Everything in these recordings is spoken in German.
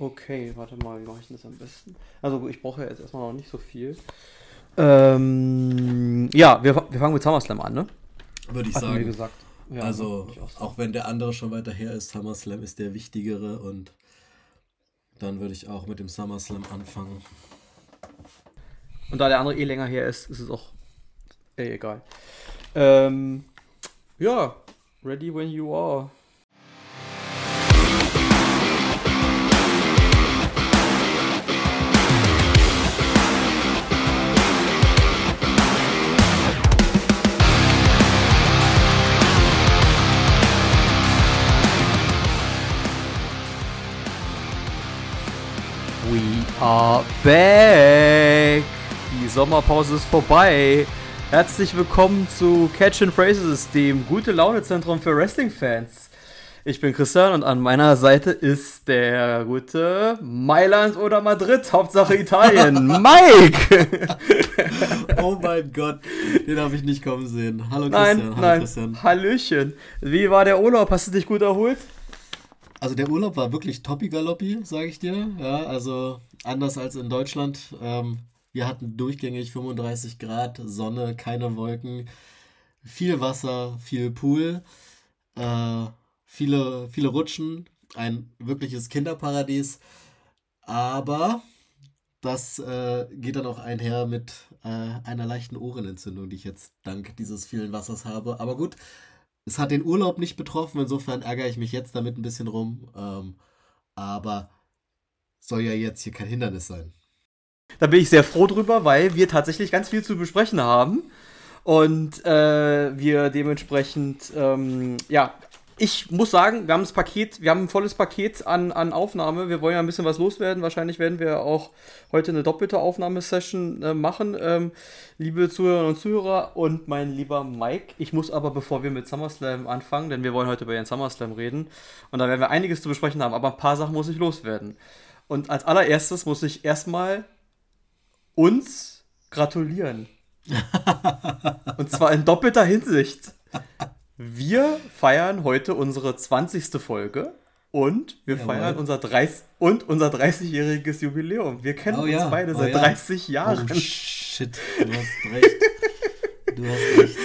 Okay, warte mal, wie mache ich denn das am besten? Also ich brauche ja jetzt erstmal noch nicht so viel. Ähm, ja, wir, wir fangen mit SummerSlam an, ne? Würde ich Hatten sagen. gesagt. Ja, also, würde ich auch auch wenn der andere schon weiter her ist, SummerSlam ist der wichtigere und dann würde ich auch mit dem SummerSlam anfangen. Und da der andere eh länger her ist, ist es auch eh egal. Ähm, ja, ready when you are. Are back! Die Sommerpause ist vorbei. Herzlich willkommen zu Catch and Phrases, dem gute Laune-Zentrum für Wrestling-Fans. Ich bin Christian und an meiner Seite ist der gute Mailand oder Madrid, Hauptsache Italien, Mike! Oh mein Gott, den habe ich nicht kommen sehen. Hallo Christian. nein, Hallo nein, Christian. Hallöchen. Wie war der Urlaub? Hast du dich gut erholt? Also der Urlaub war wirklich toppi-galoppi, sage ich dir. Ja, also anders als in Deutschland. Ähm, wir hatten durchgängig 35 Grad, Sonne, keine Wolken, viel Wasser, viel Pool, äh, viele, viele Rutschen, ein wirkliches Kinderparadies. Aber das äh, geht dann auch einher mit äh, einer leichten Ohrenentzündung, die ich jetzt dank dieses vielen Wassers habe. Aber gut, es hat den Urlaub nicht betroffen, insofern ärgere ich mich jetzt damit ein bisschen rum. Ähm, aber soll ja jetzt hier kein Hindernis sein. Da bin ich sehr froh drüber, weil wir tatsächlich ganz viel zu besprechen haben. Und äh, wir dementsprechend, ähm, ja, ich muss sagen, wir haben das Paket, wir haben ein volles Paket an, an Aufnahme. Wir wollen ja ein bisschen was loswerden. Wahrscheinlich werden wir auch heute eine doppelte Aufnahmesession äh, machen. Ähm, liebe Zuhörerinnen und Zuhörer und mein lieber Mike, ich muss aber, bevor wir mit SummerSlam anfangen, denn wir wollen heute über den SummerSlam reden und da werden wir einiges zu besprechen haben, aber ein paar Sachen muss ich loswerden. Und als allererstes muss ich erstmal uns gratulieren. Und zwar in doppelter Hinsicht. Wir feiern heute unsere 20. Folge und wir Jawohl. feiern unser 30 und unser 30-jähriges Jubiläum. Wir kennen Oh uns ja, beide oh seit ja. 30 Jahren. Oh shit, du hast recht. Du hast recht.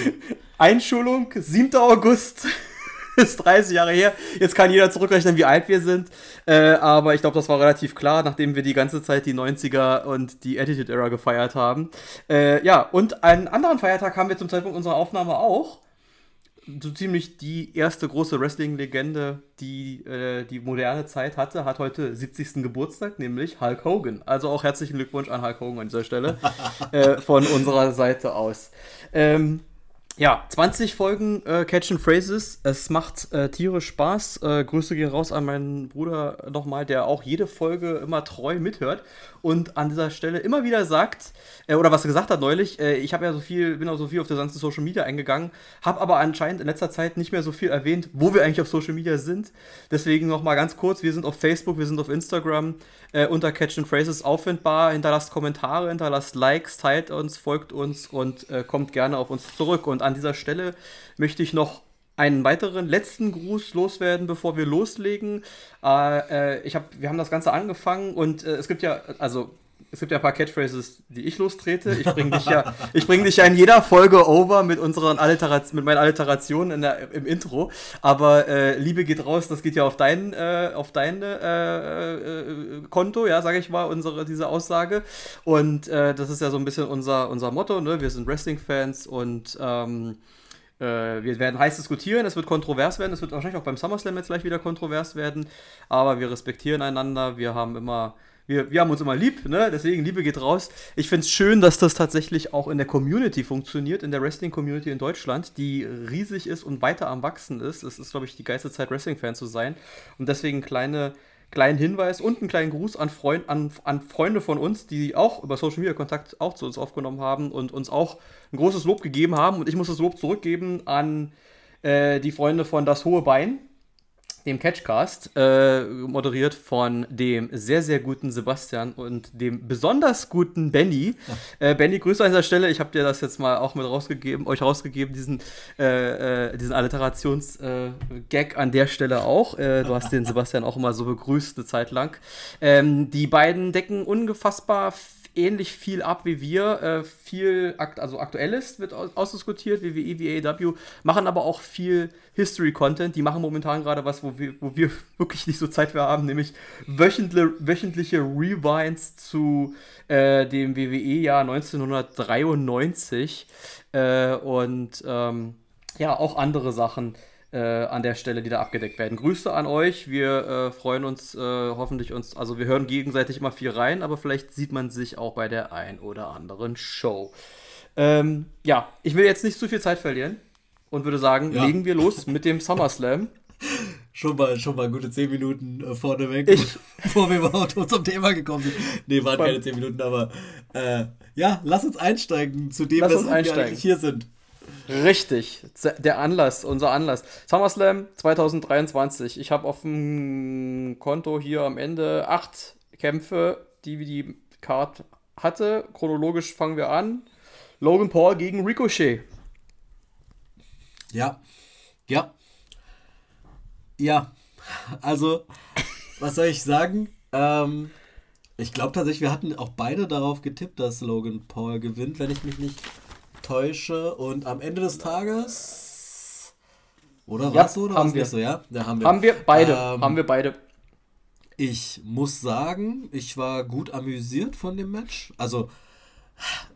Einschulung, 7. August. Ist 30 Jahre her. Jetzt kann jeder zurückrechnen, wie alt wir sind. Äh, aber ich glaube, das war relativ klar, nachdem wir die ganze Zeit die 90er und die Attitude Era gefeiert haben. Äh, ja, und einen anderen Feiertag haben wir zum Zeitpunkt unserer Aufnahme auch. So ziemlich die erste große Wrestling-Legende, die äh, die moderne Zeit hatte, hat heute 70. Geburtstag, nämlich Hulk Hogan. Also auch herzlichen Glückwunsch an Hulk Hogan an dieser Stelle äh, von unserer Seite aus. Ähm, ja, 20 Folgen äh, Catch and Phrases. Es macht äh, tierisch Spaß. Äh, Grüße gehen raus an meinen Bruder nochmal, der auch jede Folge immer treu mithört und an dieser Stelle immer wieder sagt, äh, oder was er gesagt hat neulich, äh, ich habe ja so viel, bin auch so viel auf der ganzen Social Media eingegangen, habe aber anscheinend in letzter Zeit nicht mehr so viel erwähnt, wo wir eigentlich auf Social Media sind. Deswegen nochmal ganz kurz, wir sind auf Facebook, wir sind auf Instagram äh, unter Catch and Phrases auffindbar. Hinterlasst Kommentare, hinterlasst Likes, teilt uns, folgt uns und äh, kommt gerne auf uns zurück. Und an dieser Stelle möchte ich noch einen weiteren letzten Gruß loswerden, bevor wir loslegen. Äh, äh, ich hab, wir haben das Ganze angefangen und äh, es gibt ja, also es gibt ja ein paar Catchphrases, die ich lostrete. Ich bringe dich ja, ich bring dich ja in jeder Folge over mit unseren Alliterat mit meinen Alliterationen in der, im Intro. Aber äh, Liebe geht raus, das geht ja auf dein, äh, auf dein äh, äh, Konto, ja, sage ich mal, unsere diese Aussage. Und äh, das ist ja so ein bisschen unser unser Motto. Ne? Wir sind Wrestling-Fans und ähm, äh, wir werden heiß diskutieren, es wird kontrovers werden, es wird wahrscheinlich auch beim SummerSlam jetzt gleich wieder kontrovers werden, aber wir respektieren einander, wir haben immer, wir, wir haben uns immer lieb, ne? deswegen Liebe geht raus. Ich finde es schön, dass das tatsächlich auch in der Community funktioniert, in der Wrestling-Community in Deutschland, die riesig ist und weiter am Wachsen ist. Es ist, glaube ich, die geilste Zeit, Wrestling-Fan zu sein und deswegen kleine kleinen Hinweis und einen kleinen Gruß an, Freund, an, an Freunde von uns, die auch über Social Media Kontakt auch zu uns aufgenommen haben und uns auch ein großes Lob gegeben haben. Und ich muss das Lob zurückgeben an äh, die Freunde von Das Hohe Bein. Dem Catchcast, äh, moderiert von dem sehr, sehr guten Sebastian und dem besonders guten Benny. Ja. Äh, Benny, Grüße an dieser Stelle. Ich habe dir das jetzt mal auch mit rausgegeben, euch rausgegeben, diesen, äh, äh diesen Alliterations-Gag äh, an der Stelle auch. Äh, du hast den Sebastian auch immer so begrüßt eine Zeit lang. Ähm, die beiden decken ungefassbar ähnlich viel ab wie wir. Äh, viel, akt also aktuelles wird aus ausdiskutiert, WWE, wie AEW, machen aber auch viel History-Content. Die machen momentan gerade was, wo wir, wo wir wirklich nicht so Zeit für haben, nämlich wöchentlich, wöchentliche Rewinds zu äh, dem WWE-Jahr 1993 äh, und ähm, ja, auch andere Sachen an der Stelle, die da abgedeckt werden. Grüße an euch. Wir äh, freuen uns äh, hoffentlich uns, also wir hören gegenseitig immer viel rein, aber vielleicht sieht man sich auch bei der ein oder anderen Show. Ähm, ja, ich will jetzt nicht zu viel Zeit verlieren und würde sagen, ja. legen wir los mit dem SummerSlam. Schon mal, schon mal gute 10 Minuten äh, vorneweg, ich, bevor wir überhaupt zum Thema gekommen sind. Nee, waren keine 10 Minuten, aber äh, ja, lass uns einsteigen zu dem, was wir eigentlich hier sind. Richtig, der Anlass, unser Anlass. SummerSlam 2023. Ich habe auf dem Konto hier am Ende acht Kämpfe, die wie die Card hatte. Chronologisch fangen wir an. Logan Paul gegen Ricochet. Ja, ja, ja. Also, was soll ich sagen? Ähm, ich glaube tatsächlich, wir hatten auch beide darauf getippt, dass Logan Paul gewinnt, wenn ich mich nicht täusche. Und am Ende des Tages. Oder ja, was so? Oder haben wir. so, ja? ja? haben wir. Haben wir beide. Ähm, haben wir beide. Ich muss sagen, ich war gut amüsiert von dem Match. Also,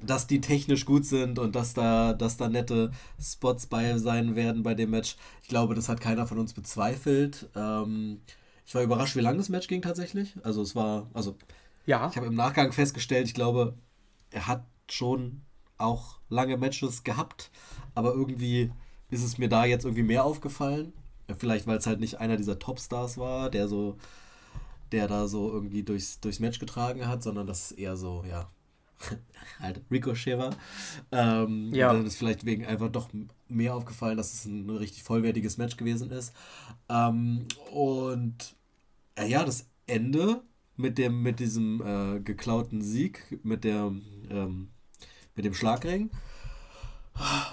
dass die technisch gut sind und dass da, dass da nette Spots bei sein werden bei dem Match. Ich glaube, das hat keiner von uns bezweifelt. Ähm, ich war überrascht, wie lang das Match ging tatsächlich. Also es war, also ja. ich habe im Nachgang festgestellt, ich glaube, er hat schon auch lange Matches gehabt, aber irgendwie ist es mir da jetzt irgendwie mehr aufgefallen. Vielleicht, weil es halt nicht einer dieser Topstars war, der so, der da so irgendwie durchs, durchs Match getragen hat, sondern das ist eher so, ja, halt Ricochet war. Ähm, ja. Dann ist vielleicht wegen einfach doch mehr aufgefallen, dass es ein richtig vollwertiges Match gewesen ist. Ähm, und äh, ja, das Ende mit dem, mit diesem äh, geklauten Sieg, mit der ähm, mit dem Schlagring.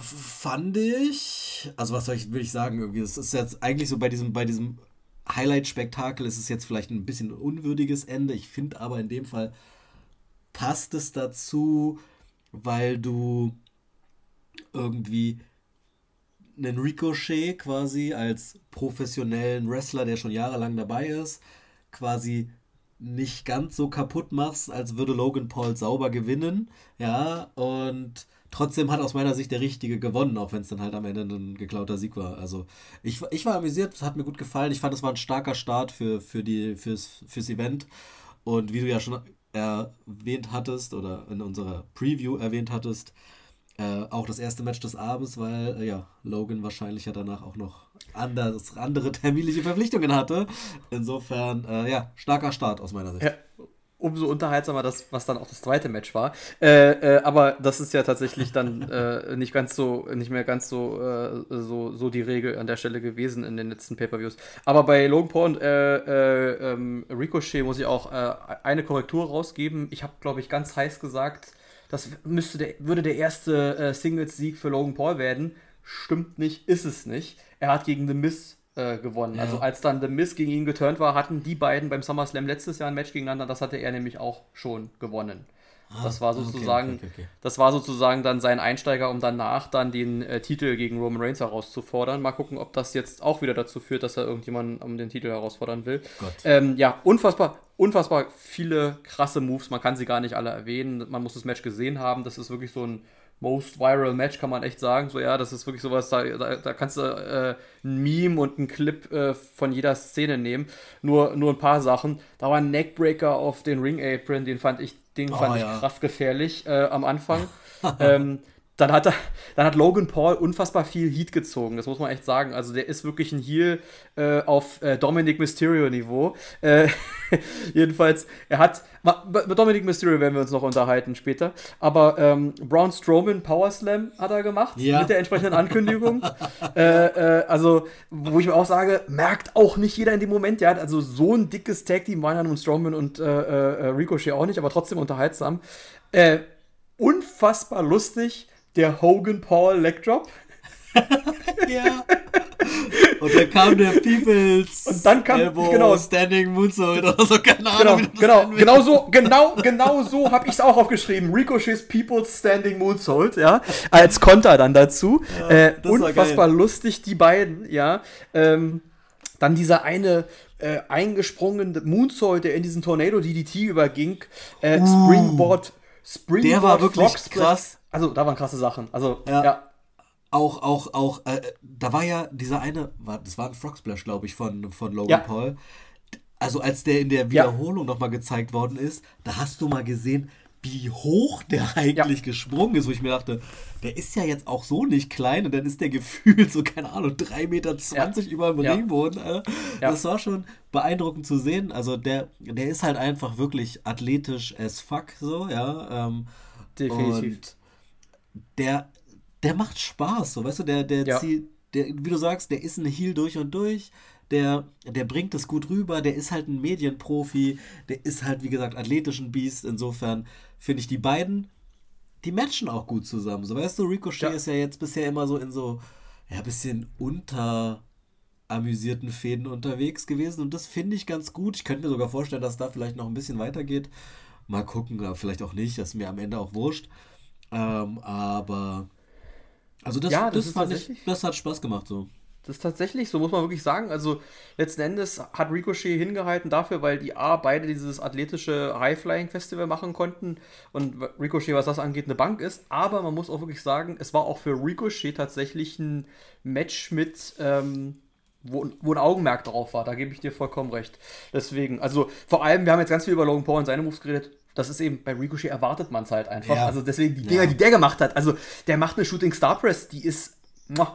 Fand ich, also was soll ich, will ich sagen, irgendwie, das ist jetzt eigentlich so bei diesem, bei diesem Highlight-Spektakel ist es jetzt vielleicht ein bisschen unwürdiges Ende. Ich finde aber in dem Fall passt es dazu, weil du irgendwie einen Ricochet quasi als professionellen Wrestler, der schon jahrelang dabei ist, quasi nicht ganz so kaputt machst, als würde Logan Paul sauber gewinnen. Ja, und trotzdem hat aus meiner Sicht der Richtige gewonnen, auch wenn es dann halt am Ende ein geklauter Sieg war. Also ich, ich war amüsiert, es hat mir gut gefallen. Ich fand, es war ein starker Start für, für die, fürs, fürs Event. Und wie du ja schon erwähnt hattest oder in unserer Preview erwähnt hattest, äh, auch das erste Match des Abends, weil äh, ja, Logan wahrscheinlich ja danach auch noch anders, andere terminliche Verpflichtungen hatte. Insofern, äh, ja, starker Start aus meiner Sicht. Ja, umso unterhaltsamer das, was dann auch das zweite Match war. Äh, äh, aber das ist ja tatsächlich dann äh, nicht ganz so, nicht mehr ganz so, so, so die Regel an der Stelle gewesen in den letzten Pay-Per-Views. Aber bei Logan Paul und ähm, Ricochet muss ich auch eine Korrektur rausgeben. Ich habe, glaube ich, ganz heiß gesagt, das müsste der, würde der erste äh, Singles-Sieg für Logan Paul werden. Stimmt nicht, ist es nicht. Er hat gegen The Miz äh, gewonnen. Ja. Also als dann The Miz gegen ihn geturnt war, hatten die beiden beim SummerSlam letztes Jahr ein Match gegeneinander. Das hatte er nämlich auch schon gewonnen. Ah, das war sozusagen, okay, okay, okay. das war sozusagen dann sein Einsteiger, um danach dann den äh, Titel gegen Roman Reigns herauszufordern. Mal gucken, ob das jetzt auch wieder dazu führt, dass er irgendjemanden um den Titel herausfordern will. Ähm, ja, unfassbar, unfassbar viele krasse Moves. Man kann sie gar nicht alle erwähnen. Man muss das Match gesehen haben. Das ist wirklich so ein Most Viral Match, kann man echt sagen. So, ja, das ist wirklich sowas, da, da, da kannst du äh, ein Meme und einen Clip äh, von jeder Szene nehmen. Nur, nur ein paar Sachen. Da war ein Neckbreaker auf den Ring Apron, den fand ich, den oh, fand ja. ich krass gefährlich äh, am Anfang. ähm, dann hat, er, dann hat Logan Paul unfassbar viel Heat gezogen, das muss man echt sagen. Also der ist wirklich ein Heel äh, auf äh, Dominic Mysterio-Niveau. Äh, jedenfalls, er hat, mit Dominic Mysterio werden wir uns noch unterhalten später, aber ähm, Braun Strowman Power Slam hat er gemacht, ja. mit der entsprechenden Ankündigung. Äh, äh, also, wo ich mir auch sage, merkt auch nicht jeder in dem Moment, ja, also so ein dickes Tag Team waren nun Strowman und äh, Ricochet auch nicht, aber trotzdem unterhaltsam. unfassbar lustig der Hogan Paul Leg Drop. ja. Und dann kam der Peoples und dann kam Elbow, genau Standing Moonsault oder so keine Ahnung. Genau, genau, genau so genau genau so habe ich es auch aufgeschrieben. Ricochets Peoples Standing Moonsault, ja, als Konter dann dazu. Ja, äh, unfassbar lustig die beiden, ja. Ähm, dann dieser eine äh, eingesprungene Moonsault, der in diesen Tornado DDT überging, äh, uh, Springboard Springboard Der war wirklich krass. Also, da waren krasse Sachen. Also, ja. ja. Auch, auch, auch, äh, da war ja dieser eine, war, das war ein Frog Splash, glaube ich, von, von Logan ja. Paul. Also, als der in der Wiederholung ja. nochmal gezeigt worden ist, da hast du mal gesehen, wie hoch der eigentlich ja. gesprungen ist, wo ich mir dachte, der ist ja jetzt auch so nicht klein und dann ist der gefühlt so, keine Ahnung, 3,20 Meter ja. über dem ja. Ringboden. Äh. Das war schon beeindruckend zu sehen. Also der, der ist halt einfach wirklich athletisch as fuck, so, ja. Ähm, Definitiv. Und der, der macht Spaß, so, weißt du, der, der ja. zieht, der, wie du sagst, der ist ein Heal durch und durch, der, der bringt es gut rüber, der ist halt ein Medienprofi, der ist halt, wie gesagt, athletischen Biest, insofern finde ich die beiden, die matchen auch gut zusammen, so, weißt du, Ricochet ja. ist ja jetzt bisher immer so in so, ja, bisschen unter amüsierten Fäden unterwegs gewesen und das finde ich ganz gut. Ich könnte mir sogar vorstellen, dass da vielleicht noch ein bisschen weitergeht. Mal gucken, vielleicht auch nicht, das ist mir am Ende auch wurscht. Ähm, aber also das, ja, das, das, ich, das hat Spaß gemacht so. Das ist tatsächlich, so muss man wirklich sagen. Also letzten Endes hat Ricochet hingehalten dafür, weil die A beide dieses athletische High-Flying-Festival machen konnten und Ricochet, was das angeht, eine Bank ist. Aber man muss auch wirklich sagen, es war auch für Ricochet tatsächlich ein Match mit, ähm, wo, wo ein Augenmerk drauf war. Da gebe ich dir vollkommen recht. Deswegen, also vor allem, wir haben jetzt ganz viel über Logan Paul und seine Moves geredet das ist eben, bei Ricochet erwartet man es halt einfach. Ja. Also deswegen die Dinger, ja. die der gemacht hat. Also der macht eine Shooting Star Press, die ist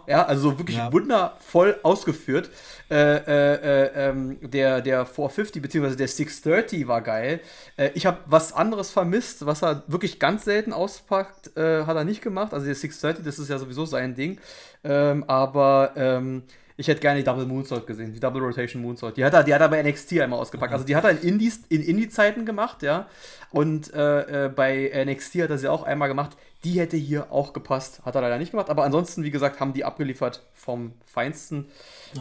ja, also wirklich ja. wundervoll ausgeführt. Äh, äh, äh, ähm, der, der 450 bzw. der 630 war geil. Äh, ich habe was anderes vermisst, was er wirklich ganz selten auspackt, äh, hat er nicht gemacht. Also der 630, das ist ja sowieso sein Ding. Ähm, aber ähm, ich hätte gerne die Double Moonsault gesehen, die Double Rotation Moonsault. Die hat er, die hat er bei NXT einmal ausgepackt. Also die hat er in Indies, in Indie-Zeiten gemacht, ja. Und äh, äh bei NXT hat er sie auch einmal gemacht. Die hätte hier auch gepasst. Hat er leider nicht gemacht. Aber ansonsten, wie gesagt, haben die abgeliefert vom Feinsten.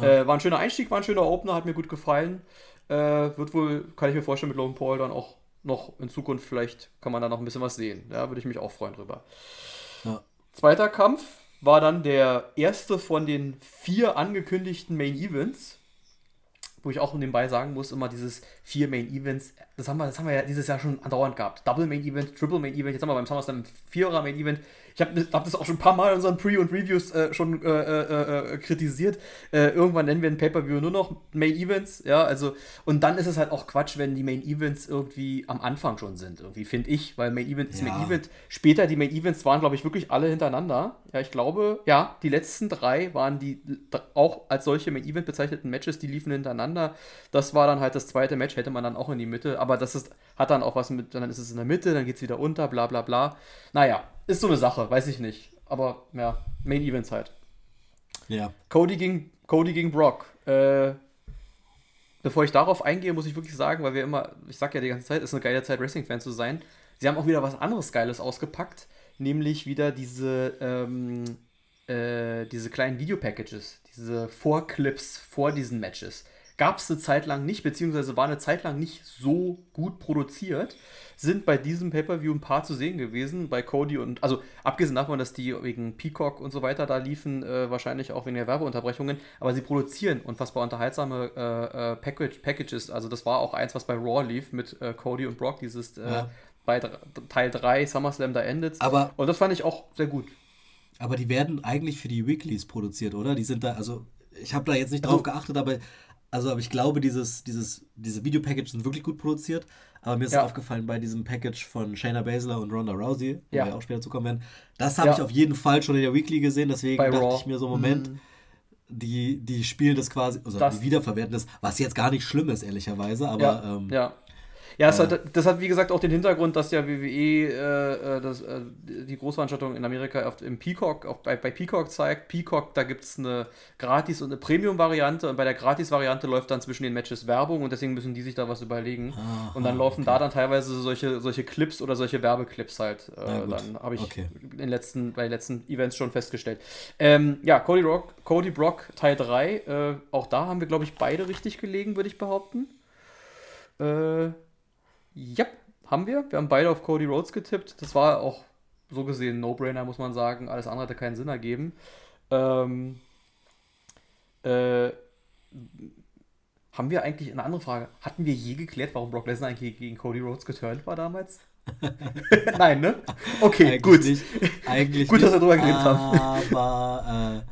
Ja. Äh, war ein schöner Einstieg, war ein schöner Opener, hat mir gut gefallen. Äh, wird wohl, kann ich mir vorstellen, mit Logan Paul dann auch noch in Zukunft, vielleicht kann man da noch ein bisschen was sehen. Ja, würde ich mich auch freuen drüber. Ja. Zweiter Kampf war dann der erste von den vier angekündigten Main Events wo ich auch nebenbei sagen muss, immer dieses vier Main Events, das haben wir, das haben wir ja dieses Jahr schon andauernd gehabt. Double Main Event, Triple Main Event, jetzt haben wir beim SummerSlam ein Vierer Main Event. Ich habe hab das auch schon ein paar Mal in unseren Pre- und Reviews äh, schon äh, äh, äh kritisiert. Äh, irgendwann nennen wir ein Pay-Per-View nur noch Main Events, ja, also und dann ist es halt auch Quatsch, wenn die Main Events irgendwie am Anfang schon sind, irgendwie, finde ich, weil Main Event ist ja. Main Event. Später, die Main Events waren, glaube ich, wirklich alle hintereinander. Ja, ich glaube, ja, die letzten drei waren die auch als solche Main Event bezeichneten Matches, die liefen hintereinander. Das war dann halt das zweite Match, hätte man dann auch in die Mitte, aber das ist, hat dann auch was mit, dann ist es in der Mitte, dann geht es wieder unter, bla bla bla. Naja, ist so eine Sache, weiß ich nicht. Aber ja, Main Events halt. Ja. Cody gegen, Cody gegen Brock. Äh, bevor ich darauf eingehe, muss ich wirklich sagen, weil wir immer, ich sag ja die ganze Zeit, ist eine geile Zeit, Wrestling-Fan zu sein. Sie haben auch wieder was anderes Geiles ausgepackt, nämlich wieder diese, ähm, äh, diese kleinen Videopackages, diese Vorclips vor diesen Matches. Gab es eine Zeit lang nicht, beziehungsweise war eine Zeit lang nicht so gut produziert sind bei diesem Pay-Per-View ein paar zu sehen gewesen, bei Cody und, also abgesehen davon, dass die wegen Peacock und so weiter da liefen, äh, wahrscheinlich auch wegen der Werbeunterbrechungen, aber sie produzieren unfassbar unterhaltsame äh, äh, Package, Packages, also das war auch eins, was bei Raw lief mit äh, Cody und Brock, dieses äh, ja. bei Teil 3 SummerSlam da endet. Aber und das fand ich auch sehr gut. Aber die werden eigentlich für die Weeklies produziert, oder? Die sind da, also ich habe da jetzt nicht drauf also, geachtet, aber also aber ich glaube, dieses, dieses, diese Videopackage sind wirklich gut produziert. Aber mir ist ja. aufgefallen bei diesem Package von Shayna Baszler und Ronda Rousey, wo ja. wir auch später zukommen werden. Das habe ja. ich auf jeden Fall schon in der Weekly gesehen, deswegen bei dachte Raw. ich mir so, Moment, mhm. die, die spielen das quasi, also das. die wiederverwerten das, was jetzt gar nicht schlimm ist, ehrlicherweise, aber ja, ähm, ja. Ja, hat, das hat wie gesagt auch den Hintergrund, dass ja WWE äh, äh, das, äh, die Großveranstaltung in Amerika oft im Peacock, auf, bei, bei Peacock zeigt. Peacock, da gibt es eine Gratis- und eine Premium-Variante und bei der Gratis-Variante läuft dann zwischen den Matches Werbung und deswegen müssen die sich da was überlegen. Aha, und dann laufen okay. da dann teilweise solche, solche Clips oder solche Werbeclips halt. Äh, dann habe ich okay. in letzten, bei den letzten Events schon festgestellt. Ähm, ja, Cody, Rock, Cody Brock Teil 3, äh, auch da haben wir, glaube ich, beide richtig gelegen, würde ich behaupten. Äh, ja, haben wir. Wir haben beide auf Cody Rhodes getippt. Das war auch so gesehen No-Brainer, muss man sagen. Alles andere hätte keinen Sinn ergeben. Ähm, äh, haben wir eigentlich eine andere Frage? Hatten wir je geklärt, warum Brock Lesnar eigentlich gegen Cody Rhodes geturnt war damals? Nein, ne? Okay, eigentlich gut. Nicht, eigentlich gut, dass wir drüber geredet haben. Aber äh,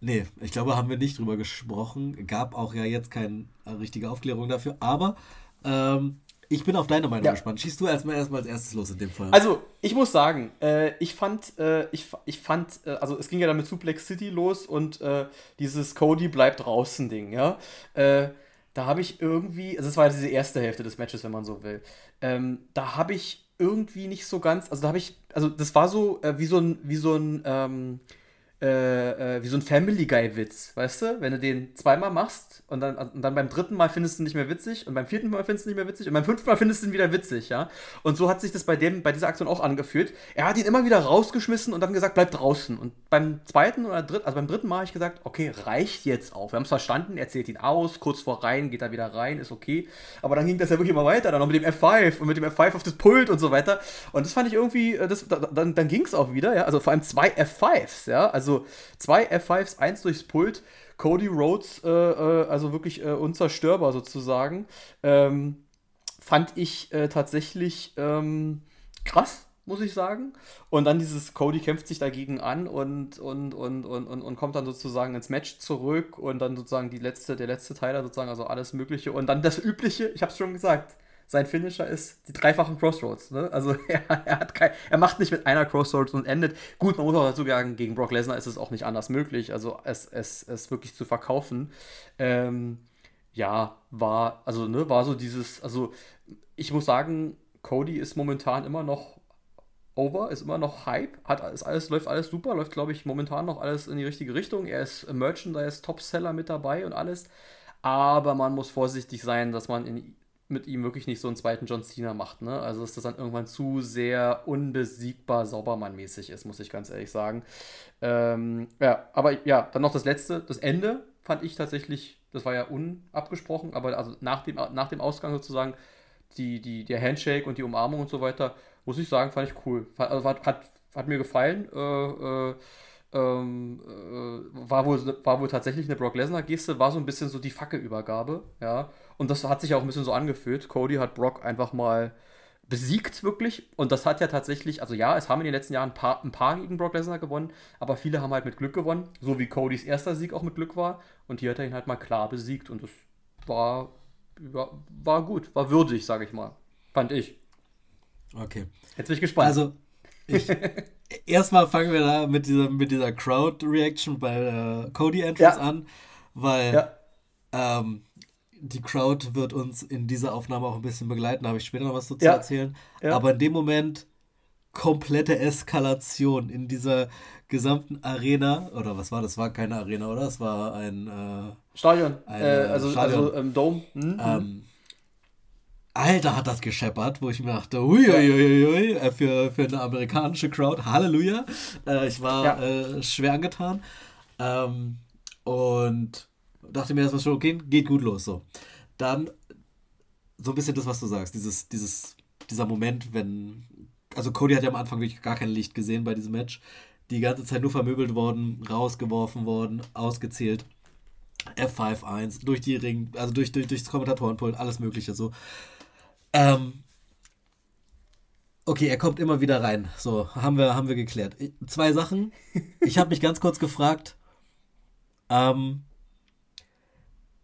nee, ich glaube, haben wir nicht drüber gesprochen. Gab auch ja jetzt keine richtige Aufklärung dafür. Aber ähm, ich bin auf deine Meinung ja. gespannt. Schießt du erstmal erstmal als erstes los in dem Fall. Also, ich muss sagen, äh, ich fand, äh, ich, ich fand, äh, also es ging ja dann mit Suplex City los und äh, dieses Cody bleibt draußen Ding, ja. Äh, da habe ich irgendwie, also das war ja diese erste Hälfte des Matches, wenn man so will. Ähm, da habe ich irgendwie nicht so ganz, also da habe ich, also das war so äh, wie so ein, wie so ein, ähm, äh, äh, wie so ein Family Guy-Witz, weißt du? Wenn du den zweimal machst und dann, und dann beim dritten Mal findest du ihn nicht mehr witzig und beim vierten Mal findest du ihn nicht mehr witzig und beim fünften Mal findest du ihn wieder witzig, ja? Und so hat sich das bei dem, bei dieser Aktion auch angefühlt. Er hat ihn immer wieder rausgeschmissen und dann gesagt, bleib draußen. Und beim zweiten oder dritten, also beim dritten Mal habe ich gesagt, okay, reicht jetzt auch. Wir haben es verstanden, er zählt ihn aus, kurz vor rein, geht er wieder rein, ist okay. Aber dann ging das ja wirklich immer weiter, dann noch mit dem F5 und mit dem F5 auf das Pult und so weiter. Und das fand ich irgendwie, äh, das, dann, dann ging es auch wieder, ja? Also vor allem zwei F5s, ja? Also also zwei F5s, eins durchs Pult. Cody Rhodes, äh, äh, also wirklich äh, unzerstörbar sozusagen. Ähm, fand ich äh, tatsächlich ähm, krass, muss ich sagen. Und dann dieses Cody kämpft sich dagegen an und, und, und, und, und, und kommt dann sozusagen ins Match zurück und dann sozusagen die letzte, der letzte Teiler sozusagen, also alles Mögliche. Und dann das Übliche, ich habe es schon gesagt, sein Finisher ist die dreifachen Crossroads. Ne? Also er, er, hat kein, er macht nicht mit einer Crossroads und endet. Gut, man muss auch dazu sagen, gegen Brock Lesnar ist es auch nicht anders möglich, also es, es, es wirklich zu verkaufen. Ähm, ja, war, also, ne, war so dieses, also ich muss sagen, Cody ist momentan immer noch over, ist immer noch Hype, hat alles, alles läuft alles super, läuft glaube ich momentan noch alles in die richtige Richtung. Er ist Merchandise Topseller mit dabei und alles, aber man muss vorsichtig sein, dass man in mit ihm wirklich nicht so einen zweiten John Cena macht. Ne? Also dass das dann irgendwann zu sehr unbesiegbar Saubermann-mäßig ist, muss ich ganz ehrlich sagen. Ähm, ja, aber ja, dann noch das letzte, das Ende fand ich tatsächlich, das war ja unabgesprochen, aber also nach dem, nach dem Ausgang sozusagen, die, die, der Handshake und die Umarmung und so weiter, muss ich sagen, fand ich cool. Also hat, hat, hat mir gefallen. Äh, äh, ähm, äh, war, wohl, war wohl tatsächlich eine Brock Lesnar-Geste, war so ein bisschen so die Fackelübergabe, ja. Und das hat sich auch ein bisschen so angefühlt. Cody hat Brock einfach mal besiegt, wirklich. Und das hat ja tatsächlich, also ja, es haben in den letzten Jahren ein paar, ein paar gegen Brock Lesnar gewonnen, aber viele haben halt mit Glück gewonnen, so wie Codys erster Sieg auch mit Glück war. Und hier hat er ihn halt mal klar besiegt und das war, war, war gut, war würdig, sage ich mal. Fand ich. Okay. Jetzt bin ich gespannt. Also, ich, erstmal fangen wir da mit dieser, mit dieser Crowd-Reaction bei äh, Cody Entrance ja. an, weil ja. ähm, die Crowd wird uns in dieser Aufnahme auch ein bisschen begleiten, da habe ich später noch was dazu ja. erzählen. Aber in dem Moment komplette Eskalation in dieser gesamten Arena, oder was war das? War keine Arena, oder? Es war ein äh, Stadion, ein, äh, also, Stadion. also ähm, Dome. Mhm. Ähm, Alter, hat das gescheppert, wo ich mir dachte, uiuiuiui, äh, für, für eine amerikanische Crowd, Halleluja. Äh, ich war ja. äh, schwer angetan. Ähm, und dachte mir erstmal schon, okay, geht gut los. So. Dann so ein bisschen das, was du sagst, dieses, dieses, dieser Moment, wenn. Also Cody hat ja am Anfang wirklich gar kein Licht gesehen bei diesem Match. Die ganze Zeit nur vermöbelt worden, rausgeworfen worden, ausgezählt. F5-1, durch die Ring, also durch, durch, durchs Kommentatorenpult, alles Mögliche so. Ähm, okay, er kommt immer wieder rein. So, haben wir, haben wir geklärt. Zwei Sachen. Ich habe mich ganz kurz gefragt, ähm,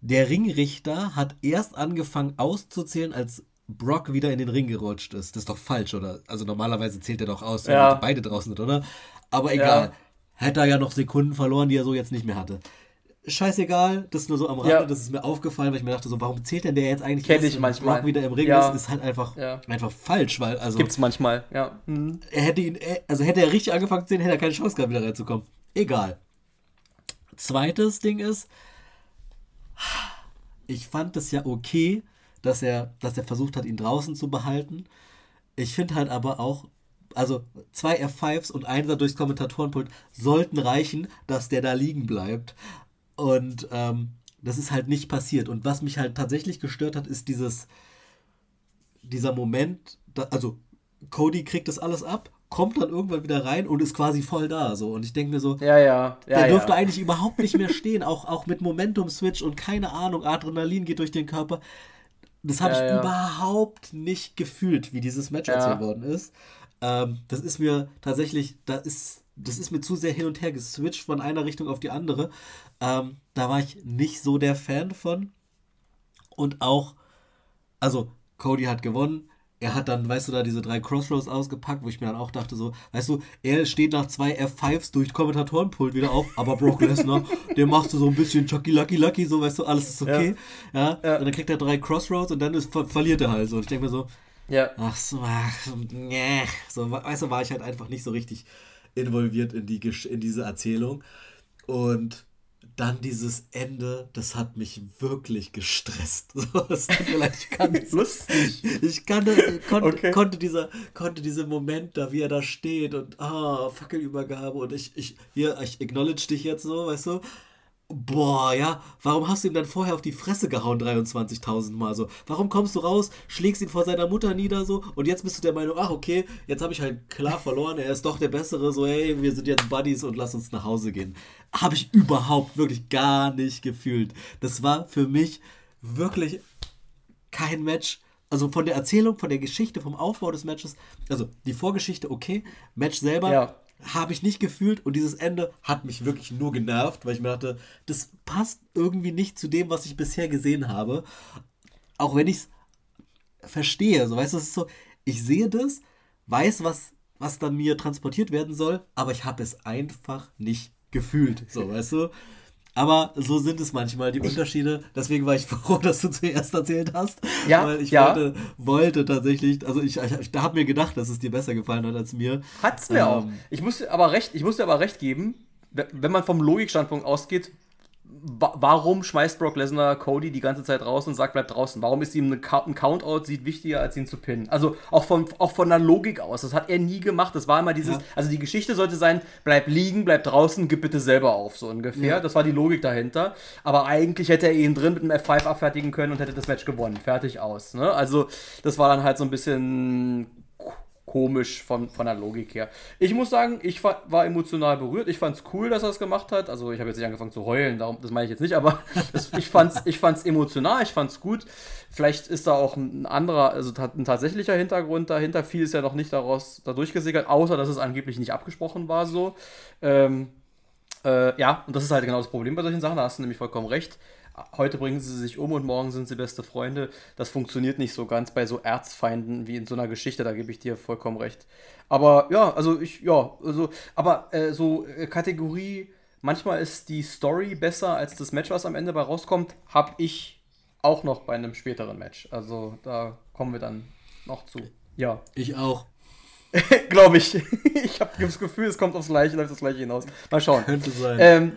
Der Ringrichter hat erst angefangen auszuzählen, als Brock wieder in den Ring gerutscht ist. Das ist doch falsch, oder? Also normalerweise zählt er doch aus, wenn Ja. beide draußen sind, oder? Aber egal. Ja. Hätte er ja noch Sekunden verloren, die er so jetzt nicht mehr hatte. Scheißegal, das ist nur so am Rande, Ja. das ist mir aufgefallen, weil ich mir dachte, so, warum zählt denn der jetzt eigentlich Kenn ich wenn manchmal. Brock wieder im Ring Ja. ist, ist halt einfach, Ja. einfach falsch, weil, also, Gibt's manchmal, ja. Mhm. er hätte ihn, er- also hätte er richtig angefangen zu sehen, hätte er keine Chance gehabt, wieder reinzukommen. Egal. Zweites Ding ist, ich fand es ja okay, dass er, dass er versucht hat, ihn draußen zu behalten. Ich finde halt aber auch, also zwei F5s und einer durchs Kommentatorenpult sollten reichen, dass der da liegen bleibt. Und ähm, das ist halt nicht passiert. Und was mich halt tatsächlich gestört hat, ist dieses, dieser Moment, da, also Cody kriegt das alles ab, kommt dann irgendwann wieder rein und ist quasi voll da. So. Und ich denke mir so, Ja, ja. ja der dürfte ja. eigentlich überhaupt nicht mehr stehen, auch, auch mit Momentum-Switch und keine Ahnung, Adrenalin geht durch den Körper. Das habe ich überhaupt nicht gefühlt, wie dieses Match erzählt worden ist. Ähm, das ist mir tatsächlich, da ist, das ist mir zu sehr hin und her geswitcht von einer Richtung auf die andere. Ähm, da war ich nicht so der Fan von. Und auch, also Cody hat gewonnen. Er hat dann, weißt du, da diese drei Crossroads ausgepackt, wo ich mir dann auch dachte, so, weißt du, er steht nach zwei F5s durch Kommentatorenpult wieder auf, aber Brock Lesnar, dem machst du so ein bisschen Chucky Lucky Lucky, so, weißt du, alles ist okay. Ja. Ja. Und dann kriegt er drei Crossroads und dann ist, ver verliert er halt so. Und ich denke mir so, Ja. ach so, ach, nee. so, weißt du, war ich halt einfach nicht so richtig involviert in, die, in diese Erzählung. Und dann dieses Ende, das hat mich wirklich gestresst. Es tut mir leid, ich kann das Lustig. ich kann das, kon, Okay. konnte, dieser, konnte diesen Moment da, wie er da steht und ah, Fackelübergabe und ich, ich, hier, ich acknowledge dich jetzt so, weißt du? Boah, ja, warum hast du ihm dann vorher auf die Fresse gehauen, 23.000 Mal so? Warum kommst du raus, schlägst ihn vor seiner Mutter nieder so und jetzt bist du der Meinung, ach okay, jetzt habe ich halt klar verloren, er ist doch der Bessere, so hey, wir sind jetzt Buddies und lass uns nach Hause gehen. Habe ich überhaupt wirklich gar nicht gefühlt. Das war für mich wirklich kein Match. Also von der Erzählung, von der Geschichte, vom Aufbau des Matches, also die Vorgeschichte okay, Match selber Ja. Habe ich nicht gefühlt und dieses Ende hat mich wirklich nur genervt, weil ich mir dachte, das passt irgendwie nicht zu dem, was ich bisher gesehen habe. Auch wenn ich es verstehe, so weißt du, es ist so, ich sehe das, weiß, was, was dann mir transportiert werden soll, aber ich habe es einfach nicht gefühlt, so weißt du. Aber so sind es manchmal die Unterschiede. Deswegen war ich froh, dass du zuerst erzählt hast. Ja, weil ich ja. wollte, wollte tatsächlich, also ich, ich, ich habe mir gedacht, dass es dir besser gefallen hat als mir. Hat's mir Ähm, auch. Ich muss dir aber recht, ich muss dir aber recht geben, we- wenn man vom Logikstandpunkt ausgeht, warum schmeißt Brock Lesnar Cody die ganze Zeit raus und sagt, bleib draußen? Warum ist ihm ein Countout sieht wichtiger, als ihn zu pinnen? Also auch von, auch von der Logik aus. Das hat er nie gemacht. Das war immer dieses, Ja. also die Geschichte sollte sein, bleib liegen, bleib draußen, gib bitte selber auf, so ungefähr. Ja. Das war die Logik dahinter. Aber eigentlich hätte er ihn drin mit einem F5 abfertigen können und hätte das Match gewonnen. Fertig aus. Ne? Also das war dann halt so ein bisschen komisch von, von der Logik her. Ich muss sagen, ich war, emotional berührt. Ich fand es cool, dass er es gemacht hat. Also ich habe jetzt nicht angefangen zu heulen, darum, das meine ich jetzt nicht, aber das, ich fand es ich fand's emotional, ich fand es gut. Vielleicht ist da auch ein anderer, also ein tatsächlicher Hintergrund dahinter. Viel ist ja noch nicht daraus dadurch gesickert, außer dass es angeblich nicht abgesprochen war so. Ähm, äh, ja, und das ist halt genau das Problem bei solchen Sachen, da hast du nämlich vollkommen recht. Heute bringen sie sich um und morgen sind sie beste Freunde. Das funktioniert nicht so ganz bei so Erzfeinden wie in so einer Geschichte, da gebe ich dir vollkommen recht. Aber ja, also ich, ja, also, aber äh, so äh, Kategorie, manchmal ist die Story besser als das Match, was am Ende bei rauskommt, habe ich auch noch bei einem späteren Match. Also da kommen wir dann noch zu. Ja, Ich auch. glaube ich. ich habe das Gefühl, es kommt aufs Gleiche, läuft das Gleiche hinaus. Mal schauen. Könnte sein. Ähm,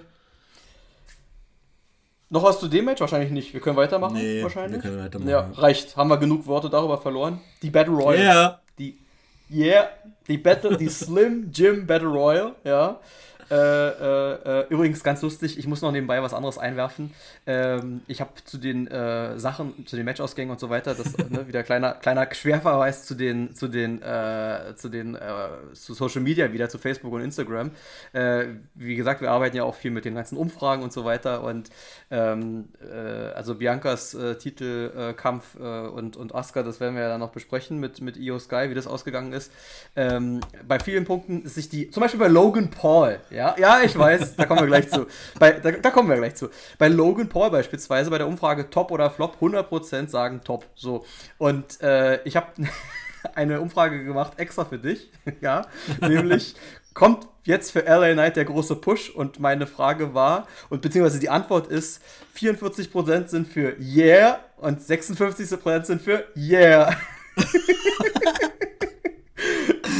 noch was zu dem Match? Wahrscheinlich nicht. Wir können weitermachen. Nee, wahrscheinlich. wir können weitermachen. Ja, reicht. Haben wir genug Worte darüber verloren. Die Battle Royale. Ja. Die, yeah, die Battle, die Slim Jim Battle Royale, ja. Äh, äh, äh, übrigens ganz lustig, ich muss noch nebenbei was anderes einwerfen. Ähm, ich habe zu den äh, Sachen, zu den Matchausgängen und so weiter, das ne, wieder kleiner kleiner Querverweis zu den zu den äh, zu den zu Social Media wieder zu Facebook und Instagram. Wie gesagt, wir arbeiten ja auch viel mit den ganzen Umfragen und so weiter und ähm, äh, also Biancas Titelkampf und und Asuka, das werden wir ja dann noch besprechen mit mit Io Sky, wie das ausgegangen ist. Ähm, bei vielen Punkten ist sich die, zum Beispiel bei Logan Paul, Ja, ja, ich weiß, da kommen wir gleich zu. Bei, da, da, kommen wir gleich zu. Bei Logan Paul beispielsweise, bei der Umfrage Top oder Flop, 100% sagen Top. So. Und äh, ich habe eine Umfrage gemacht, extra für dich. ja, nämlich kommt jetzt für LA Knight der große Push? Und meine Frage war, und beziehungsweise die Antwort ist, 44% sind für Yeah und 56% sind für Yeah.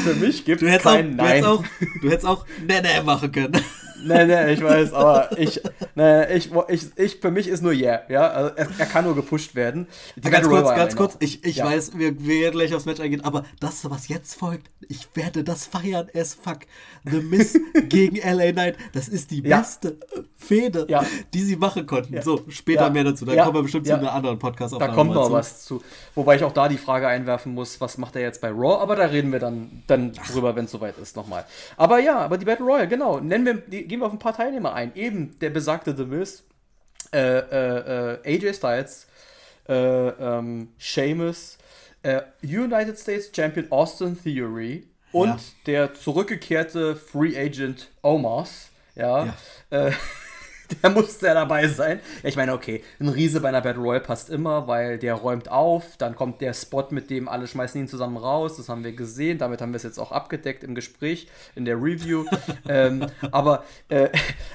für mich gibt es kein auch, Nein. Du hättest auch, du hättest auch Nee, machen können. Nee, nee, ich weiß, aber ich, nee, ich, ich, ich, für mich ist nur Yeah, ja, also er, er kann nur gepusht werden. Die ganz kurz, ganz kurz, ich, ich ja. weiß, wir, werden gleich aufs Match eingehen, aber das, was jetzt folgt, ich werde das feiern as fuck. The Miss gegen LA Knight, das ist die ja. beste Fehde, ja. die sie machen konnten. So, später mehr dazu, da kommen wir bestimmt zu einer anderen podcast Da kommt noch was zu. Wobei ich auch da die Frage einwerfen muss, was macht er jetzt bei Raw, aber da reden wir dann, dann drüber, wenn es soweit ist, nochmal. Aber ja, aber die Battle Royale, genau, nennen wir die gehen wir auf ein paar Teilnehmer ein. Eben der besagte The Miz, äh, äh, äh AJ Styles, äh, ähm, Sheamus, äh, United States Champion Austin Theory und ja. der zurückgekehrte Free Agent Omos. Ja. ja. Der musste ja dabei sein. Ja, ich meine, okay, ein Riese bei einer Battle Royale passt immer, weil der räumt auf, dann kommt der Spot, mit dem alle schmeißen ihn zusammen raus, das haben wir gesehen, damit haben wir es jetzt auch abgedeckt im Gespräch, in der Review. ähm, aber, äh,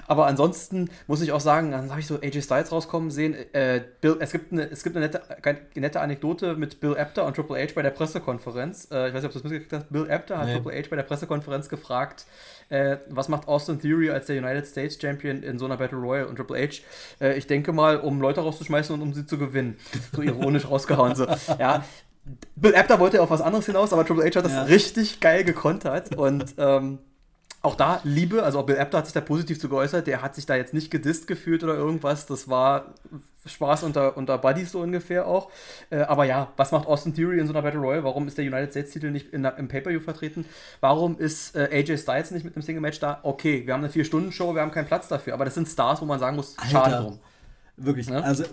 aber ansonsten muss ich auch sagen, dann habe ich so AJ Styles rauskommen sehen. Äh, Bill, es gibt, eine, es gibt eine, nette, eine nette Anekdote mit Bill Apter und Triple H bei der Pressekonferenz. Äh, ich weiß nicht, ob du das mitgekriegt hast. Bill Apter hat nee. Triple H bei der Pressekonferenz gefragt, äh, was macht Austin Theory als der United States Champion in so einer Battle Royale und Triple H? Äh, ich denke mal, um Leute rauszuschmeißen und um sie zu gewinnen. So ironisch rausgehauen. So. Ja, Bill Apter wollte auf was anderes hinaus, aber Triple H hat das ja. richtig geil gekontert und ähm, auch da Liebe, also Bill Apter hat sich da positiv zu geäußert, der hat sich da jetzt nicht gedisst gefühlt oder irgendwas, das war Spaß unter, unter Buddies so ungefähr auch. Äh, aber ja, was macht Austin Theory in so einer Battle Royale? Warum ist der United States Titel nicht in, im Pay-Per-View vertreten? Warum ist äh, AJ Styles nicht mit einem Single-Match da? Okay, wir haben eine 4-Stunden-Show, wir haben keinen Platz dafür, aber das sind Stars, wo man sagen muss, Alter, schade drum. Wirklich, ne? also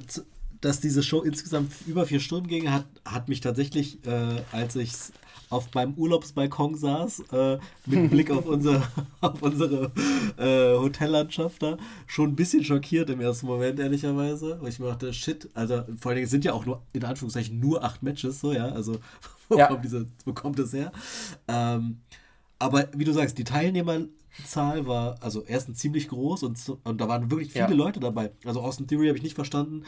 dass diese Show insgesamt über vier Stunden ging, hat, hat mich tatsächlich, äh, als ich auf meinem Urlaubsbalkon saß, äh, mit Blick auf, unser, auf unsere äh, Hotellandschaft da, schon ein bisschen schockiert im ersten Moment, ehrlicherweise. Weil ich mir dachte, shit, also vor allen Dingen sind ja auch nur, in Anführungszeichen, nur acht Matches, so, ja, also wo, ja. Kommt, diese, wo kommt das her? Ähm, aber wie du sagst, die Teilnehmerzahl war also erstens ziemlich groß und, und da waren wirklich viele ja. Leute dabei. Also Austin Theory habe ich nicht verstanden.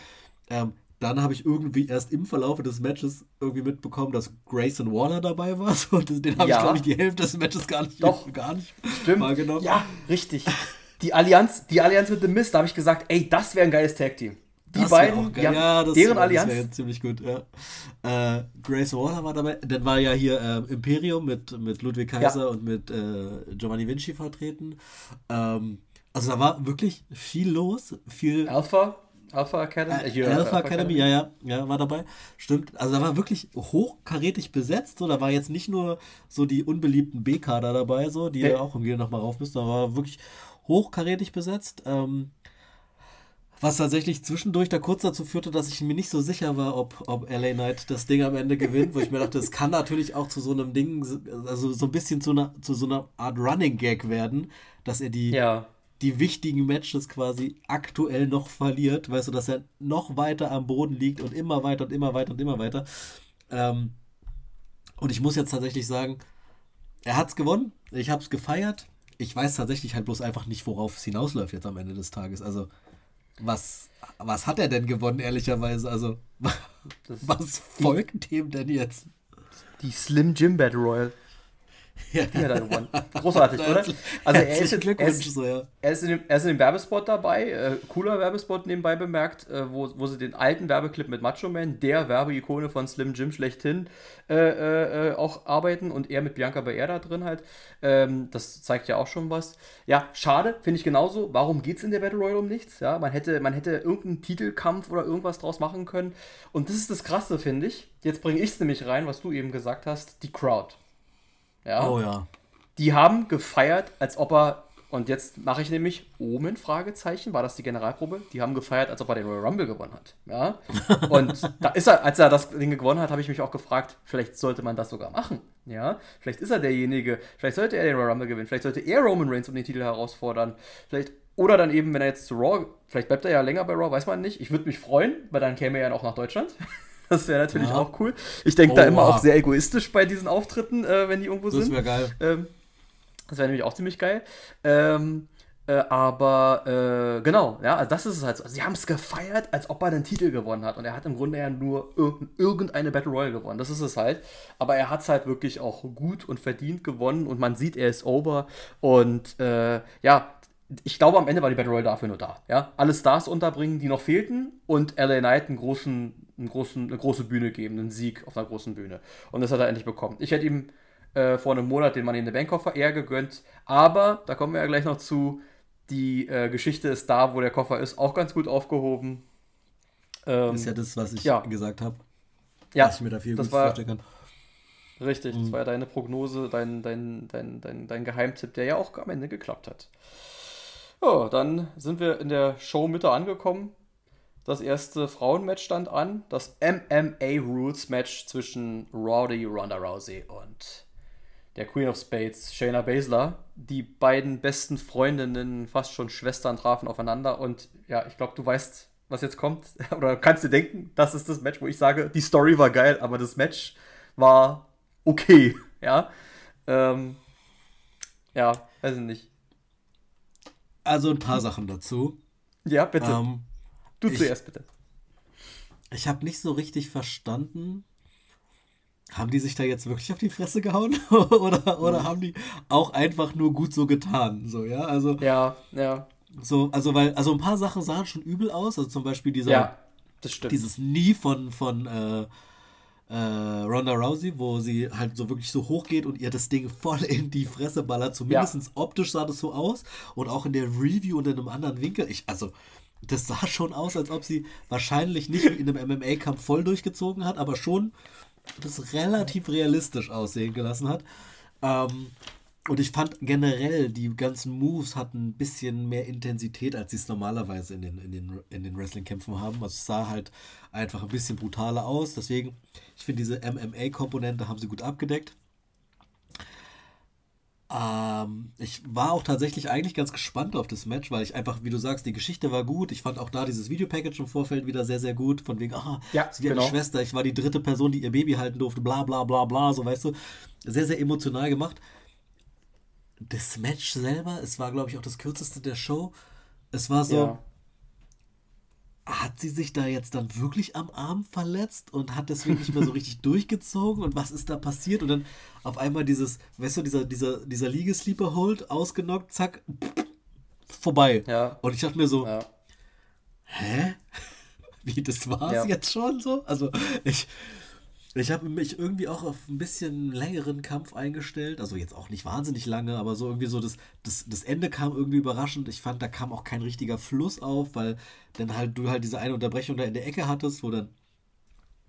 Ähm, dann habe ich irgendwie erst im Verlauf des Matches irgendwie mitbekommen, dass Grayson Waller dabei war. So, den habe ja. ich, glaube ich, die Hälfte des Matches gar nicht, Doch. gar nicht Stimmt. wahrgenommen. Ja, richtig. Die Allianz, die Allianz mit The Mist, da habe ich gesagt, ey, das wäre ein geiles Tag-Team. Die das beiden, ja, ja das deren wär, Allianz. Das ziemlich gut, ja. Äh, Grace Waller war dabei. Dann war ja hier äh, Imperium mit, mit Ludwig Kaiser ja. und mit äh, Giovanni Vinci vertreten. Ähm, also da war wirklich viel los. Viel Alpha Alpha Academy? Äh, Alpha, Alpha Academy, ja, ja, ja, war dabei. Stimmt. Also da war wirklich hochkarätig besetzt. So, da war jetzt nicht nur so die unbeliebten B-Kader dabei, so, die ja auch irgendwie nochmal rauf müssen. Da war wirklich hochkarätig besetzt. Ähm, was tatsächlich zwischendurch da kurz dazu führte, dass ich mir nicht so sicher war, ob, ob LA Knight das Ding am Ende gewinnt, wo ich mir dachte, es kann natürlich auch zu so einem Ding, also so ein bisschen zu, einer, zu so einer Art Running Gag werden, dass er die, ja die wichtigen Matches quasi aktuell noch verliert, weißt du, dass er noch weiter am Boden liegt und immer weiter und immer weiter und immer weiter. Ähm, und ich muss jetzt tatsächlich sagen, er hat es gewonnen, ich habe es gefeiert. Ich weiß tatsächlich halt bloß einfach nicht, worauf es hinausläuft jetzt am Ende des Tages. Also, was, was hat er denn gewonnen, ehrlicherweise? Also, was folgt dem denn jetzt? Die Slim Jim Battle Royal. Ja. Die hat er gewonnen. Großartig, oder? Also er ist, er, ist, er, ist in dem, er ist in dem Werbespot dabei, äh, cooler Werbespot nebenbei bemerkt, äh, wo, wo sie den alten Werbeclip mit Macho Man, der Werbeikone von Slim Jim schlechthin, äh, äh, äh, auch arbeiten und er mit Bianca Belair da drin halt. Ähm, das zeigt ja auch schon was. Ja, schade, finde ich genauso. Warum geht es in der Battle Royale um nichts? Ja, man hätte, man hätte irgendeinen Titelkampf oder irgendwas draus machen können. Und das ist das Krasse, finde ich. Jetzt bringe ich es nämlich rein, was du eben gesagt hast, die Crowd. Ja. Oh ja. Die haben gefeiert, als ob er, und jetzt mache ich nämlich Omen, Fragezeichen, war das die Generalprobe? Die haben gefeiert, als ob er den Royal Rumble gewonnen hat. Ja. Und da ist er, als er das Ding gewonnen hat, habe ich mich auch gefragt, vielleicht sollte man das sogar machen. Ja, vielleicht ist er derjenige, vielleicht sollte er den Royal Rumble gewinnen, vielleicht sollte er Roman Reigns um den Titel herausfordern, vielleicht, oder dann eben, wenn er jetzt zu Raw, vielleicht bleibt er ja länger bei Raw, weiß man nicht. Ich würde mich freuen, weil dann käme er ja auch nach Deutschland. Das wäre natürlich ja. auch cool. Ich denke oh, da immer wow. auch sehr egoistisch bei diesen Auftritten, äh, wenn die irgendwo das sind. Das wäre geil. Ähm, das wäre nämlich auch ziemlich geil. Ähm, äh, aber äh, genau, ja, also das ist es halt so. Also, sie haben es gefeiert, als ob er den Titel gewonnen hat. Und er hat im Grunde ja nur irgendeine Battle Royale gewonnen. Das ist es halt. Aber er hat es halt wirklich auch gut und verdient gewonnen. Und man sieht, er ist over. Und äh, ja, ich glaube, am Ende war die Battle Royale dafür nur da. Ja? Alle Stars unterbringen, die noch fehlten. Und LA Knight einen großen, einen großen, eine große Bühne geben, einen Sieg auf einer großen Bühne. Und das hat er endlich bekommen. Ich hätte ihm äh, vor einem Monat den Money in the Bank Koffer eher gegönnt. Aber, da kommen wir ja gleich noch zu, die äh, Geschichte ist da, wo der Koffer ist, auch ganz gut aufgehoben. Ähm, ist ja das, was ich ja. gesagt habe. Ja, ich mir da viel das war, kann. Richtig, mhm. das war ja deine Prognose, dein, dein, dein, dein, dein Geheimtipp, der ja auch am Ende geklappt hat. Ja, dann sind wir in der Show Mitte angekommen. Das erste Frauenmatch stand an, das MMA Rules Match zwischen Rowdy Ronda Rousey und der Queen of Spades, Shayna Baszler. Die beiden besten Freundinnen, fast schon Schwestern, trafen aufeinander. Und ja, ich glaube, du weißt, was jetzt kommt. Oder kannst dir denken, das ist das Match, wo ich sage, die Story war geil, aber das Match war okay. Ja. Ähm, ja, weiß ich nicht. Also ein paar Sachen dazu. Ja, bitte. Ähm, du ich, zuerst, bitte. Ich habe nicht so richtig verstanden, haben die sich da jetzt wirklich auf die Fresse gehauen? oder oder mhm. haben die auch einfach nur gut so getan? So, ja, also. Ja, ja. So, also, weil, also ein paar Sachen sahen schon übel aus. Also zum Beispiel dieser. Ja, das stimmt. Dieses Nie von, von äh, äh, Ronda Rousey, wo sie halt so wirklich so hoch geht und ihr das Ding voll in die Fresse ballert. Zumindest ja. optisch sah das so aus. Und auch in der Review und in einem anderen Winkel. Ich, also, das sah schon aus, als ob sie wahrscheinlich nicht in einem MMA-Kampf voll durchgezogen hat, aber schon das relativ realistisch aussehen gelassen hat. Ähm, und ich fand generell, die ganzen Moves hatten ein bisschen mehr Intensität, als sie es normalerweise in den, in den, in den Wrestling-Kämpfen haben. Also es sah halt einfach ein bisschen brutaler aus. Deswegen, ich finde, diese MMA-Komponente haben sie gut abgedeckt. Ähm, ich war auch tatsächlich eigentlich ganz gespannt auf das Match, weil ich einfach, wie du sagst, die Geschichte war gut. Ich fand auch da dieses Videopackage im Vorfeld wieder sehr, sehr gut. Von wegen, ah, ja, sie genau. eine Schwester, ich war die dritte Person, die ihr Baby halten durfte, bla bla bla bla, so weißt du. Sehr, sehr emotional gemacht. Das Match selber, es war, glaube ich, auch das kürzeste der Show. Es war so, ja hat sie sich da jetzt dann wirklich am Arm verletzt und hat deswegen nicht mehr so richtig durchgezogen und was ist da passiert und dann auf einmal dieses, weißt du, dieser, dieser, dieser Liegesleeper-Hold ausgenockt, zack, vorbei. Ja. Und ich dachte mir so, ja. hä? Wie, das war's ja. jetzt schon so? Also ich, ich habe mich irgendwie auch auf ein bisschen längeren Kampf eingestellt. Also jetzt auch nicht wahnsinnig lange, aber so irgendwie so das, das, das Ende kam irgendwie überraschend. Ich fand, da kam auch kein richtiger Fluss auf, weil dann halt du halt diese eine Unterbrechung da in der Ecke hattest, wo dann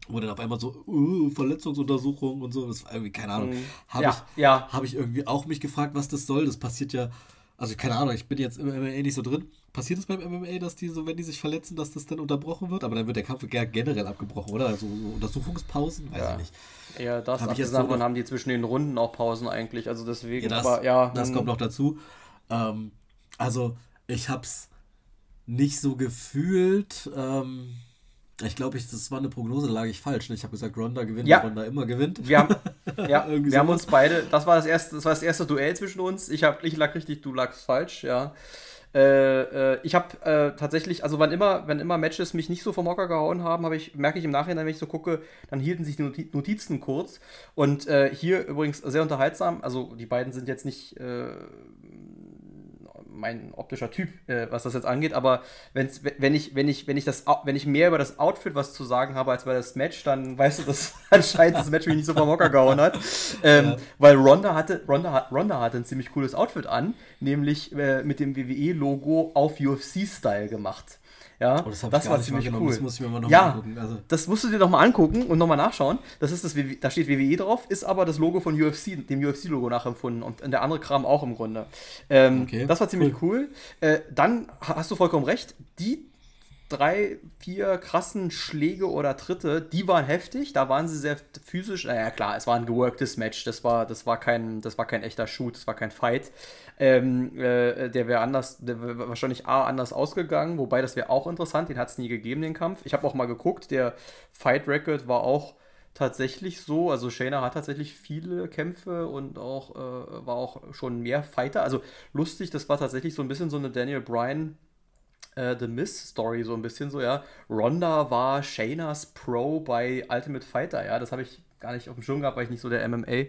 wo dann auf einmal so uh, Verletzungsuntersuchung und so, das war irgendwie, keine Ahnung, mhm. habe ja, ich, ja. Hab ich irgendwie auch mich gefragt, was das soll. Das passiert ja also keine Ahnung, ich bin jetzt im MMA nicht so drin. Passiert es beim MMA, dass die so, wenn die sich verletzen, dass das dann unterbrochen wird? Aber dann wird der Kampf generell abgebrochen, oder? Also so Untersuchungspausen? Weiß ja. ich nicht. Ja, das Hab ich jetzt davon so haben die zwischen den Runden auch Pausen eigentlich. Also deswegen, ja, das, aber ja. Das hm. kommt noch dazu. Ähm, also, ich hab's nicht so gefühlt. Ähm, ich glaube, ich, das war eine Prognose, da lag ich falsch. Ne? Ich habe gesagt, Ronda gewinnt, ja. Ronda immer gewinnt. Wir haben, ja, wir haben uns beide, das war das erste, das war das erste Duell zwischen uns. Ich, hab, ich lag richtig, du lagst falsch, ja. Äh, äh, ich habe äh, tatsächlich, also wann immer, wenn immer Matches mich nicht so vom Hocker gehauen haben, habe ich, merke ich im Nachhinein, wenn ich so gucke, dann hielten sich die Notizen kurz. Und äh, hier übrigens sehr unterhaltsam. Also die beiden sind jetzt nicht äh, mein optischer Typ, äh, was das jetzt angeht, aber wenn's, wenn ich, wenn ich, wenn ich das, wenn ich mehr über das Outfit was zu sagen habe als über das Match, dann weißt du, dass anscheinend das Match mich nicht so vom Hocker gehauen hat. Ähm, ja. Weil Ronda hatte, Ronda, Ronda hatte ein ziemlich cooles Outfit an, nämlich äh, mit dem WWE-Logo auf UFC-Style gemacht. Ja, oh, das, das war ziemlich cool. Das muss ich mir mal noch ja, mal angucken. Also. Das musst du dir noch mal angucken und noch mal nachschauen. Das ist das, da steht WWE drauf, ist aber das Logo von UFC, dem UFC-Logo nachempfunden und der andere Kram auch im Grunde. Ähm, okay, das war ziemlich cool. cool. Äh, dann hast du vollkommen recht. Die drei, vier krassen Schläge oder Tritte, die waren heftig, da waren sie sehr physisch. Naja, klar, es war ein geworktes Match, das war, das war, kein, das war kein echter Shoot, das war kein Fight. Ähm, äh, der wäre anders, der wäre wahrscheinlich A anders ausgegangen, wobei das wäre auch interessant, den hat es nie gegeben, den Kampf. Ich habe auch mal geguckt, der Fight Record war auch tatsächlich so. Also Shayna hat tatsächlich viele Kämpfe und auch äh, war auch schon mehr Fighter. Also lustig, das war tatsächlich so ein bisschen so eine Daniel Bryan äh, The Miss Story, so ein bisschen so, ja. Ronda war Shaynas Pro bei Ultimate Fighter, ja. Das habe ich gar nicht auf dem Schirm gehabt, weil ich nicht so der MMA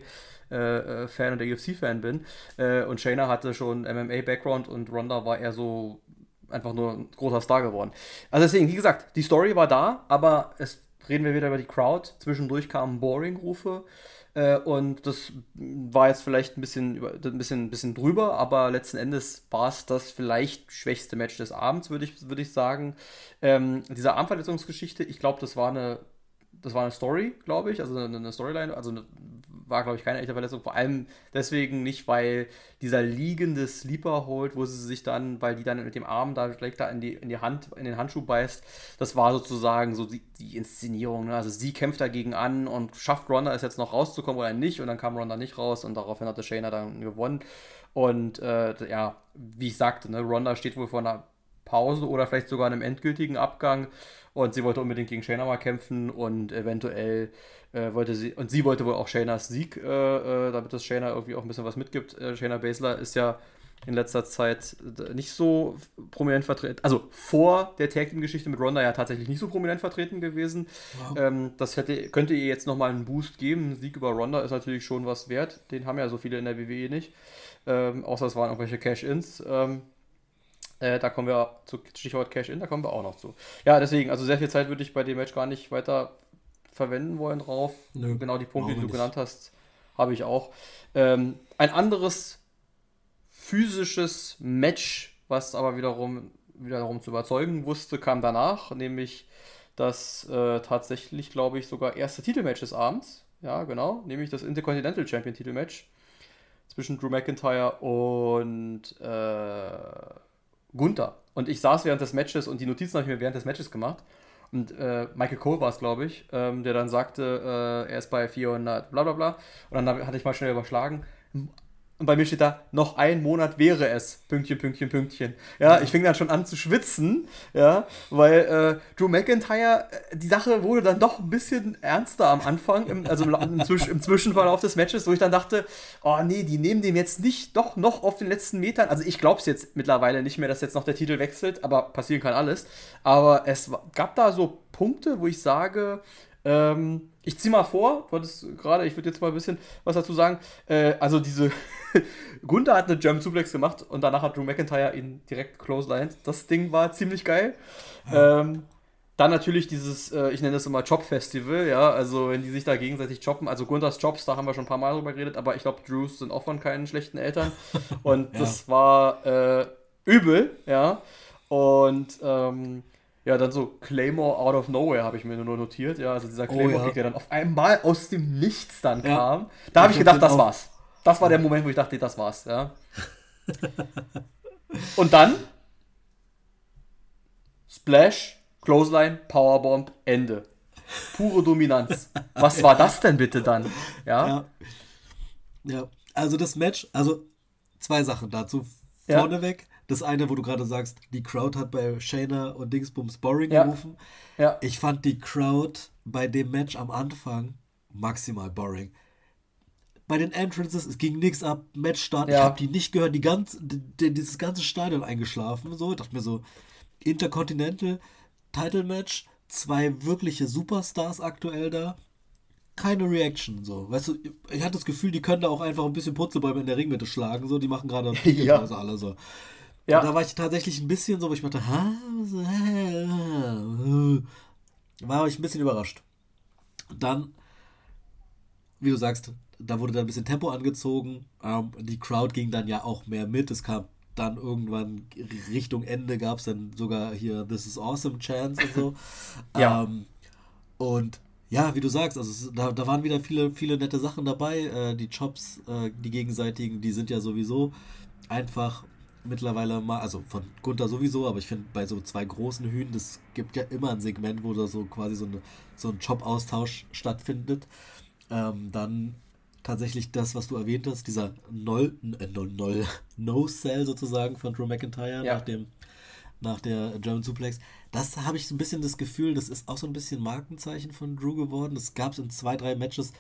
äh, äh, Fan und der UFC-Fan bin. Äh, und Shayna hatte schon MMA-Background und Ronda war eher so einfach nur ein großer Star geworden. Also deswegen, wie gesagt, die Story war da, aber es reden wir wieder über die Crowd. Zwischendurch kamen Boring-Rufe. Äh, und das war jetzt vielleicht ein bisschen, ein bisschen, ein bisschen drüber, aber letzten Endes war es das vielleicht schwächste Match des Abends, würde ich, würd ich sagen. Ähm, diese Armverletzungsgeschichte, ich glaube, das war eine das war eine Story, glaube ich, also eine, eine Storyline, also eine, war, glaube ich, keine echte Verletzung. Vor allem deswegen nicht, weil dieser liegende Sleeper holt, wo sie sich dann, weil die dann mit dem Arm da direkt da in die, in die Hand, in den Handschuh beißt, das war sozusagen so die, die Inszenierung. Ne? Also sie kämpft dagegen an und schafft Ronda es jetzt noch rauszukommen oder nicht und dann kam Ronda nicht raus und daraufhin hatte Shayna dann gewonnen. Und äh, ja, wie ich sagte, ne, Ronda steht wohl vor einer Pause oder vielleicht sogar einem endgültigen Abgang. Und sie wollte unbedingt gegen Shayna mal kämpfen und eventuell äh, wollte sie, und sie wollte wohl auch Shaynas Sieg, äh, äh, damit das Shayna irgendwie auch ein bisschen was mitgibt. Äh, Shayna Baszler ist ja in letzter Zeit nicht so prominent vertreten, also vor der Tag Team Geschichte mit Ronda ja tatsächlich nicht so prominent vertreten gewesen. Wow. Ähm, das hätte, könnte ihr jetzt nochmal einen Boost geben. Ein Sieg über Ronda ist natürlich schon was wert. Den haben ja so viele in der WWE nicht. Ähm, außer es waren irgendwelche Cash-Ins. Ähm, äh, da kommen wir zu Stichwort Cash-In, da kommen wir auch noch zu. Ja, deswegen, also sehr viel Zeit würde ich bei dem Match gar nicht weiter verwenden wollen drauf. Nö, genau die Punkte, die du nicht. genannt hast, habe ich auch. Ähm, ein anderes physisches Match, was aber wiederum, wiederum zu überzeugen wusste, kam danach, nämlich das äh, tatsächlich, glaube ich, sogar erste Titelmatch des Abends. Ja, genau, nämlich das Intercontinental Champion Titelmatch zwischen Drew McIntyre und äh, Gunther. Und ich saß während des Matches und die Notizen habe ich mir während des Matches gemacht. Und äh, Michael Cole war es, glaube ich, ähm, der dann sagte, äh, er ist bei 400, bla bla bla. Und dann hatte ich mal schnell überschlagen. Und bei mir steht da, noch ein Monat wäre es. Pünktchen, Pünktchen, Pünktchen. Ja, ich fing dann schon an zu schwitzen, ja, weil äh, Drew McIntyre, äh, die Sache wurde dann doch ein bisschen ernster am Anfang, im, also im, im, Zwischenverlauf des Matches, wo ich dann dachte, oh nee, die nehmen dem jetzt nicht doch noch auf den letzten Metern. Also ich glaube es jetzt mittlerweile nicht mehr, dass jetzt noch der Titel wechselt, aber passieren kann alles. Aber es gab da so Punkte, wo ich sage, ähm, ich ziehe mal vor, gerade, ich würde jetzt mal ein bisschen was dazu sagen. Äh, also diese Gunther hat eine German Suplex gemacht und danach hat Drew McIntyre ihn direkt clotheslined. Das Ding war ziemlich geil. Ja. Ähm, dann natürlich dieses, äh, ich nenne das immer Chop-Festival, ja, also wenn die sich da gegenseitig choppen, also Gunthers Chops, da haben wir schon ein paar Mal drüber geredet, aber ich glaube, Drews sind auch von keinen schlechten Eltern. Und ja. das war äh, übel, ja. Und ähm, ja, dann so Claymore out of nowhere habe ich mir nur notiert. Ja, also dieser Claymore, oh, ja. der dann auf einmal aus dem Nichts dann ja. kam. Da habe ich gedacht, das war's. Das war der Moment, wo ich dachte, das war's. Ja. Und dann Splash, Clothesline, Powerbomb, Ende. Pure Dominanz. Was war das denn bitte dann? Ja. Ja, ja. also das Match, also zwei Sachen dazu. Vorneweg, das eine, wo du gerade sagst, die Crowd hat bei Shayna und Dingsbums Boring ja. gerufen. Ja. Ich fand die Crowd bei dem Match am Anfang maximal boring. Bei den Entrances, es ging nichts ab, Matchstart, ja. ich habe die nicht gehört, die ganz, die, dieses ganze Stadion eingeschlafen. So, ich dachte mir so, Intercontinental Title Match, zwei wirkliche Superstars aktuell da. Keine Reaction, so. Weißt du, ich hatte das Gefühl, die können da auch einfach ein bisschen Putzelbäume in der Ringmitte schlagen, so. Die machen gerade ja. alle so. Ja. Und da war ich tatsächlich ein bisschen so, wo ich dachte, war ich ein bisschen überrascht. Dann, wie du sagst, da wurde dann ein bisschen Tempo angezogen. Ähm, die Crowd ging dann ja auch mehr mit. Es kam dann irgendwann Richtung Ende gab es dann sogar hier This is Awesome Chance und so. ja. Ähm, und ja, wie du sagst, also da, da waren wieder viele, viele nette Sachen dabei. Äh, die Chops, äh, die gegenseitigen, die sind ja sowieso einfach mittlerweile mal, also von Gunther sowieso, aber ich finde bei so zwei großen Hühnen, das gibt ja immer ein Segment, wo da so quasi so, eine, so ein Job-Austausch stattfindet. Ähm, dann tatsächlich das, was du erwähnt hast, dieser Null, äh, Null, No-Cell sozusagen von Drew McIntyre ja. nach, dem, nach der German Suplex. Das habe ich so ein bisschen das Gefühl, das ist auch so ein bisschen Markenzeichen von Drew geworden. Das gab es in zwei, drei Matches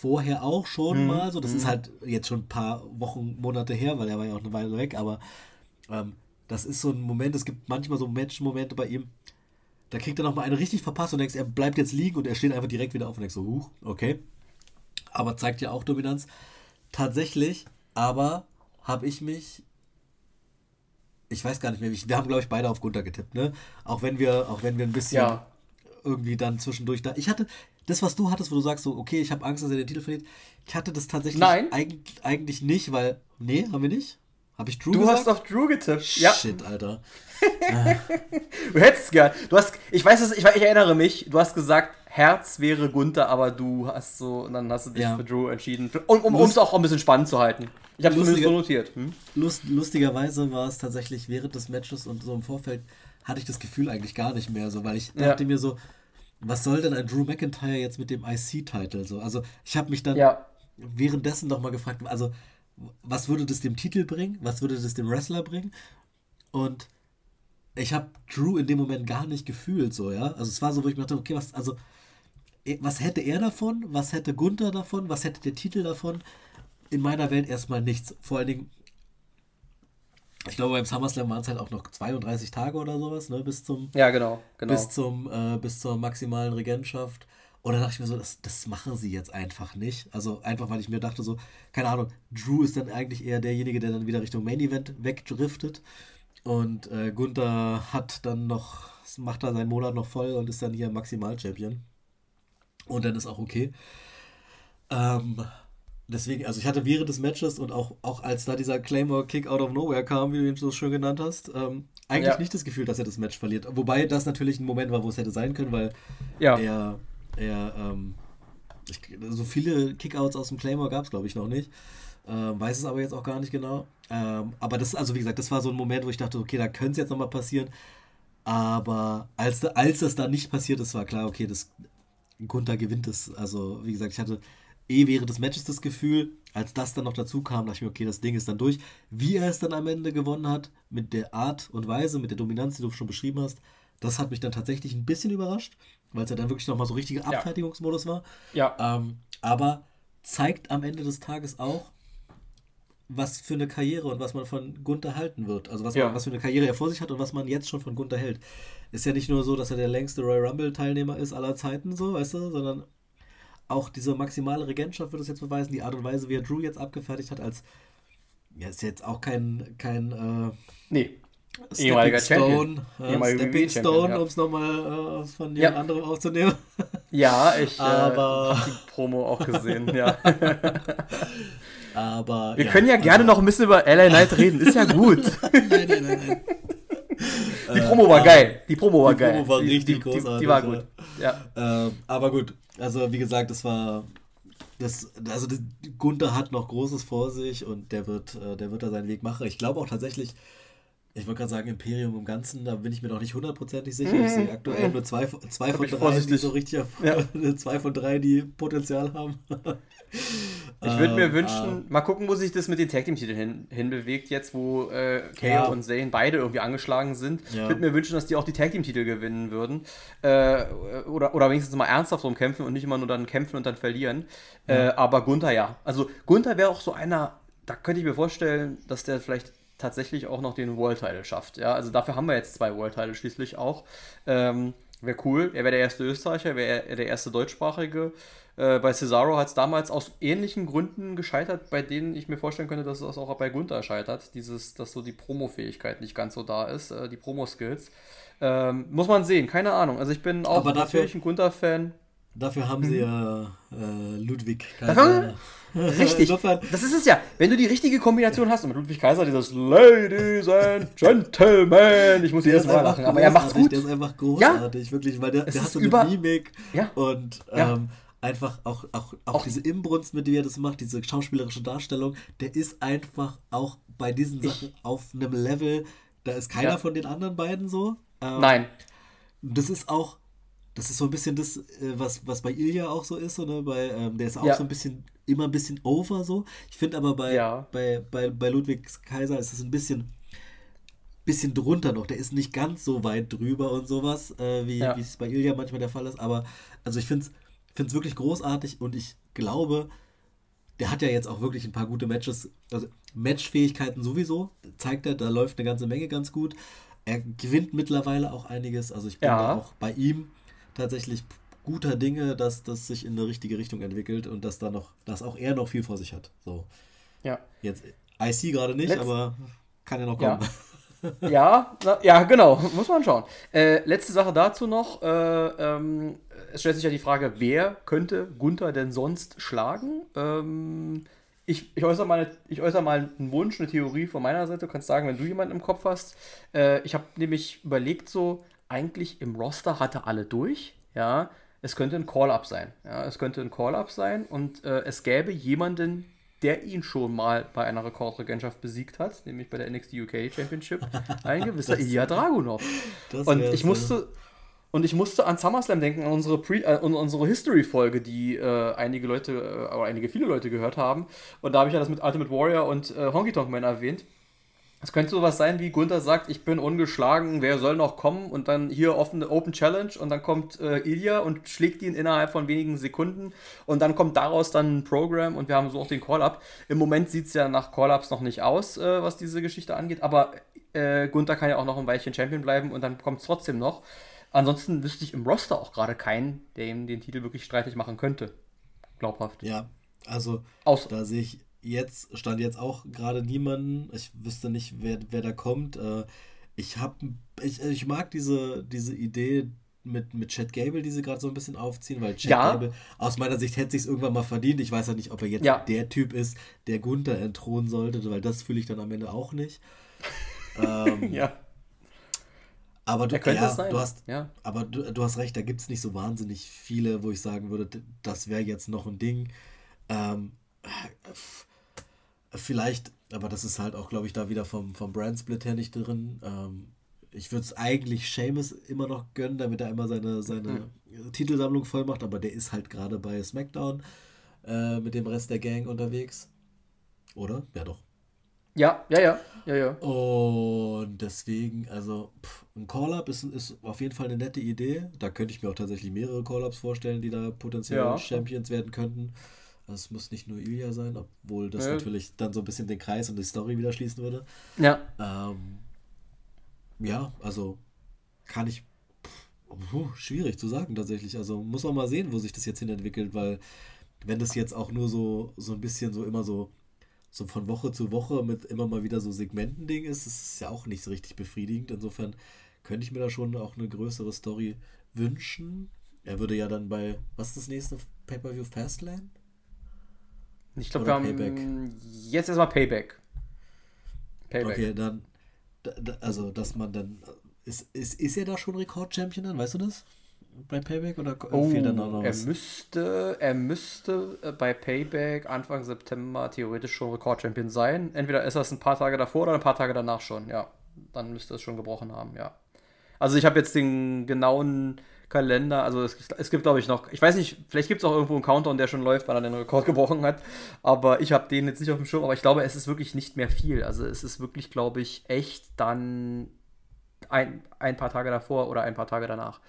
vorher auch schon mhm. mal. So, das mhm. ist halt jetzt schon ein paar Wochen, Monate her, weil er war ja auch eine Weile weg, aber ähm, das ist so ein Moment, es gibt manchmal so Match-Momente bei ihm, da kriegt er nochmal eine richtig verpasst und denkst, er bleibt jetzt liegen und er steht einfach direkt wieder auf und denkst so, huch, okay. Aber zeigt ja auch Dominanz. Tatsächlich, aber habe ich mich ich weiß gar nicht mehr, wir haben glaube ich beide auf Gunther getippt, ne? Auch wenn wir, auch wenn wir ein bisschen ja. irgendwie dann zwischendurch da. Ich hatte, das, was du hattest, wo du sagst, so, okay, ich habe Angst, dass er den Titel verliert, ich hatte das tatsächlich Nein. Eigentlich, eigentlich nicht, weil. Nee, haben wir nicht? Habe ich Drew Du gesagt? hast auf Drew getippt. Shit, Alter. du hättest gern. Du hast. Ich weiß es, ich, ich, erinnere mich, du hast gesagt, Herz wäre Gunther, aber du hast so. Und dann hast du dich ja. für Drew entschieden. Um, um es auch ein bisschen spannend zu halten. Ich habe es so notiert. Hm? Lust, lustigerweise war es tatsächlich während des Matches und so im Vorfeld hatte ich das Gefühl eigentlich gar nicht mehr so, weil ich dachte ja. mir so, was soll denn ein Drew McIntyre jetzt mit dem IC-Titel so? Also ich habe mich dann ja. währenddessen noch mal gefragt, also was würde das dem Titel bringen? Was würde das dem Wrestler bringen? Und ich habe Drew in dem Moment gar nicht gefühlt so, ja. Also es war so, wo ich mir dachte, okay, was, also eh, was hätte er davon? Was hätte Gunther davon? Was hätte der Titel davon? In meiner Welt erstmal nichts. Vor allen Dingen ich glaube, beim SummerSlam waren es halt auch noch 32 Tage oder sowas, ne, bis zum, ja, genau, genau. Bis, zum, äh, bis zur maximalen Regentschaft. Und dann dachte ich mir so, das, das machen sie jetzt einfach nicht. Also einfach, weil ich mir dachte so, keine Ahnung, Drew ist dann eigentlich eher derjenige, der dann wieder Richtung Main Event wegdriftet. Und äh, Gunther hat dann noch, macht da seinen Monat noch voll und ist dann hier Maximal-Champion. Und dann ist auch okay. Ähm, deswegen, also ich hatte während des Matches und auch, auch als da dieser Claymore Kick out of nowhere kam, wie du ihn so schön genannt hast, ähm, eigentlich ja. nicht das Gefühl, dass er das Match verliert. Wobei das natürlich ein Moment war, wo es hätte sein können, weil ja. er, er ähm, ich, so viele Kickouts aus dem Claymore gab es, glaube ich, noch nicht. Ähm, weiß es aber jetzt auch gar nicht genau. Ähm, aber das, also wie gesagt, das war so ein Moment, wo ich dachte, okay, da könnte es jetzt nochmal passieren. Aber als, als das dann nicht passiert ist, war klar, okay, das Gunther gewinnt es. Also, wie gesagt, ich hatte eh während des Matches das Gefühl, als das dann noch dazu kam, dachte ich mir, okay, das Ding ist dann durch. Wie er es dann am Ende gewonnen hat, mit der Art und Weise, mit der Dominanz, die du schon beschrieben hast, das hat mich dann tatsächlich ein bisschen überrascht, weil es ja dann wirklich nochmal so richtiger Abfertigungsmodus war. Ja. Ähm, aber zeigt am Ende des Tages auch, was für eine Karriere und was man von Gunther halten wird. Also was, ja. man, was für eine Karriere er vor sich hat und was man jetzt schon von Gunther hält. Ist ja nicht nur so, dass er der längste Royal Rumble-Teilnehmer ist aller Zeiten, so, weißt du, sondern auch diese maximale Regentschaft wird es jetzt beweisen, die Art und Weise, wie er Drew jetzt abgefertigt hat, als ja, ist jetzt auch kein, kein äh, nee. Stepping Stone, äh, Stepping Stone, ja. um es nochmal äh, von jemand ja. anderem aufzunehmen. Ja, ich äh, habe die Promo auch gesehen, ja. aber. Wir ja, können ja gerne noch ein bisschen über LA Knight reden, ist ja gut. nein, nein, nein, nein. Die Promo war geil. Die Promo war die geil. Promo war richtig die, großartig. Die, die war gut. Ja. Äh, aber gut, also wie gesagt, das war. Das, also Gunther hat noch Großes vor sich und der wird, äh, der wird da seinen Weg machen. Ich glaube auch tatsächlich, ich wollte gerade sagen, Imperium im Ganzen, da bin ich mir noch nicht hundertprozentig sicher. Ich sehe aktuell nur zwei, zwei von drei, die so richtig ja. zwei von drei, die Potenzial haben. Ich würde mir ähm, wünschen, äh, mal gucken, wo sich das mit den Tag Team Titeln hin, hinbewegt, jetzt wo äh, Kale ja. und Zane beide irgendwie angeschlagen sind. Ja. Ich würde mir wünschen, dass die auch die Tag Team Titel gewinnen würden. Äh, oder, oder wenigstens mal ernsthaft drum kämpfen und nicht immer nur dann kämpfen und dann verlieren. Ja. Äh, aber Gunther ja. Also Gunther wäre auch so einer, da könnte ich mir vorstellen, dass der vielleicht tatsächlich auch noch den World Title schafft. Ja, also dafür haben wir jetzt zwei World Title schließlich auch. Ähm, wäre cool. Er wäre der erste Österreicher, wäre der erste deutschsprachige. Äh, bei Cesaro hat es damals aus ähnlichen Gründen gescheitert, bei denen ich mir vorstellen könnte, dass es auch bei Gunther scheitert. Dieses, dass so die Promo-Fähigkeit nicht ganz so da ist, äh, die Promo-Skills. Ähm, muss man sehen, keine Ahnung. Also ich bin auch Aber dafür, natürlich ein Gunther-Fan. Dafür haben sie mhm. ja äh, Ludwig Kaiser. Richtig. das ist es ja. Wenn du die richtige Kombination hast und mit Ludwig Kaiser dieses Ladies and Gentlemen, ich muss jedes Mal lachen, aber er macht's gut. Der ist einfach großartig, ja. wirklich, weil der, der hat so eine Mimik ja. und ähm, einfach auch, auch, auch, auch diese Imbrunst, mit der er das macht, diese schauspielerische Darstellung, der ist einfach auch bei diesen Sachen ich, auf einem Level, da ist keiner ja. von den anderen beiden so. Ähm, Nein. Das ist auch, das ist so ein bisschen das, äh, was, was bei Ilya auch so ist, so, ne? bei, ähm, der ist auch ja. so ein bisschen, immer ein bisschen over so. Ich finde aber bei, ja. bei, bei, bei Ludwig Kaiser ist es ein bisschen bisschen drunter noch. Der ist nicht ganz so weit drüber und sowas, äh, wie, ja. es bei Ilya manchmal der Fall ist. Aber also ich finde es wirklich großartig und ich glaube, der hat ja jetzt auch wirklich ein paar gute Matches. Also Matchfähigkeiten sowieso, zeigt er, da läuft eine ganze Menge ganz gut. Er gewinnt mittlerweile auch einiges. Also ich bin ja. da auch bei ihm tatsächlich guter Dinge, dass das sich in eine richtige Richtung entwickelt und dass da noch, dass auch er noch viel vor sich hat. So. Ja. Jetzt IC gerade nicht, Letz aber kann ja noch kommen. Ja. Ja, na, ja, genau, muss man schauen. Äh, letzte Sache dazu noch. Äh, ähm, es stellt sich ja die Frage, wer könnte Gunther denn sonst schlagen? Ähm, ich, ich, äußere mal, ich äußere mal einen Wunsch, eine Theorie von meiner Seite. Du kannst sagen, wenn du jemanden im Kopf hast. Äh, ich habe nämlich überlegt, so, eigentlich im Roster hatte alle durch. Ja, es könnte ein Call-Up sein. Ja, es könnte ein Call-Up sein und äh, es gäbe jemanden, der ihn schon mal bei einer Rekordregentschaft besiegt hat, nämlich bei der NXT UK Championship, ein gewisser Ilya Dragunov. Und ich musste und ich musste an SummerSlam denken, an unsere, Pre äh, unsere History-Folge, die äh, einige Leute, äh, oder einige viele Leute gehört haben. Und da habe ich ja das mit Ultimate Warrior und äh, Honky Tonk Man erwähnt. Es könnte sowas sein, wie Gunther sagt, ich bin ungeschlagen, wer soll noch kommen? Und dann hier offene Open Challenge und dann kommt äh, Ilya und schlägt ihn innerhalb von wenigen Sekunden und dann kommt daraus dann ein Programm und wir haben so auch den Call-Up. Im Moment sieht es ja nach Call-Ups noch nicht aus, äh, was diese Geschichte angeht, aber äh, Gunther kann ja auch noch ein Weilchen Champion bleiben und dann kommt es trotzdem noch. Ansonsten wüsste ich im Roster auch gerade keinen, der ihm den Titel wirklich streitig machen könnte. Glaubhaft. Ja, also Aus da sehe ich jetzt, stand jetzt auch gerade niemanden. Ich wüsste nicht, wer, wer da kommt. Äh, ich habe, ich, ich mag diese, diese Idee mit, mit Chad Gable, die sie gerade so ein bisschen aufziehen, weil Chad ja. Gable aus meiner Sicht hätte sich irgendwann mal verdient. Ich weiß ja nicht, ob er jetzt ja. der Typ ist, der Gunther entthronen sollte, weil das fühle ich dann am Ende auch nicht. ähm, ja. Aber du, ja, du hast, ja. aber du, du hast recht, da gibt es nicht so wahnsinnig viele, wo ich sagen würde, das wäre jetzt noch ein Ding. Ähm, Vielleicht, aber das ist halt auch, glaube ich, da wieder vom, vom Brand-Split her nicht drin. Ähm, ich würde es eigentlich Seamus immer noch gönnen, damit er immer seine, seine mhm. Titelsammlung voll macht, aber der ist halt gerade bei SmackDown äh, mit dem Rest der Gang unterwegs. Oder? Ja, doch. Ja, ja, ja, ja, ja. Und deswegen, also pff, ein Call-Up ist, ist auf jeden Fall eine nette Idee. Da könnte ich mir auch tatsächlich mehrere Call-Ups vorstellen, die da potenziell ja. Champions werden könnten. Also es muss nicht nur Ilya sein, obwohl das ja. natürlich dann so ein bisschen den Kreis und die Story wieder schließen würde. Ja. Ähm, ja, also kann ich. Puh, schwierig zu sagen tatsächlich. Also muss man mal sehen, wo sich das jetzt hin entwickelt, weil wenn das jetzt auch nur so, so ein bisschen so immer so, so von Woche zu Woche mit immer mal wieder so Segmentending ist, ist es ja auch nicht so richtig befriedigend. Insofern könnte ich mir da schon auch eine größere Story wünschen. Er würde ja dann bei, was ist das nächste Pay-Per-View Fastlane? Ich glaube, wir haben Payback? jetzt erstmal Payback. Payback. Okay, dann, also, dass man dann, ist, ist, ist er da schon Rekord-Champion dann, weißt du das? Bei Payback oder oh, fehlt dann noch er was? Müsste, er müsste äh, bei Payback Anfang September theoretisch schon Rekord-Champion sein. Entweder ist das ein paar Tage davor oder ein paar Tage danach schon, ja. Dann müsste es schon gebrochen haben, ja. Also ich habe jetzt den genauen Kalender. Also es, es gibt, glaube ich, noch, ich weiß nicht, vielleicht gibt es auch irgendwo einen Countdown, der schon läuft, weil er den Rekord gebrochen hat. Aber ich habe den jetzt nicht auf dem Schirm. Aber ich glaube, es ist wirklich nicht mehr viel. Also es ist wirklich, glaube ich, echt dann ein, ein paar Tage davor oder ein paar Tage danach.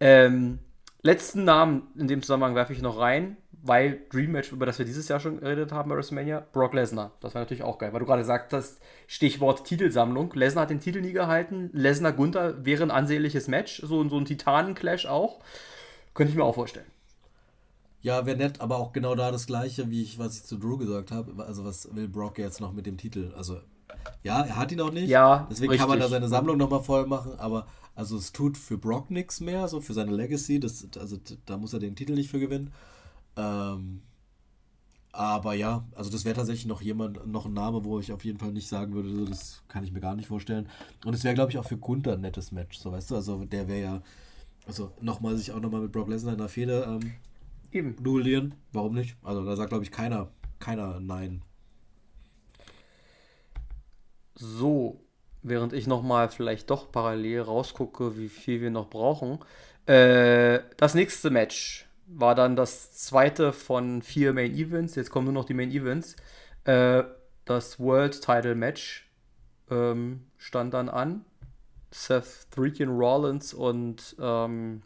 Ähm, letzten Namen in dem Zusammenhang werfe ich noch rein weil Dream Match, über das wir dieses Jahr schon geredet haben bei WrestleMania, Brock Lesnar. Das war natürlich auch geil, weil du gerade sagtest, Stichwort Titelsammlung. Lesnar hat den Titel nie gehalten. Lesnar Gunther wäre ein ansehnliches Match, so, so ein Titanen-Clash auch. Könnte ich mir auch vorstellen. Ja, wäre nett, aber auch genau da das Gleiche, wie ich, was ich zu Drew gesagt habe. Also, was will Brock jetzt noch mit dem Titel? Also, ja, er hat ihn auch nicht. Ja, Deswegen richtig. kann man da seine Sammlung nochmal voll machen, aber also es tut für Brock nichts mehr, so für seine Legacy. Das, also, da muss er den Titel nicht für gewinnen. Ähm, aber ja, also das wäre tatsächlich noch jemand, noch ein Name, wo ich auf jeden Fall nicht sagen würde, das kann ich mir gar nicht vorstellen. Und es wäre, glaube ich, auch für Gunther ein nettes Match, so weißt du, also der wäre ja, also nochmal sich auch nochmal mit Brock Lesnar in der Fehde ähm, Eben. Duellieren, warum nicht? Also da sagt, glaube ich, keiner, keiner Nein. So, während ich nochmal vielleicht doch parallel rausgucke, wie viel wir noch brauchen. Äh, das nächste Match war dann das zweite von vier Main Events. Jetzt kommen nur noch die Main Events. Äh, das World Title Match ähm, stand dann an. Seth Freakin Rollins und ähm,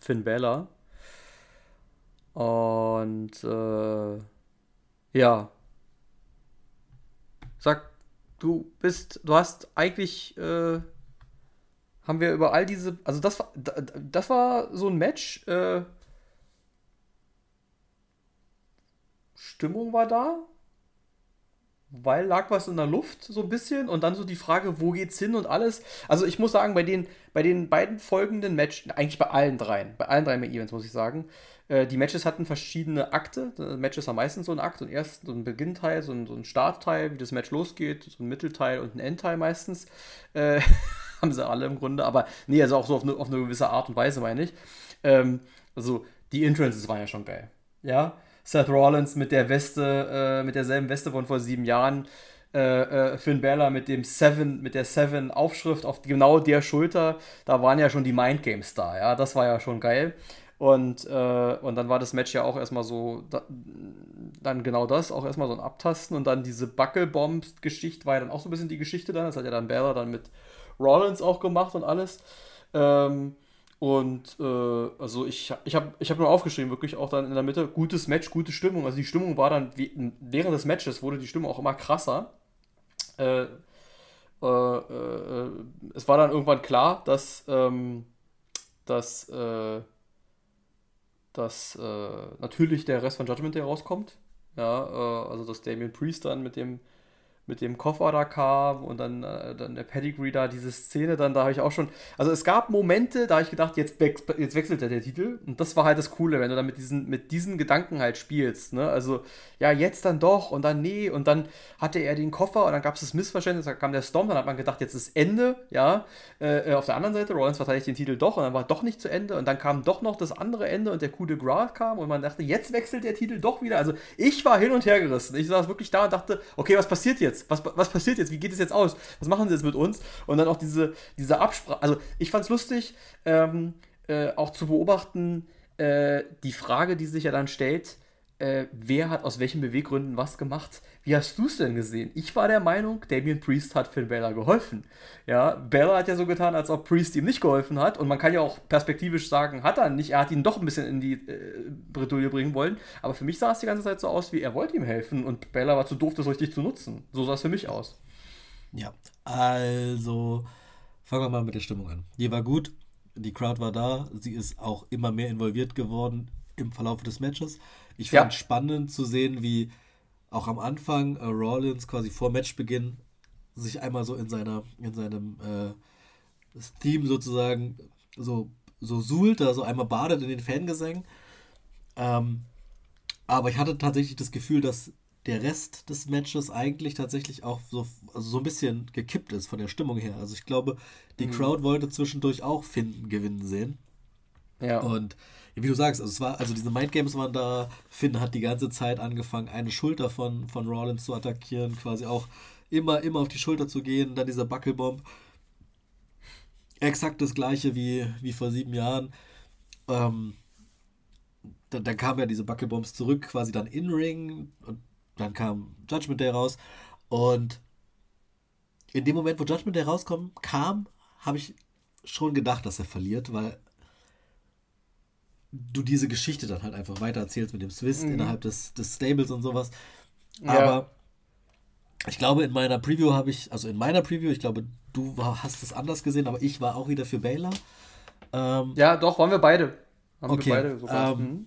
Finn Balor. Und äh, ja. Sag, du bist, du hast eigentlich, äh, haben wir über all diese, also das war, das war so ein Match, äh, Stimmung war da, weil lag was in der Luft so ein bisschen und dann so die Frage, wo geht's hin und alles. Also ich muss sagen, bei den, bei den beiden folgenden Matches, eigentlich bei allen dreien, bei allen drei Events muss ich sagen, äh, die Matches hatten verschiedene Akte. Matches haben meistens so einen Akt, so einen ersten, so einen Beginnteil, so einen, so einen Startteil, wie das Match losgeht, so ein Mittelteil und ein Endteil meistens. Äh, haben sie alle im Grunde, aber nee, also auch so auf eine, auf eine gewisse Art und Weise, meine ich. Ähm, also die Entrances waren ja schon geil. Ja, Seth Rollins mit der Weste, äh, mit derselben Weste von vor sieben Jahren. Äh, äh, Finn Balor mit dem Seven, mit der Seven Aufschrift auf genau der Schulter, da waren ja schon die Mind Games da, ja, das war ja schon geil. Und, äh, und dann war das Match ja auch erstmal so, da, dann genau das, auch erstmal so ein Abtasten und dann diese Buckelbombs-Geschichte war ja dann auch so ein bisschen die Geschichte dann, das hat ja dann Balor dann mit Rollins auch gemacht und alles. Ähm, und äh, also ich, ich habe ich hab nur aufgeschrieben, wirklich auch dann in der Mitte, gutes Match, gute Stimmung. Also die Stimmung war dann, während des Matches wurde die Stimmung auch immer krasser. Äh, äh, äh es war dann irgendwann klar, dass, ähm, dass, äh, dass äh, natürlich der Rest von Judgment Day rauskommt. Ja, also dass Damien Priest dann mit dem mit dem Koffer da kam und dann, äh, dann der Pedigree da, diese Szene, dann da habe ich auch schon. Also es gab Momente, da habe ich gedacht, jetzt, jetzt wechselt er der Titel. Und das war halt das Coole, wenn du dann mit diesen, mit diesen Gedanken halt spielst. Ne? Also, ja, jetzt dann doch und dann nee. Und dann hatte er den Koffer und dann gab es das Missverständnis, da kam der Storm, dann hat man gedacht, jetzt ist Ende, ja. Äh, auf der anderen Seite, Rollins verteidigt den Titel doch und dann war doch nicht zu Ende. Und dann kam doch noch das andere Ende und der Coup de Gras kam und man dachte, jetzt wechselt der Titel doch wieder. Also ich war hin und her gerissen. Ich saß wirklich da und dachte, okay, was passiert jetzt? Jetzt? Was, was passiert jetzt? Wie geht es jetzt aus? Was machen sie jetzt mit uns? Und dann auch diese, diese Absprache. Also, ich fand es lustig, ähm, äh, auch zu beobachten, äh, die Frage, die sich ja dann stellt, äh, wer hat aus welchen Beweggründen was gemacht. Wie hast du es denn gesehen? Ich war der Meinung, Damien Priest hat Finn Bella geholfen. Ja, Bella hat ja so getan, als ob Priest ihm nicht geholfen hat. Und man kann ja auch perspektivisch sagen, hat er nicht. Er hat ihn doch ein bisschen in die äh, Bredouille bringen wollen. Aber für mich sah es die ganze Zeit so aus, wie er wollte ihm helfen. Und Bella war zu doof, das richtig zu nutzen. So sah es für mich aus. Ja, also fangen wir mal mit der Stimmung an. Die war gut. Die Crowd war da. Sie ist auch immer mehr involviert geworden im Verlauf des Matches. Ich fand ja. spannend zu sehen, wie auch am Anfang äh, Rollins quasi vor Matchbeginn sich einmal so in seiner in seinem äh, Theme sozusagen so so suhlt, also einmal badet in den Fangesängen. Ähm, aber ich hatte tatsächlich das Gefühl, dass der Rest des Matches eigentlich tatsächlich auch so, also so ein bisschen gekippt ist von der Stimmung her. Also ich glaube, die mhm. Crowd wollte zwischendurch auch Finn gewinnen sehen. Ja. Und wie du sagst, also es war, also diese Mindgames waren da, Finn hat die ganze Zeit angefangen, eine Schulter von, von Rollins zu attackieren, quasi auch immer, immer auf die Schulter zu gehen, dann dieser Buckelbomb. Exakt das gleiche wie, wie vor sieben Jahren. Ähm, dann, dann kamen ja diese Buckelbombs zurück, quasi dann in Ring und dann kam Judgment Day raus. Und in dem Moment, wo Judgment Day rauskommt, kam, habe ich schon gedacht, dass er verliert, weil du diese Geschichte dann halt einfach weiter erzählst mit dem Swiss mhm. innerhalb des, des Stables und sowas. Ja. Aber ich glaube, in meiner Preview habe ich, also in meiner Preview, ich glaube, du hast es anders gesehen, aber ich war auch wieder für Baylor. Ähm, ja, doch, waren wir beide. Haben okay. wir beide ähm,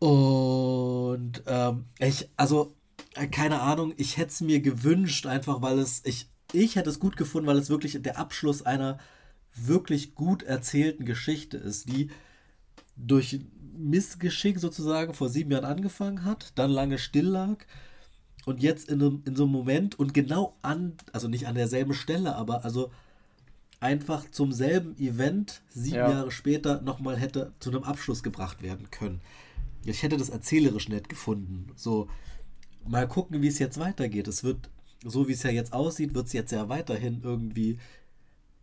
mhm. Und ähm, ich, also, äh, keine Ahnung, ich hätte es mir gewünscht, einfach weil es, ich, ich hätte es gut gefunden, weil es wirklich der Abschluss einer wirklich gut erzählten Geschichte ist, die durch Missgeschick sozusagen vor sieben Jahren angefangen hat, dann lange still lag und jetzt in, einem, in so einem Moment und genau an, also nicht an derselben Stelle, aber also einfach zum selben Event sieben ja. Jahre später nochmal hätte zu einem Abschluss gebracht werden können. Ich hätte das erzählerisch nett gefunden. So, mal gucken, wie es jetzt weitergeht. Es wird, so wie es ja jetzt aussieht, wird es jetzt ja weiterhin irgendwie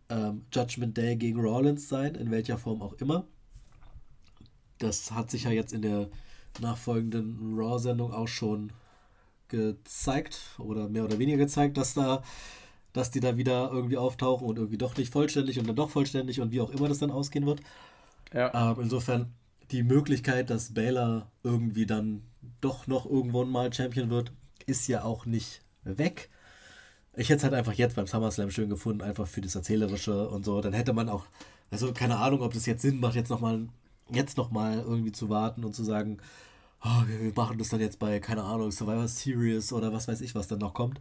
ähm, Judgment Day gegen Rollins sein, in welcher Form auch immer. Das hat sich ja jetzt in der nachfolgenden Raw-Sendung auch schon gezeigt oder mehr oder weniger gezeigt, dass da, dass die da wieder irgendwie auftauchen und irgendwie doch nicht vollständig und dann doch vollständig und wie auch immer das dann ausgehen wird. Ja. Ähm, insofern die Möglichkeit, dass Baylor irgendwie dann doch noch irgendwann mal Champion wird, ist ja auch nicht weg. Ich hätte es halt einfach jetzt beim SummerSlam schön gefunden, einfach für das Erzählerische und so. Dann hätte man auch, also keine Ahnung, ob das jetzt Sinn macht, jetzt nochmal jetzt noch mal irgendwie zu warten und zu sagen, oh, wir machen das dann jetzt bei, keine Ahnung, Survivor Series oder was weiß ich, was dann noch kommt.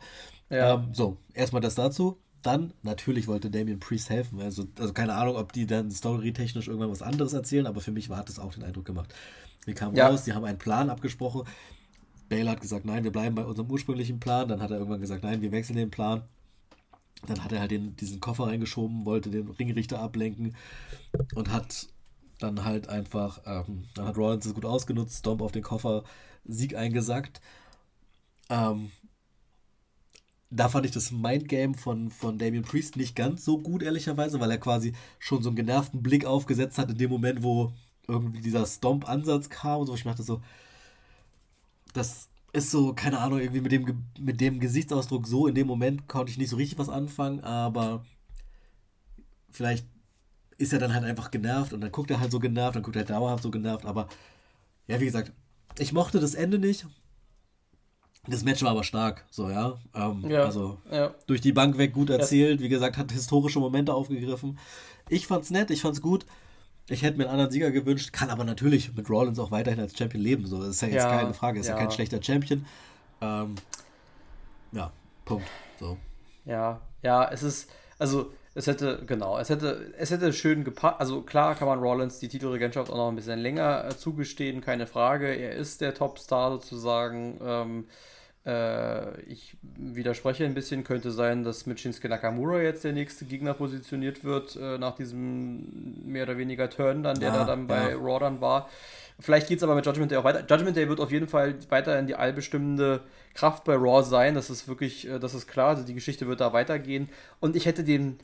Ja. Ähm, so, erstmal das dazu. Dann, natürlich wollte Damien Priest helfen. Also, also keine Ahnung, ob die dann storytechnisch irgendwann was anderes erzählen, aber für mich war das auch den Eindruck gemacht. Wir kamen ja. raus, die haben einen Plan abgesprochen. Bale hat gesagt, nein, wir bleiben bei unserem ursprünglichen Plan. Dann hat er irgendwann gesagt, nein, wir wechseln den Plan. Dann hat er halt den, diesen Koffer reingeschoben, wollte den Ringrichter ablenken und hat dann halt einfach, ähm, dann hat Rollins es gut ausgenutzt, Stomp auf den Koffer, Sieg eingesackt. Ähm, da fand ich das Mindgame von, von Damien Priest nicht ganz so gut, ehrlicherweise, weil er quasi schon so einen genervten Blick aufgesetzt hat in dem Moment, wo irgendwie dieser Stomp-Ansatz kam und so. Ich dachte so, das ist so, keine Ahnung, irgendwie mit dem, mit dem Gesichtsausdruck so in dem Moment konnte ich nicht so richtig was anfangen, aber vielleicht ist er dann halt einfach genervt und dann guckt er halt so genervt, dann guckt er dauerhaft so genervt, aber ja, wie gesagt, ich mochte das Ende nicht. Das Match war aber stark, so, ja. Ähm, ja also ja. durch die Bank weg gut erzählt, ja. wie gesagt, hat historische Momente aufgegriffen. Ich fand's nett, ich fand's gut. Ich hätte mir einen anderen Sieger gewünscht, kann aber natürlich mit Rollins auch weiterhin als Champion leben. So, das ist ja jetzt keine Frage, ist ja. kein schlechter Champion. Ähm, ja, Punkt. So. Ja, ja, es ist, also es hätte, genau, es hätte, es hätte schön gepasst. Also klar kann man Rollins die Titelregentschaft auch noch ein bisschen länger äh, zugestehen, keine Frage. Er ist der Topstar sozusagen. Ähm, äh, ich widerspreche ein bisschen, könnte sein, dass mit Shinsuke Nakamura jetzt der nächste Gegner positioniert wird, äh, nach diesem mehr oder weniger Turn dann, der ja, da dann bei ja. Raw dann war. Vielleicht geht es aber mit Judgment Day auch weiter. Judgment Day wird auf jeden Fall weiterhin die allbestimmende Kraft bei Raw sein. Das ist wirklich, äh, das ist klar. Also die Geschichte wird da weitergehen. Und ich hätte den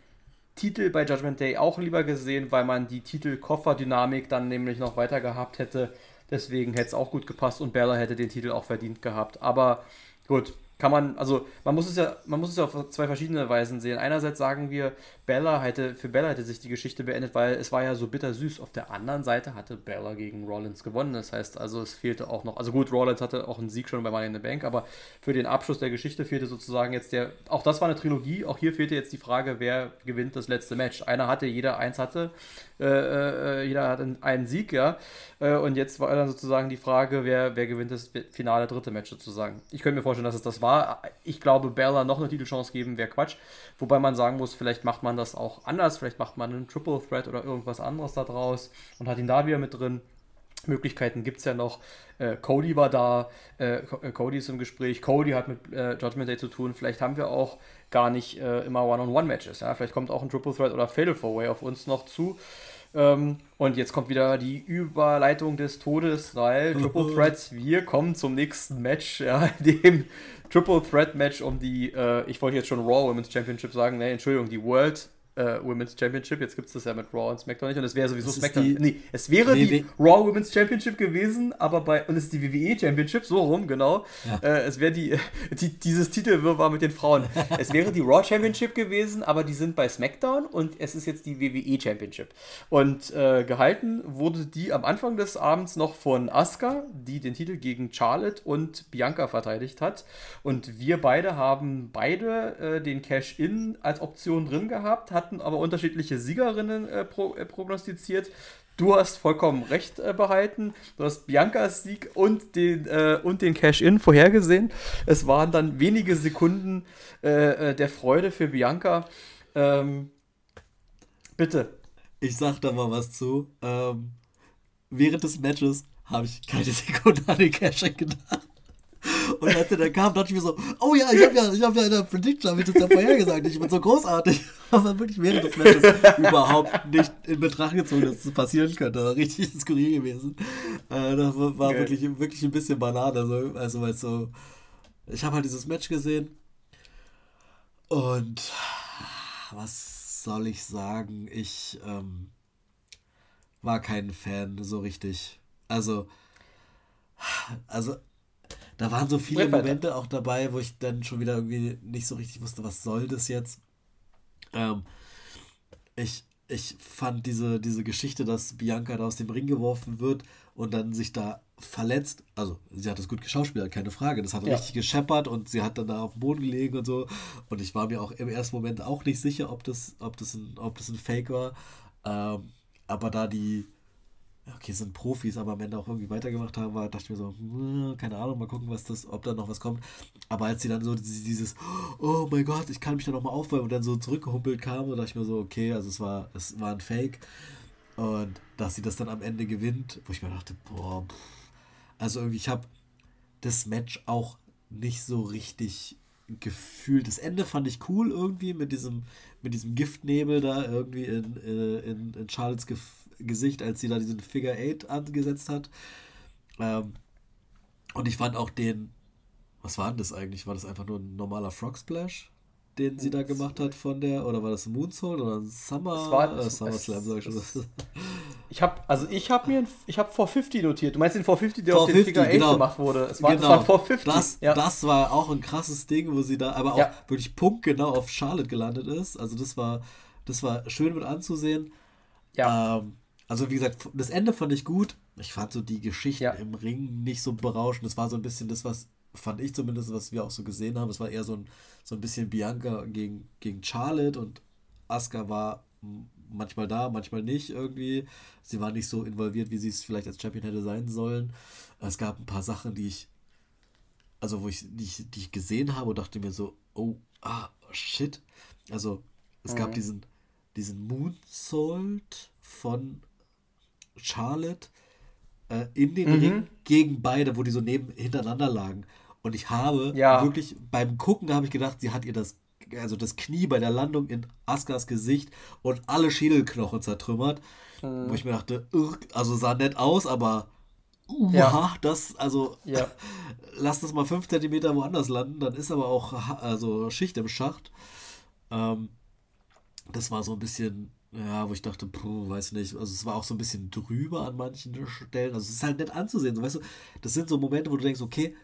Titel bei Judgment Day auch lieber gesehen, weil man die Titel-Koffer-Dynamik dann nämlich noch weiter gehabt hätte. Deswegen hätte es auch gut gepasst und Bella hätte den Titel auch verdient gehabt. Aber gut, kann man, also man muss es ja, man muss es ja auf zwei verschiedene Weisen sehen. Einerseits sagen wir, Bella hätte, für Bella hätte sich die Geschichte beendet, weil es war ja so bittersüß. Auf der anderen Seite hatte Bella gegen Rollins gewonnen. Das heißt also, es fehlte auch noch, also gut, Rollins hatte auch einen Sieg schon bei Money in the Bank, aber für den Abschluss der Geschichte fehlte sozusagen jetzt der, auch das war eine Trilogie, auch hier fehlte jetzt die Frage, wer gewinnt das letzte Match. Einer hatte, jeder eins hatte, äh, äh, jeder hat einen Sieg, ja. Äh, und jetzt war dann sozusagen die Frage, wer, wer gewinnt das finale dritte Match sozusagen. Ich könnte mir vorstellen, dass es das war. Ich glaube, Bella noch eine Titelchance geben wäre Quatsch. Wobei man sagen muss, vielleicht macht man das auch anders, vielleicht macht man einen Triple Threat oder irgendwas anderes da draus und hat ihn da wieder mit drin. Möglichkeiten gibt es ja noch. Äh, Cody war da, äh, äh, Cody ist im Gespräch, Cody hat mit äh, Judgment Day zu tun. Vielleicht haben wir auch gar nicht äh, immer One-on-One-Matches. Ja? Vielleicht kommt auch ein Triple Threat oder Fatal Four Way auf uns noch zu. Ähm, und jetzt kommt wieder die Überleitung des Todes, weil Triple Threat, wir kommen zum nächsten Match, ja, dem Triple Threat Match um die, äh, ich wollte jetzt schon Raw Women's Championship sagen, ne, Entschuldigung, die World äh, Women's Championship. Jetzt gibt es das ja mit Raw und SmackDown nicht. Und es wäre sowieso SmackDown. Die, nee, es wäre die, die Raw Women's Championship gewesen, aber bei. Und es ist die WWE Championship, so rum, genau. Ja. Äh, es wäre die, die, dieses Titelwirrwarr mit den Frauen. es wäre die Raw Championship gewesen, aber die sind bei SmackDown und es ist jetzt die WWE Championship. Und äh, gehalten wurde die am Anfang des Abends noch von Asuka, die den Titel gegen Charlotte und Bianca verteidigt hat. Und wir beide haben beide äh, den Cash-In als Option drin gehabt, hat hatten aber unterschiedliche Siegerinnen äh, pro, äh, prognostiziert. Du hast vollkommen recht äh, behalten. Du hast Biancas Sieg und den, äh, den Cash-In vorhergesehen. Es waren dann wenige Sekunden äh, äh, der Freude für Bianca. Ähm, bitte. Ich sag da mal was zu. Ähm, während des Matches habe ich keine Sekunde an den Cash-In gedacht. Und als er dann kam, dachte ich mir so, oh ja, ich habe ja, ich hab ja in der Prediction, habe ich das ja vorhergesagt, ich bin so großartig. Aber wirklich während des Matches überhaupt nicht in Betracht gezogen, dass das passieren könnte. Das war richtig skurril gewesen. Äh, das war okay. wirklich, wirklich ein bisschen Banane. Also, also weil so, ich habe halt dieses Match gesehen und was soll ich sagen? Ich ähm, war kein Fan so richtig. Also, also da waren so viele Momente auch dabei, wo ich dann schon wieder irgendwie nicht so richtig wusste, was soll das jetzt. Ähm, ich, ich fand diese, diese Geschichte, dass Bianca da aus dem Ring geworfen wird und dann sich da verletzt. Also, sie hat es gut geschauspielert, keine Frage. Das hat ja. richtig gescheppert und sie hat dann da auf dem Boden gelegen und so. Und ich war mir auch im ersten Moment auch nicht sicher, ob das, ob das, ein, ob das ein Fake war. Ähm, aber da die, okay, sind Profis, aber am Ende auch irgendwie weitergemacht haben, war, dachte ich mir so, hm, keine Ahnung, mal gucken, was das, ob da noch was kommt. Aber als sie dann so dieses, oh mein Gott, ich kann mich da nochmal aufwärmen und dann so zurückgehumpelt kam, dachte ich mir so, okay, also es war, es war ein Fake. Und dass sie das dann am Ende gewinnt, wo ich mir dachte, boah, pff. also irgendwie, ich habe das Match auch nicht so richtig gefühlt. Das Ende fand ich cool irgendwie mit diesem, mit diesem Giftnebel da irgendwie in, äh, in, in Charlottes Gefühl Gesicht, als sie da diesen Figure 8 angesetzt hat. Ähm, und ich fand auch den, was war denn das eigentlich? War das einfach nur ein normaler Frog Splash, den sie da gemacht hat von der, oder war das ein Moonsault oder ein Summer, das war, äh, Summer Slam, sag ich schon. Ich habe also ich habe mir ich habe 450 notiert. Du meinst den 450, der 450, aus dem Figure 8 genau. gemacht wurde. Es war, genau. das war 450. Das, ja. das war auch ein krasses Ding, wo sie da aber auch ja. wirklich punktgenau auf Charlotte gelandet ist. Also das war das war schön mit anzusehen. Ja. Ähm, also wie gesagt, das Ende fand ich gut. Ich fand so die Geschichten ja. im Ring nicht so berauschend. Das war so ein bisschen das, was, fand ich zumindest, was wir auch so gesehen haben. Es war eher so ein, so ein bisschen Bianca gegen, gegen Charlotte und Asuka war manchmal da, manchmal nicht irgendwie. Sie war nicht so involviert, wie sie es vielleicht als Champion hätte sein sollen. Es gab ein paar Sachen, die ich, also wo ich, die ich, die ich gesehen habe und dachte mir so, oh, ah, shit. Also es mhm. gab diesen, diesen Moonsault von Charlotte äh, in den mhm. Ring gegen beide, wo die so neben hintereinander lagen. Und ich habe ja. wirklich beim Gucken habe ich gedacht, sie hat ihr das also das Knie bei der Landung in Askas Gesicht und alle Schädelknochen zertrümmert. Mhm. Wo ich mir dachte, also sah nett aus, aber uh, ja. das, also ja. lass das mal 5 cm woanders landen, dann ist aber auch also Schicht im Schacht. Ähm, das war so ein bisschen ja, wo ich dachte, puh, weiß nicht. Also es war auch so ein bisschen drüber an manchen Stellen. Also es ist halt nett anzusehen. So, weißt du, das sind so Momente, wo du denkst, okay,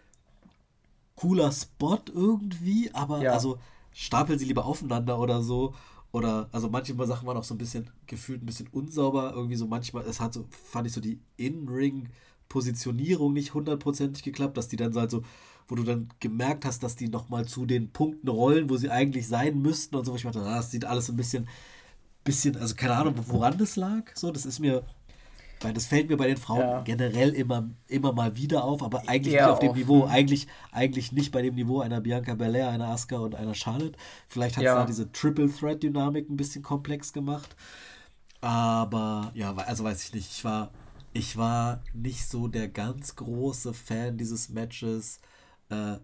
cooler Spot irgendwie, aber ja. also stapeln sie lieber aufeinander oder so. Oder, also manche Sachen waren auch so ein bisschen gefühlt ein bisschen unsauber. Irgendwie so manchmal, es hat so, fand ich so die In-Ring-Positionierung nicht hundertprozentig geklappt, dass die dann so halt so, wo du dann gemerkt hast, dass die nochmal zu den Punkten rollen, wo sie eigentlich sein müssten und so. Ich dachte, ah, das sieht alles ein bisschen bisschen, also keine Ahnung, woran das lag. So, das ist mir, weil das fällt mir bei den Frauen ja. generell immer, immer mal wieder auf, aber eigentlich Eher nicht auf dem Niveau, hm. eigentlich, eigentlich nicht bei dem Niveau einer Bianca Belair, einer Asuka und einer Charlotte. Vielleicht hat es ja. da diese Triple Threat Dynamik ein bisschen komplex gemacht. Aber ja, also weiß ich nicht. Ich war, ich war nicht so der ganz große Fan dieses Matches. Äh,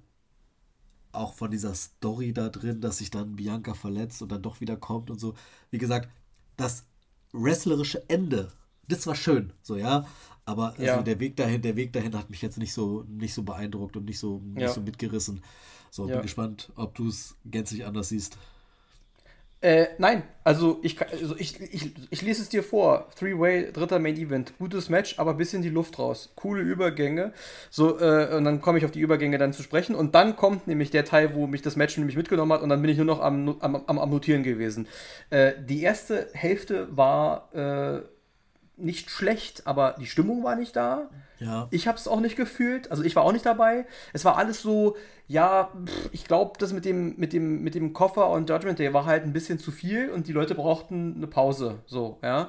auch von dieser Story da drin, dass sich dann Bianca verletzt und dann doch wieder kommt und so. Wie gesagt, das wrestlerische Ende, das war schön, so ja. Aber also ja. der Weg dahin, der Weg dahin hat mich jetzt nicht so, nicht so beeindruckt und nicht so, nicht ja. so mitgerissen. So, ja. bin gespannt, ob du es gänzlich anders siehst. Äh, nein, also ich, also ich, ich, ich lese es dir vor. Three-Way, dritter Main Event. Gutes Match, aber ein bisschen die Luft raus. Coole Übergänge. So, äh, und dann komme ich auf die Übergänge dann zu sprechen. Und dann kommt nämlich der Teil, wo mich das Match nämlich mitgenommen hat und dann bin ich nur noch am, am, am, am Notieren gewesen. Äh, die erste Hälfte war äh, nicht schlecht, aber die Stimmung war nicht da. Ja. Ich habe es auch nicht gefühlt. Also ich war auch nicht dabei. Es war alles so, ja, pff, ich glaube, das mit dem, mit, dem, mit dem Koffer und Judgment Day war halt ein bisschen zu viel und die Leute brauchten eine Pause. So, ja.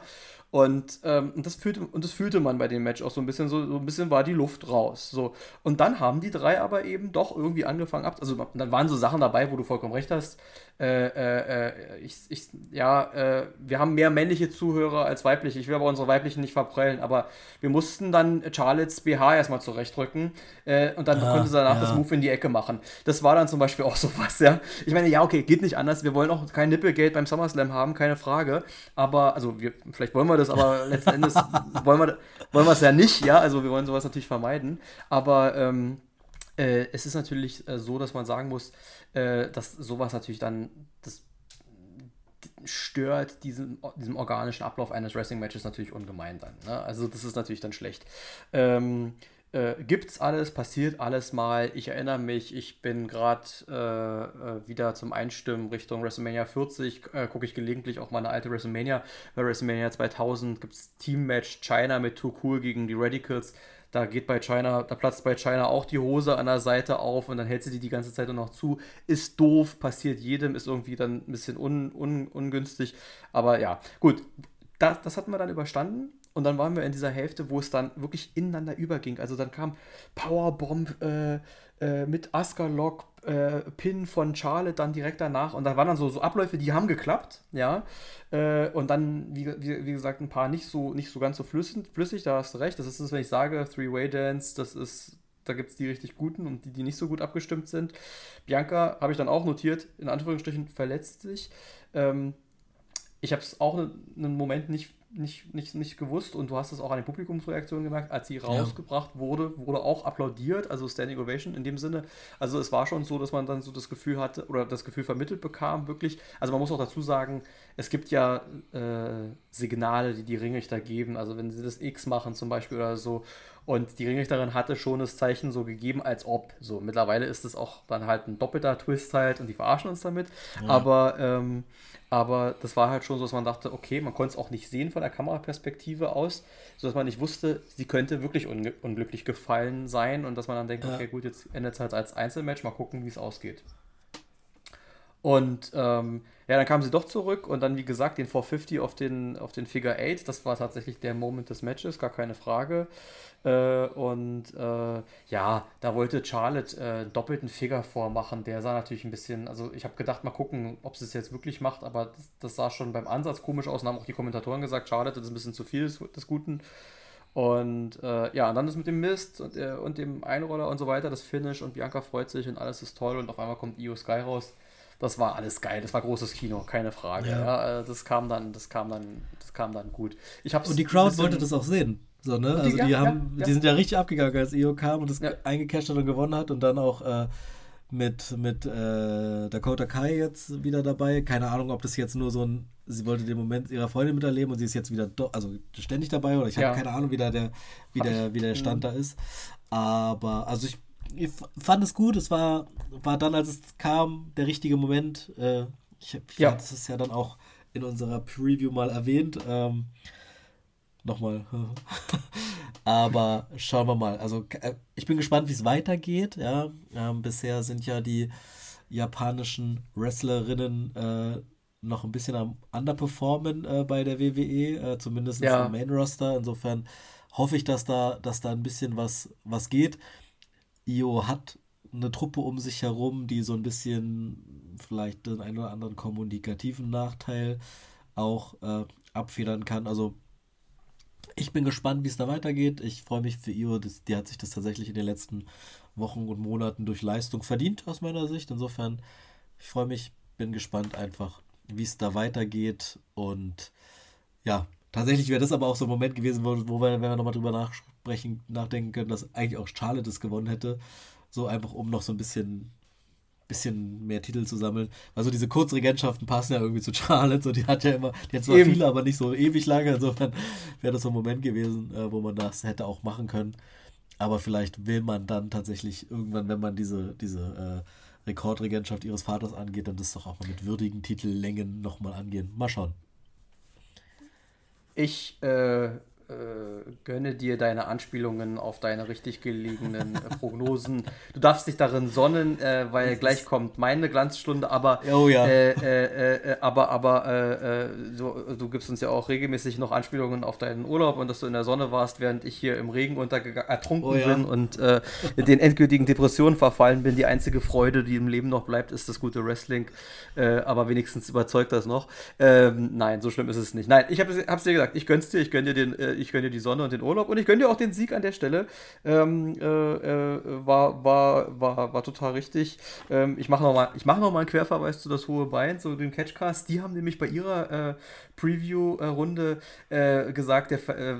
Und, ähm, und, das fühlte, und das fühlte man bei dem Match auch so ein bisschen, so, so ein bisschen war die Luft raus. So. Und dann haben die drei aber eben doch irgendwie angefangen ab. Also dann waren so Sachen dabei, wo du vollkommen recht hast. Äh, äh, äh, ich, ich, ja, äh, wir haben mehr männliche Zuhörer als weibliche. Ich will aber unsere weiblichen nicht verprellen, aber wir mussten dann Charlotte Charlottes BH erstmal zurechtrücken und dann ah, konnte sie danach ja. das Move in die Ecke machen. Das war dann zum Beispiel auch sowas, ja. Ich meine, ja, okay, geht nicht anders. Wir wollen auch kein Nippelgate beim SummerSlam haben, keine Frage. Aber, also, wir, vielleicht wollen wir das, aber letzten Endes wollen wir wollen es ja nicht, ja. Also, wir wollen sowas natürlich vermeiden. Aber ähm, äh, es ist natürlich äh, so, dass man sagen muss, äh, dass sowas natürlich dann das stört diesen, diesem organischen Ablauf eines Wrestling-Matches natürlich ungemein dann. Ne? Also das ist natürlich dann schlecht. Ähm, äh, gibt's alles, passiert alles mal. Ich erinnere mich, ich bin gerade äh, äh, wieder zum Einstimmen Richtung WrestleMania 40, äh, gucke ich gelegentlich auch mal eine alte WrestleMania. Bei WrestleMania 2000 gibt es Team-Match China mit Too Cool gegen die Radicals. Da geht bei China, da platzt bei China auch die Hose an der Seite auf und dann hält sie die die ganze Zeit noch zu. Ist doof, passiert jedem, ist irgendwie dann ein bisschen un, un, ungünstig. Aber ja, gut, das, das hatten wir dann überstanden. Und dann waren wir in dieser Hälfte, wo es dann wirklich ineinander überging. Also dann kam Powerbomb äh, äh, mit Asuka Lock, äh, Pin von Charlotte dann direkt danach. Und da waren dann so, so Abläufe, die haben geklappt, ja. Äh, und dann, wie, wie, wie, gesagt, ein paar nicht so, nicht so ganz so flüssig, flüssig, da hast du recht. Das ist es, wenn ich sage, Three-Way-Dance, das ist da gibt es die richtig guten und die, die nicht so gut abgestimmt sind. Bianca habe ich dann auch notiert, in Anführungsstrichen verletzt sich. Ähm, ich habe es auch einen Moment nicht nicht, nicht, nicht gewusst und du hast es auch an den Publikumsreaktionen gemerkt, als sie rausgebracht ja. wurde, wurde auch applaudiert, also Standing Ovation in dem Sinne. Also es war schon so, dass man dann so das Gefühl hatte oder das Gefühl vermittelt bekam, wirklich. Also man muss auch dazu sagen, es gibt ja äh, Signale, die die Ringrichter geben, also wenn sie das X machen zum Beispiel oder so und die Ringrichterin hatte schon das Zeichen so gegeben, als ob. So, mittlerweile ist es auch dann halt ein doppelter Twist halt und die verarschen uns damit. Ja. Aber ähm, aber das war halt schon so, dass man dachte, okay, man konnte es auch nicht sehen von der Kameraperspektive aus, sodass man nicht wusste, sie könnte wirklich un unglücklich gefallen sein und dass man dann denkt, ja. okay, gut, jetzt endet es halt als Einzelmatch, mal gucken, wie es ausgeht. Und ähm, ja, dann kam sie doch zurück und dann, wie gesagt, den 450 auf den, auf den Figure 8, das war tatsächlich der Moment des Matches, gar keine Frage. Äh, und äh, ja, da wollte Charlotte äh, einen doppelten Figure vormachen. Der sah natürlich ein bisschen, also ich habe gedacht, mal gucken, ob sie es jetzt wirklich macht, aber das, das, sah schon beim Ansatz komisch aus und haben auch die Kommentatoren gesagt, Charlotte, das ist ein bisschen zu viel des, des Guten. Und äh, ja, und dann ist mit dem Mist und, äh, und dem Einroller und so weiter, das Finish und Bianca freut sich und alles ist toll und auf einmal kommt Io Sky raus. Das war alles geil, das war großes Kino, keine Frage. Ja. ja äh, das kam dann, das kam dann, das kam dann gut. Ich hab's und die Crowd wollte das auch sehen. So, ne? Also die, die ja, haben, ja, die sind ja richtig abgegangen, als Io kam und das ja. eingecasht hat und gewonnen hat und dann auch äh, mit, mit äh, Dakota Kai jetzt wieder dabei. Keine Ahnung, ob das jetzt nur so ein, sie wollte den Moment ihrer Freundin miterleben und sie ist jetzt wieder, do, also ständig dabei oder ich habe keine Ahnung, wie, da der, wie, der, wie der Stand da ist. Aber, also ich, ich fand es gut, es war, war dann, als es kam, der richtige Moment. Äh, ich, ich ja. das ist ja dann auch in unserer Preview mal erwähnt. Ähm, nochmal. Aber schauen wir mal. Also äh, ich bin gespannt, wie es weitergeht. Ja, ähm, bisher sind ja die japanischen Wrestlerinnen äh, noch ein bisschen am Underperformen äh, bei der WWE, äh, zumindest ja. im Main Roster. Insofern hoffe ich, dass da, dass da ein bisschen was, was geht. Io hat eine Truppe um sich herum, die so ein bisschen vielleicht den einen oder anderen kommunikativen Nachteil auch äh, abfedern kann. Also ich bin gespannt, wie es da weitergeht. Ich freue mich für Io. Das, die hat sich das tatsächlich in den letzten Wochen und Monaten durch Leistung verdient, aus meiner Sicht. Insofern, ich freue mich, bin gespannt einfach, wie es da weitergeht. Und ja, tatsächlich wäre das aber auch so ein Moment gewesen, wo, wo wir, wenn wir nochmal drüber nachsprechen, nachdenken können, dass eigentlich auch Charlotte es gewonnen hätte. So einfach, um noch so ein bisschen bisschen mehr Titel zu sammeln. Also diese Kurzregentschaften passen ja irgendwie zu Charlotte. So, die hat ja immer, die hat zwar Eben. viele, aber nicht so ewig lange. Insofern wäre das so ein Moment gewesen, äh, wo man das hätte auch machen können. Aber vielleicht will man dann tatsächlich irgendwann, wenn man diese, diese äh, Rekordregentschaft ihres Vaters angeht, dann das doch auch mal mit würdigen Titellängen nochmal angehen. Mal schauen. Ich äh, äh, gönne dir deine Anspielungen auf deine richtig gelegenen äh, Prognosen. Du darfst dich darin sonnen, äh, weil gleich kommt meine Glanzstunde, aber oh, ja. Äh, äh, aber aber du, du, gibst uns ja auch regelmäßig noch Anspielungen auf deinen Urlaub und dass du in der Sonne warst, während ich hier im Regen ertrunken oh, ja. bin und den endgültigen Depressionen verfallen bin. Die einzige Freude, die im Leben noch bleibt, ist das gute Wrestling. aber wenigstens überzeugt das noch. Ähm, nein, so schlimm ist es nicht. Nein, ich habe es dir gesagt, ich gönn's dir, ich gönne dir den ich gönne dir die Sonne und den Urlaub und ich gönne dir auch den Sieg an der Stelle. Ähm, äh, äh, war, war, war, war total richtig. Ähm, ich mache nochmal mach noch einen Querverweis zu das hohe Bein, zu den Catchcast. Die haben nämlich bei ihrer äh, Preview-Runde äh, gesagt, der, äh,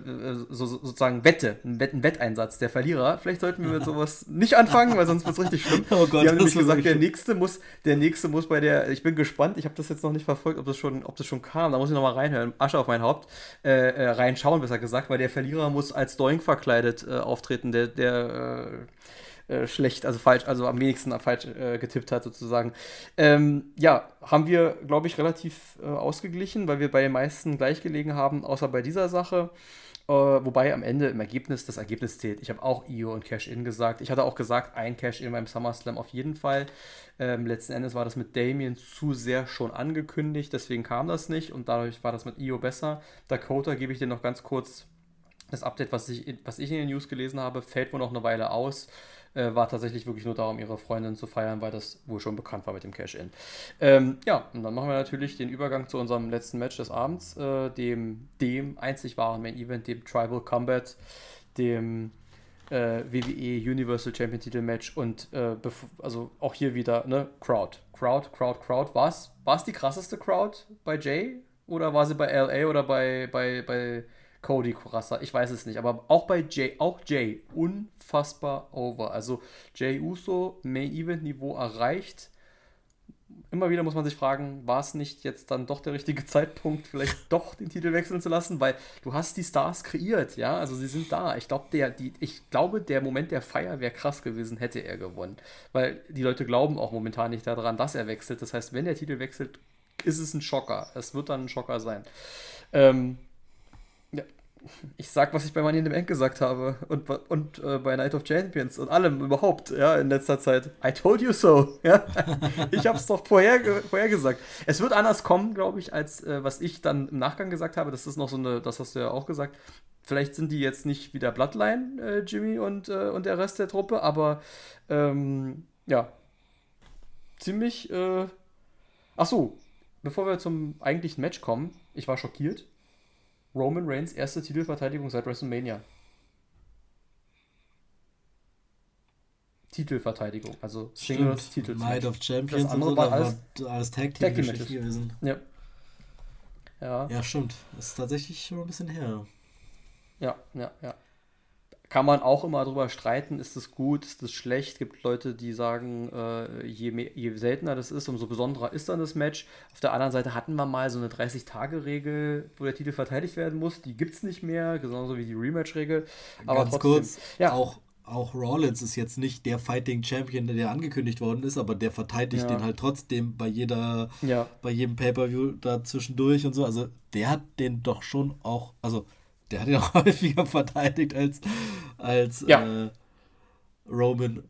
so, sozusagen Wette, ein, Wett, ein Wetteinsatz, der Verlierer. Vielleicht sollten wir mit sowas nicht anfangen, weil sonst wird es richtig schlimm. Oh Gott, die haben nämlich gesagt, der nächste, muss, der nächste muss bei der, ich bin gespannt, ich habe das jetzt noch nicht verfolgt, ob das schon, ob das schon kam, da muss ich nochmal reinhören, Asche auf mein Haupt, äh, äh, reinschauen, besser gesagt, weil der Verlierer muss als Doink verkleidet äh, auftreten, der, der äh, schlecht, also falsch, also am wenigsten falsch äh, getippt hat, sozusagen. Ähm, ja, haben wir, glaube ich, relativ äh, ausgeglichen, weil wir bei den meisten gleich gelegen haben, außer bei dieser Sache. Äh, wobei am Ende im Ergebnis das Ergebnis zählt. Ich habe auch IO und Cash-In gesagt. Ich hatte auch gesagt, ein Cash-In beim SummerSlam auf jeden Fall. Ähm, letzten Endes war das mit Damien zu sehr schon angekündigt, deswegen kam das nicht und dadurch war das mit IO besser. Dakota gebe ich dir noch ganz kurz das Update, was ich, was ich in den News gelesen habe, fällt wohl noch eine Weile aus äh, war tatsächlich wirklich nur darum, ihre Freundin zu feiern, weil das wohl schon bekannt war mit dem Cash-In. Ähm, ja, und dann machen wir natürlich den Übergang zu unserem letzten Match des Abends, äh, dem, dem einzig wahren Main Event, dem Tribal Combat, dem äh, WWE Universal Champion Titel Match und äh, also auch hier wieder, ne, Crowd. Crowd, Crowd, Crowd. War es die krasseste Crowd bei Jay? Oder war sie bei LA oder bei, bei, bei Cody krasser, ich weiß es nicht. Aber auch bei Jay, auch Jay, unfassbar over. Also Jay Uso, Main Event Niveau erreicht. Immer wieder muss man sich fragen, war es nicht jetzt dann doch der richtige Zeitpunkt, vielleicht doch den Titel wechseln zu lassen, weil du hast die Stars kreiert, ja, also sie sind da. Ich glaube, der, die, ich glaube, der Moment der Feier wäre krass gewesen, hätte er gewonnen, weil die Leute glauben auch momentan nicht daran, dass er wechselt. Das heißt, wenn der Titel wechselt, ist es ein Schocker. Es wird dann ein Schocker sein. Ähm, ich sag, was ich bei Money in the Bank gesagt habe und, und äh, bei Night of Champions und allem überhaupt, ja, in letzter Zeit. I told you so, ja. ich hab's doch vorher, vorhergesagt. Es wird anders kommen, glaube ich, als äh, was ich dann im Nachgang gesagt habe. Das ist noch so eine, das hast du ja auch gesagt. Vielleicht sind die jetzt nicht wieder Bloodline, äh, Jimmy und, äh, und der Rest der Truppe, aber ähm, ja, ziemlich. Äh, ach so, bevor wir zum eigentlichen Match kommen, ich war schockiert Roman Reigns erste Titelverteidigung seit WrestleMania. Titelverteidigung, also Singles Titel. Night of Champions das andere und so, war alles, alles Tag Team, gewesen. Ja. ja. Ja, stimmt. Das ist tatsächlich schon ein bisschen her. Ja, ja, ja kann man auch immer darüber streiten, ist das gut, ist das schlecht. Es gibt Leute, die sagen, äh, je, mehr, je, seltener das ist, umso besonderer ist dann das Match. Auf der anderen Seite hatten wir mal so eine 30-Tage-Regel, wo der Titel verteidigt werden muss. Die gibt es nicht mehr, genauso wie die Rematch-Regel. Aber Ganz trotzdem, kurz, ja. auch, auch Rollins ist jetzt nicht der Fighting Champion, der angekündigt worden ist, aber der verteidigt ja. den halt trotzdem bei jeder, ja. bei jedem Pay-Per-View da zwischendurch und so. Also der hat den doch schon auch, also der hat ihn auch häufiger verteidigt als, als ja. äh, Roman.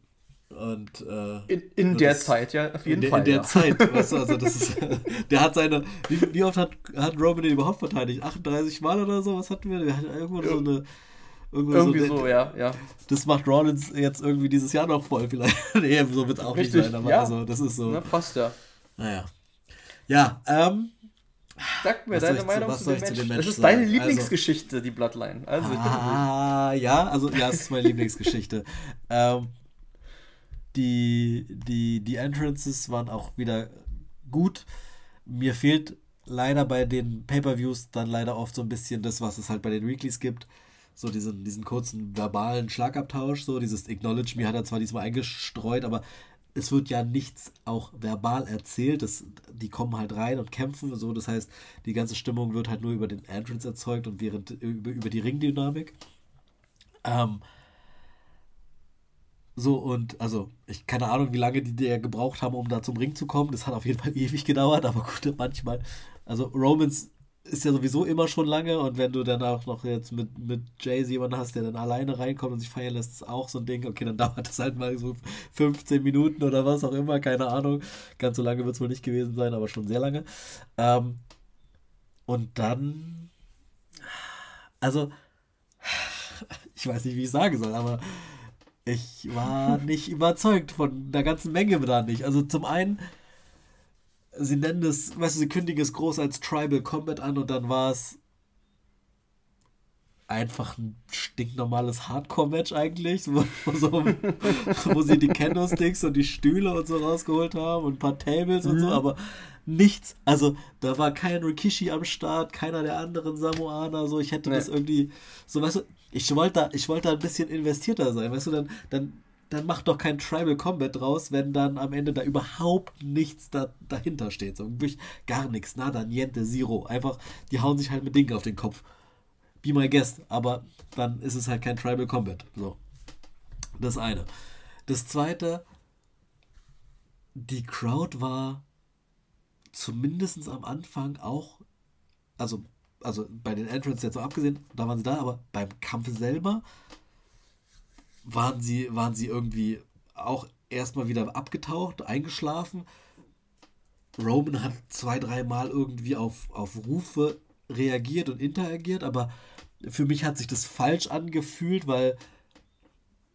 Und, äh, in, in der Zeit, ja, auf jeden in Fall. In der ja. Zeit, weißt du, also das ist, der hat seine, wie, wie, oft hat, hat Roman den überhaupt verteidigt? 38 Mal oder so? Was hatten wir? Der hat irgendwo so eine. Irgendwie so, so, ja, ja. Das macht Rollins jetzt irgendwie dieses Jahr noch voll, vielleicht. nee, so wird es auch Richtig, nicht sein, aber ja. also, das ist so. Na, passt ja. Naja. Ja, ähm, Sag mir was deine Meinung zu, zu, dem. Zu dem Match. Das ist deine also Lieblingsgeschichte, also, die Bloodline. Also, ah, ja, also ja, es ist meine Lieblingsgeschichte. ähm, die, die, die Entrances waren auch wieder gut. Mir fehlt leider bei den Pay-Per-Views dann leider oft so ein bisschen das, was es halt bei den Weeklies gibt. So diesen, diesen kurzen verbalen Schlagabtausch, so dieses Acknowledge Me hat er zwar diesmal eingestreut, aber es wird ja nichts auch verbal erzählt. Das, die kommen halt rein und kämpfen so. Das heißt, die ganze Stimmung wird halt nur über den Entrance erzeugt und während über, über die Ringdynamik. Ähm, so und also, ich keine Ahnung, wie lange die der gebraucht haben, um da zum Ring zu kommen. Das hat auf jeden Fall ewig gedauert, aber gut, manchmal. Also Romans ist ja sowieso immer schon lange und wenn du dann auch noch jetzt mit, mit Jay-Z jemanden hast, der dann alleine reinkommt und sich feiern lässt, ist auch so ein Ding. Okay, dann dauert das halt mal so 15 Minuten oder was auch immer, keine Ahnung. Ganz so lange wird es wohl nicht gewesen sein, aber schon sehr lange. Ähm, und dann, also, ich weiß nicht, wie ich sagen soll, aber ich war nicht überzeugt von der ganzen Menge da nicht. Also zum einen sie nennen es, weißt du, sie kündigen es groß als Tribal Combat an und dann war es einfach ein stinknormales Hardcore-Match eigentlich, wo, so, wo sie die Candlesticks und die Stühle und so rausgeholt haben und ein paar Tables mhm. und so, mhm. aber nichts. Also da war kein Rikishi am Start, keiner der anderen Samoaner, so ich hätte nee. das irgendwie, so weißt du, ich wollte da, ich wollte da ein bisschen investierter sein, weißt du, dann, dann, dann mach doch kein Tribal Combat draus, wenn dann am Ende da überhaupt nichts da, dahinter steht. So wirklich gar nichts, nada, niente, zero. Einfach, die hauen sich halt mit Dingen auf den Kopf be my guest, aber dann ist es halt kein Tribal Combat. So. Das eine. Das zweite, die Crowd war zumindest am Anfang auch, also, also bei den Entrants jetzt so abgesehen, da waren sie da, aber beim Kampf selber waren sie, waren sie irgendwie auch erstmal wieder abgetaucht, eingeschlafen. Roman hat zwei, dreimal irgendwie auf, auf Rufe reagiert und interagiert, aber für mich hat sich das falsch angefühlt, weil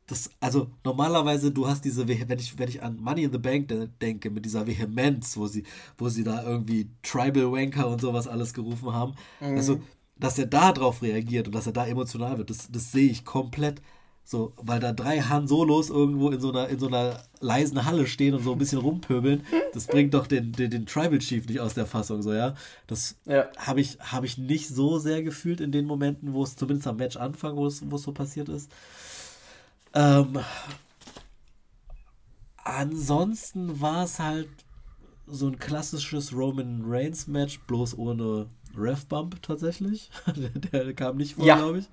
das, also normalerweise, du hast diese, wenn ich, wenn ich an Money in the Bank de denke, mit dieser Vehemenz, wo sie, wo sie da irgendwie Tribal Wanker und sowas alles gerufen haben, mhm. also, dass er da drauf reagiert und dass er da emotional wird, das, das sehe ich komplett. So, weil da drei Han Solos irgendwo in so einer, in so einer leisen Halle stehen und so ein bisschen rumpöbeln, das bringt doch den, den, den Tribal Chief nicht aus der Fassung, so, ja. Das ja. habe ich, hab ich nicht so sehr gefühlt in den Momenten, wo es zumindest am Match Anfang, wo es, so passiert ist. Ähm, ansonsten war es halt so ein klassisches Roman Reigns Match, bloß ohne Ref-Bump tatsächlich. der, der, kam nicht vor, ja. glaube ich.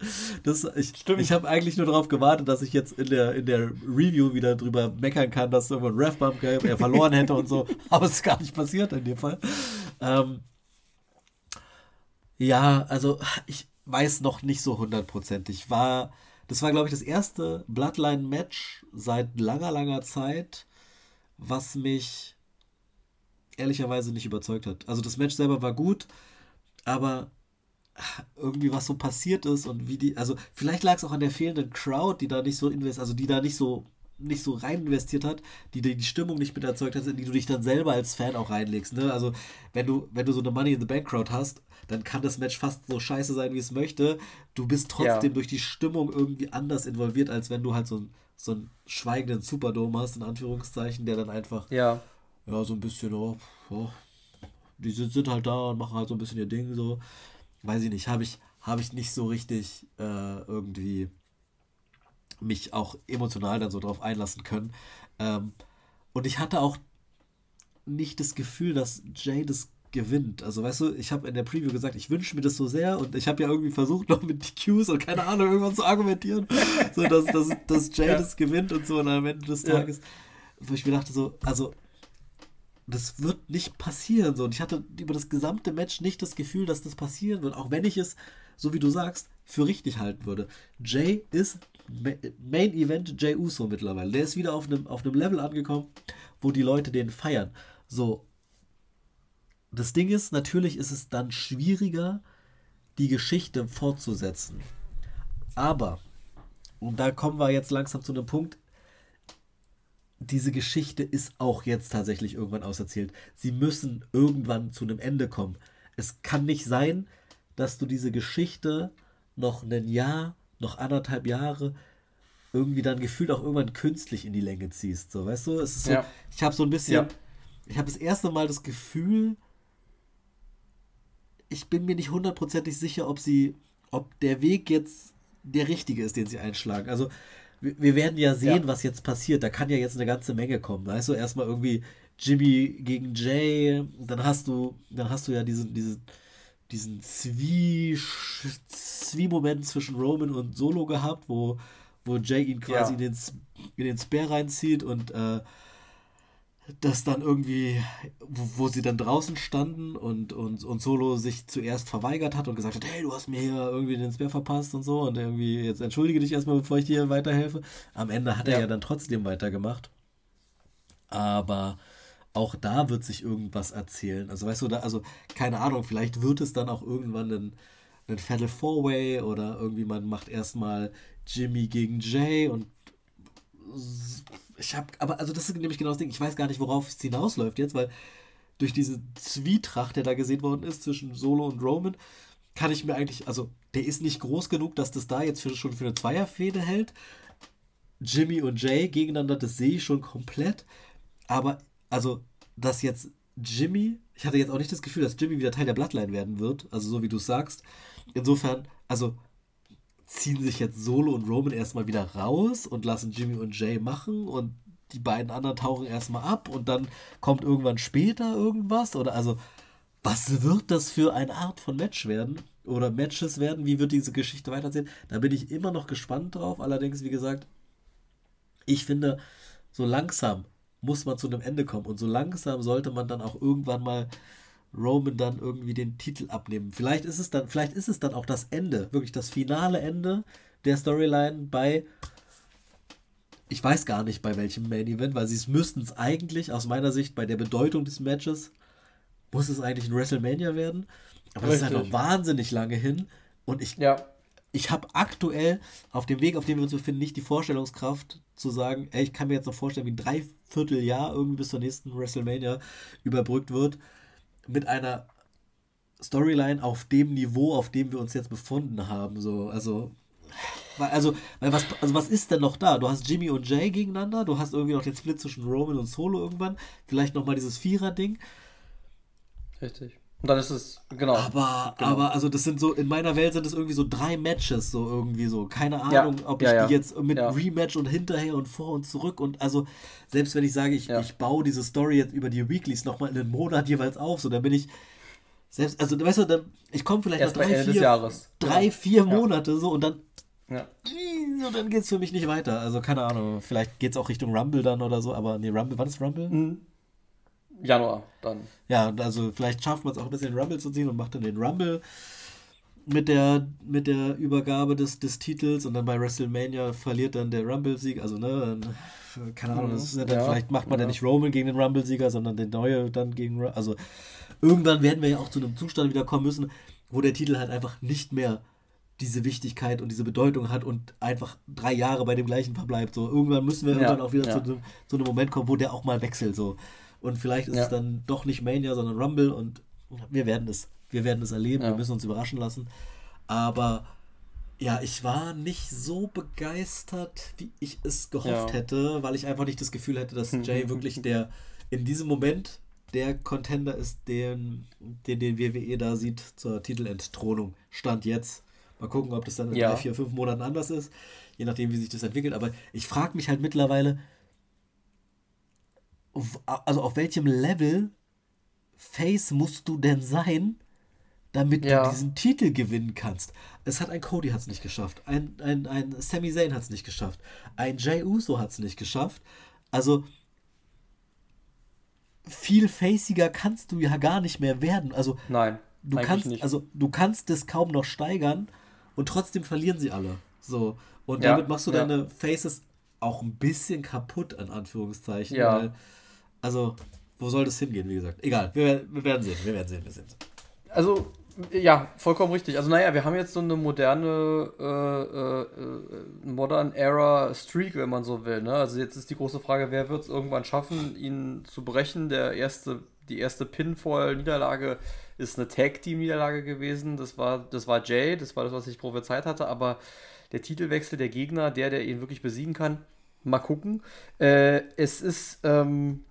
Das, ich Stimmt. ich habe eigentlich nur darauf gewartet, dass ich jetzt in der, in der Review wieder drüber meckern kann, dass irgendwo ein Ref-Bump er verloren hätte und so. Aber es ist gar nicht passiert in dem Fall. Ähm, ja, also ich weiß noch nicht so hundertprozentig. War, das war, glaube ich, das erste Bloodline-Match seit langer, langer Zeit, was mich ehrlicherweise nicht überzeugt hat. Also das Match selber war gut, aber irgendwie was so passiert ist und wie die, also vielleicht lag es auch an der fehlenden Crowd, die da nicht so invest, also die da nicht so nicht so rein investiert hat, die die Stimmung nicht mit erzeugt hat, in die du dich dann selber als Fan auch reinlegst. Ne? Also wenn du, wenn du so eine Money in the Bank Crowd hast, dann kann das Match fast so scheiße sein, wie es möchte. Du bist trotzdem ja. durch die Stimmung irgendwie anders involviert, als wenn du halt so, ein, so einen schweigenden Superdome hast, in Anführungszeichen, der dann einfach ja, ja so ein bisschen, oh, oh die sind, halt da und machen halt so ein bisschen ihr Ding so. Weiß ich nicht, habe ich, hab ich nicht so richtig äh, irgendwie mich auch emotional dann so drauf einlassen können. Ähm, und ich hatte auch nicht das Gefühl, dass Jay das gewinnt. Also weißt du, ich habe in der Preview gesagt, ich wünsche mir das so sehr und ich habe ja irgendwie versucht noch mit DQs und keine Ahnung irgendwas zu argumentieren, so dass, dass, dass Jay ja. das gewinnt und so und am Ende des Tages, ja. wo ich mir dachte so, also das wird nicht passieren. So. Und ich hatte über das gesamte Match nicht das Gefühl, dass das passieren wird, auch wenn ich es, so wie du sagst, für richtig halten würde. Jay ist Main Event Jay Uso mittlerweile. Der ist wieder auf einem, auf Level angekommen, wo die Leute den feiern. So. Das Ding ist, natürlich ist es dann schwieriger, die Geschichte fortzusetzen. Aber, und da kommen wir jetzt langsam zu einem Punkt, diese Geschichte ist auch jetzt tatsächlich irgendwann auserzählt. Sie müssen irgendwann zu einem Ende kommen. Es kann nicht sein, dass du diese Geschichte noch ein Jahr, noch anderthalb Jahre irgendwie dann gefühlt auch irgendwann künstlich in die Länge ziehst. So, weißt du? So, ja. ich habe so ein bisschen, ja. ich habe das erste Mal das Gefühl, ich bin mir nicht hundertprozentig sicher, ob sie, ob der Weg jetzt der richtige ist, den sie einschlagen. Also wir werden ja sehen, ja. was jetzt passiert. Da kann ja jetzt eine ganze Menge kommen. Weißt du, erstmal irgendwie Jimmy gegen Jay, dann hast du, dann hast du ja diesen, diesen, diesen Zwie-Moment zwischen Roman und Solo gehabt, wo, wo Jay ihn quasi ja. in, den, in den Spear reinzieht und äh, das dann irgendwie, wo, wo, sie dann draußen standen und, und, und Solo sich zuerst verweigert hat und gesagt hat, hey, du hast mir hier irgendwie den Spear verpasst und so und irgendwie, jetzt entschuldige dich erstmal, bevor ich dir weiterhelfe. Am Ende hat ja. er ja dann trotzdem weitergemacht. Aber auch da wird sich irgendwas erzählen. Also weißt du, da, also keine Ahnung, vielleicht wird es dann auch irgendwann ein, ein Fatal Four-Way oder irgendwie man macht erstmal Jimmy gegen Jay und ich habe, aber also das ist nämlich genau das Ding. Ich weiß gar nicht, worauf es hinausläuft jetzt, weil durch diese Zwietracht, der da gesehen worden ist zwischen Solo und Roman, kann ich mir eigentlich, also der ist nicht groß genug, dass das da jetzt für, schon für eine Zweierfehde hält. Jimmy und Jay gegeneinander, das sehe ich schon komplett. Aber, also, dass jetzt Jimmy, ich hatte jetzt auch nicht das Gefühl, dass Jimmy wieder Teil der Bloodline werden wird, also so wie du sagst. Insofern, also ziehen sich jetzt Solo und Roman erstmal wieder raus und lassen Jimmy und Jay machen und die beiden anderen tauchen erstmal ab und dann kommt irgendwann später irgendwas oder also was wird das für eine Art von Match werden oder Matches werden? Wie wird diese Geschichte weitersehen? Da bin ich immer noch gespannt drauf. Allerdings, wie gesagt, ich finde, so langsam muss man zu einem Ende kommen und so langsam sollte man dann auch irgendwann mal Roman dann irgendwie den Titel abnehmen. Vielleicht ist es dann, vielleicht ist es dann auch das Ende, wirklich das finale Ende der Storyline bei ich weiß gar nicht bei welchem Main Event, weil sie müssten es eigentlich aus meiner Sicht bei der Bedeutung des Matches muss es eigentlich ein WrestleMania werden. Aber das ist halt noch wahnsinnig lange hin. Und ich, ja. ich habe aktuell auf dem Weg, auf dem wir uns befinden, nicht die Vorstellungskraft zu sagen, ey, ich kann mir jetzt noch vorstellen, wie ein Dreivierteljahr irgendwie bis zur nächsten WrestleMania überbrückt wird mit einer Storyline auf dem Niveau, auf dem wir uns jetzt befunden haben. So, also also, was, also was ist denn noch da? Du hast Jimmy und Jay gegeneinander, du hast irgendwie noch den Split zwischen Roman und Solo irgendwann, vielleicht nochmal dieses Vierer-Ding. Richtig. Und dann ist es, genau. Aber, genau. aber, also das sind so, in meiner Welt sind es irgendwie so drei Matches, so irgendwie so. Keine Ahnung, ja. ob ich ja, die jetzt mit ja. Rematch und hinterher und vor und zurück und also, selbst wenn ich sage, ich, ich baue diese Story jetzt über die Weeklies nochmal in einen Monat jeweils auf, so, dann bin ich, selbst, also, weißt du, dann, ich komme vielleicht Erst nach drei, vier, drei, vier Monate so und dann, ja. Und dann geht es für mich nicht weiter. Also, keine Ahnung, vielleicht geht es auch Richtung Rumble dann oder so, aber nee, Rumble, wann ist Rumble? Mhm. Januar dann. Ja, also vielleicht schafft man es auch ein bisschen Rumble zu ziehen und macht dann den Rumble mit der, mit der Übergabe des, des Titels und dann bei WrestleMania verliert dann der Rumble-Sieg. Also, ne, dann, keine Ahnung, das ist dann, ja, vielleicht macht man ja. ja nicht Roman gegen den Rumble-Sieger, sondern den neue dann gegen. Also, irgendwann werden wir ja auch zu einem Zustand wieder kommen müssen, wo der Titel halt einfach nicht mehr diese Wichtigkeit und diese Bedeutung hat und einfach drei Jahre bei dem gleichen verbleibt. So, irgendwann müssen wir ja, irgendwann auch wieder zu, zu, einem Moment kommen, wo der auch mal wechselt. So. Und vielleicht ist ja. es dann doch nicht Mania, sondern Rumble und wir werden es. Wir werden es erleben, ja. wir müssen uns überraschen lassen. Aber ja, ich war nicht so begeistert, wie ich es gehofft ja. hätte, weil ich einfach nicht das Gefühl hätte, dass Jay wirklich der in diesem Moment der Contender ist, den, den, den WWE da sieht zur Titelentthronung. Stand jetzt. Mal gucken, ob das dann in ja. drei, vier, fünf Monaten anders ist, je nachdem, wie sich das entwickelt. Aber ich frage mich halt mittlerweile, also auf welchem Level Face musst du denn sein, damit ja. du diesen Titel gewinnen kannst? Es hat ein Cody hat es nicht geschafft, ein, ein, ein Sami Zayn hat es nicht geschafft, ein Jay Uso hat es nicht geschafft. Also viel faciger kannst du ja gar nicht mehr werden. Also nein, du kannst nicht. also du kannst es kaum noch steigern und trotzdem verlieren sie alle. So und ja, damit machst du ja. deine Faces auch ein bisschen kaputt in Anführungszeichen, ja. weil also, wo soll das hingehen, wie gesagt? Egal, wir, wir werden sehen, wir werden sehen, wir sehen. Also, ja, vollkommen richtig. Also, naja, wir haben jetzt so eine moderne, äh, äh, Modern Era Streak, wenn man so will. Ne? Also, jetzt ist die große Frage, wer wird es irgendwann schaffen, ihn zu brechen? Der erste, die erste Pinfall-Niederlage ist eine Tag-Team-Niederlage gewesen. Das war, das war Jay, das war das, was ich prophezeit hatte, aber der Titelwechsel, der Gegner, der, der ihn wirklich besiegen kann, mal gucken. Äh, es ist, ähm,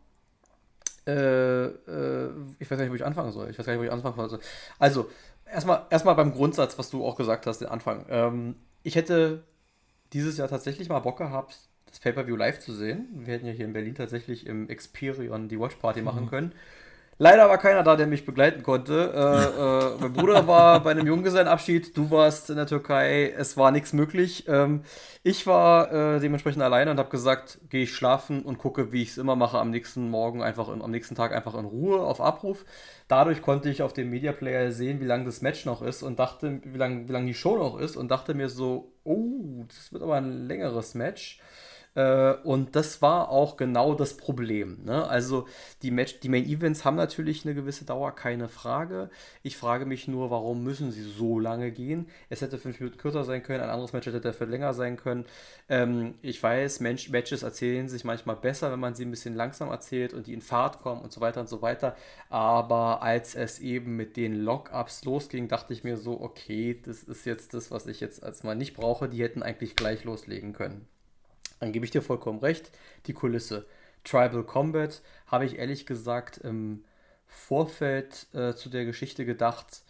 äh, äh, ich weiß gar nicht, wo ich anfangen soll. Ich weiß gar nicht, wo ich anfangen soll. Also, erstmal erstmal beim Grundsatz, was du auch gesagt hast, den Anfang. Ähm, ich hätte dieses Jahr tatsächlich mal Bock gehabt, das Pay-Per-View live zu sehen. Wir hätten ja hier in Berlin tatsächlich im Experion die Watch Party machen mhm. können. Leider war keiner da, der mich begleiten konnte. Äh, äh, mein Bruder war bei einem Junggesellenabschied, du warst in der Türkei, es war nichts möglich. Ähm, ich war äh, dementsprechend alleine und habe gesagt, gehe ich schlafen und gucke, wie ich es immer mache, am nächsten Morgen einfach, in, am nächsten Tag einfach in Ruhe auf Abruf. Dadurch konnte ich auf dem Media Player sehen, wie lang das Match noch ist und dachte, wie lang, wie lang die Show noch ist und dachte mir so, oh, das wird aber ein längeres Match. Äh, und das war auch genau das Problem. Ne? Also die, Match, die Main Events haben natürlich eine gewisse Dauer, keine Frage. Ich frage mich nur, warum müssen sie so lange gehen? Es hätte fünf Minuten kürzer sein können, ein anderes Match hätte für länger sein können. Ähm, ich weiß, Mensch, Matches erzählen sich manchmal besser, wenn man sie ein bisschen langsam erzählt und die in Fahrt kommen und so weiter und so weiter. Aber als es eben mit den Lockups losging, dachte ich mir so, okay, das ist jetzt das, was ich jetzt als mal nicht brauche. Die hätten eigentlich gleich loslegen können. Dann gebe ich dir vollkommen recht. Die Kulisse. Tribal Combat habe ich ehrlich gesagt im Vorfeld äh, zu der Geschichte gedacht,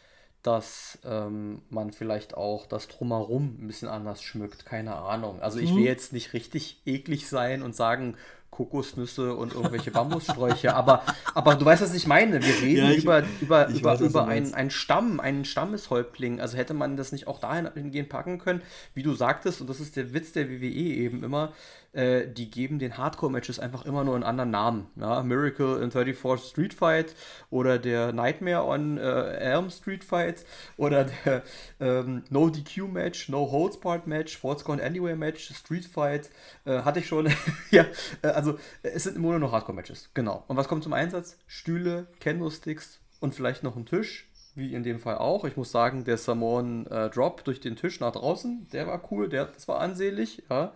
dass ähm, man vielleicht auch das Drumherum ein bisschen anders schmückt. Keine Ahnung. Also ich will mhm. jetzt nicht richtig eklig sein und sagen, Kokosnüsse und irgendwelche Bambussträuche. aber, aber du weißt, was ich meine. Wir reden ja, ich, über, über, über, weiß, über einen, einen Stamm, einen Stammeshäuptling. Also hätte man das nicht auch dahingehend packen können, wie du sagtest, und das ist der Witz der WWE eben immer, äh, die geben den Hardcore-Matches einfach immer nur einen anderen Namen. Ja? Miracle in 34 Street Fight oder der Nightmare on äh, Elm Street Fight oder der ähm, No DQ Match, No Holds Part Match, Falls Gone Anywhere Match, Street Fight. Äh, hatte ich schon. ja, äh, also es sind immer nur noch Hardcore-Matches. Genau. Und was kommt zum Einsatz? Stühle, Kendo-Sticks und vielleicht noch ein Tisch wie in dem Fall auch. Ich muss sagen, der Samoan äh, Drop durch den Tisch nach draußen, der war cool, der, das war ansehlich, ja.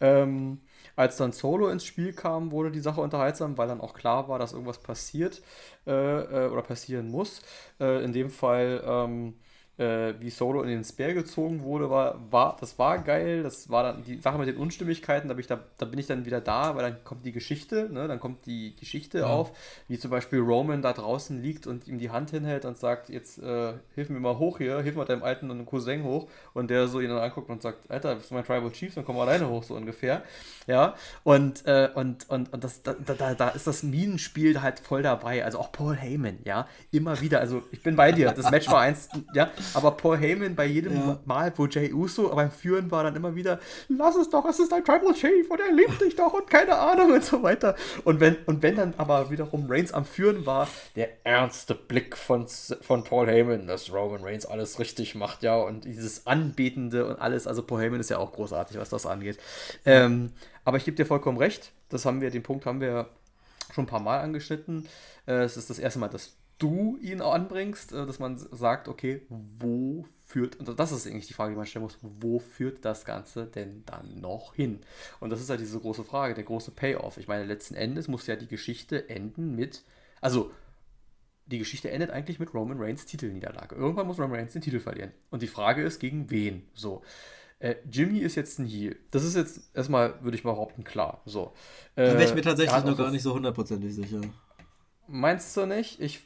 Ähm, als dann Solo ins Spiel kam, wurde die Sache unterhaltsam, weil dann auch klar war, dass irgendwas passiert äh, äh oder passieren muss. Äh, in dem Fall ähm, äh, wie Solo in den Spear gezogen wurde, war, war, das war geil. Das war dann die Sache mit den Unstimmigkeiten, da bin ich, da, da bin ich dann wieder da, weil dann kommt die Geschichte, ne? dann kommt die Geschichte ja. auf, wie zum Beispiel Roman da draußen liegt und ihm die Hand hinhält und sagt, jetzt äh, hilf mir mal hoch hier, hilf mal deinem alten Cousin hoch und der so ihn dann anguckt und sagt, Alter, bist du mein Tribal Chief, dann komm alleine hoch, so ungefähr. Ja, und, äh, und, und, und das, da, da, da ist das Minenspiel halt voll dabei, also auch Paul Heyman, ja, immer wieder, also ich bin bei dir, das Match war eins, ja, aber Paul Heyman bei jedem ja. Mal, wo Jay Uso beim Führen war, dann immer wieder, lass es doch, es ist ein Tribal Chief und er liebt dich doch und keine Ahnung und so weiter. Und wenn, und wenn dann aber wiederum Reigns am Führen war, der ernste Blick von, von Paul Heyman, dass Roman Reigns alles richtig macht, ja, und dieses Anbetende und alles, also Paul Heyman ist ja auch großartig, was das angeht. Ähm, aber ich gebe dir vollkommen recht, das haben wir, den Punkt haben wir schon ein paar Mal angeschnitten. Äh, es ist das erste Mal, dass du ihn anbringst, äh, dass man sagt, okay, wo führt, und das ist eigentlich die Frage, die man stellen muss, wo führt das Ganze denn dann noch hin? Und das ist halt diese große Frage, der große Payoff. Ich meine, letzten Endes muss ja die Geschichte enden mit, also die Geschichte endet eigentlich mit Roman Reigns Titelniederlage. Irgendwann muss Roman Reigns den Titel verlieren. Und die Frage ist, gegen wen? So. Äh, Jimmy ist jetzt ein Heel. Das ist jetzt erstmal, würde ich mal behaupten, klar. So. Äh, da wäre ich mir tatsächlich noch gar nicht so hundertprozentig sicher. Meinst du nicht? Ich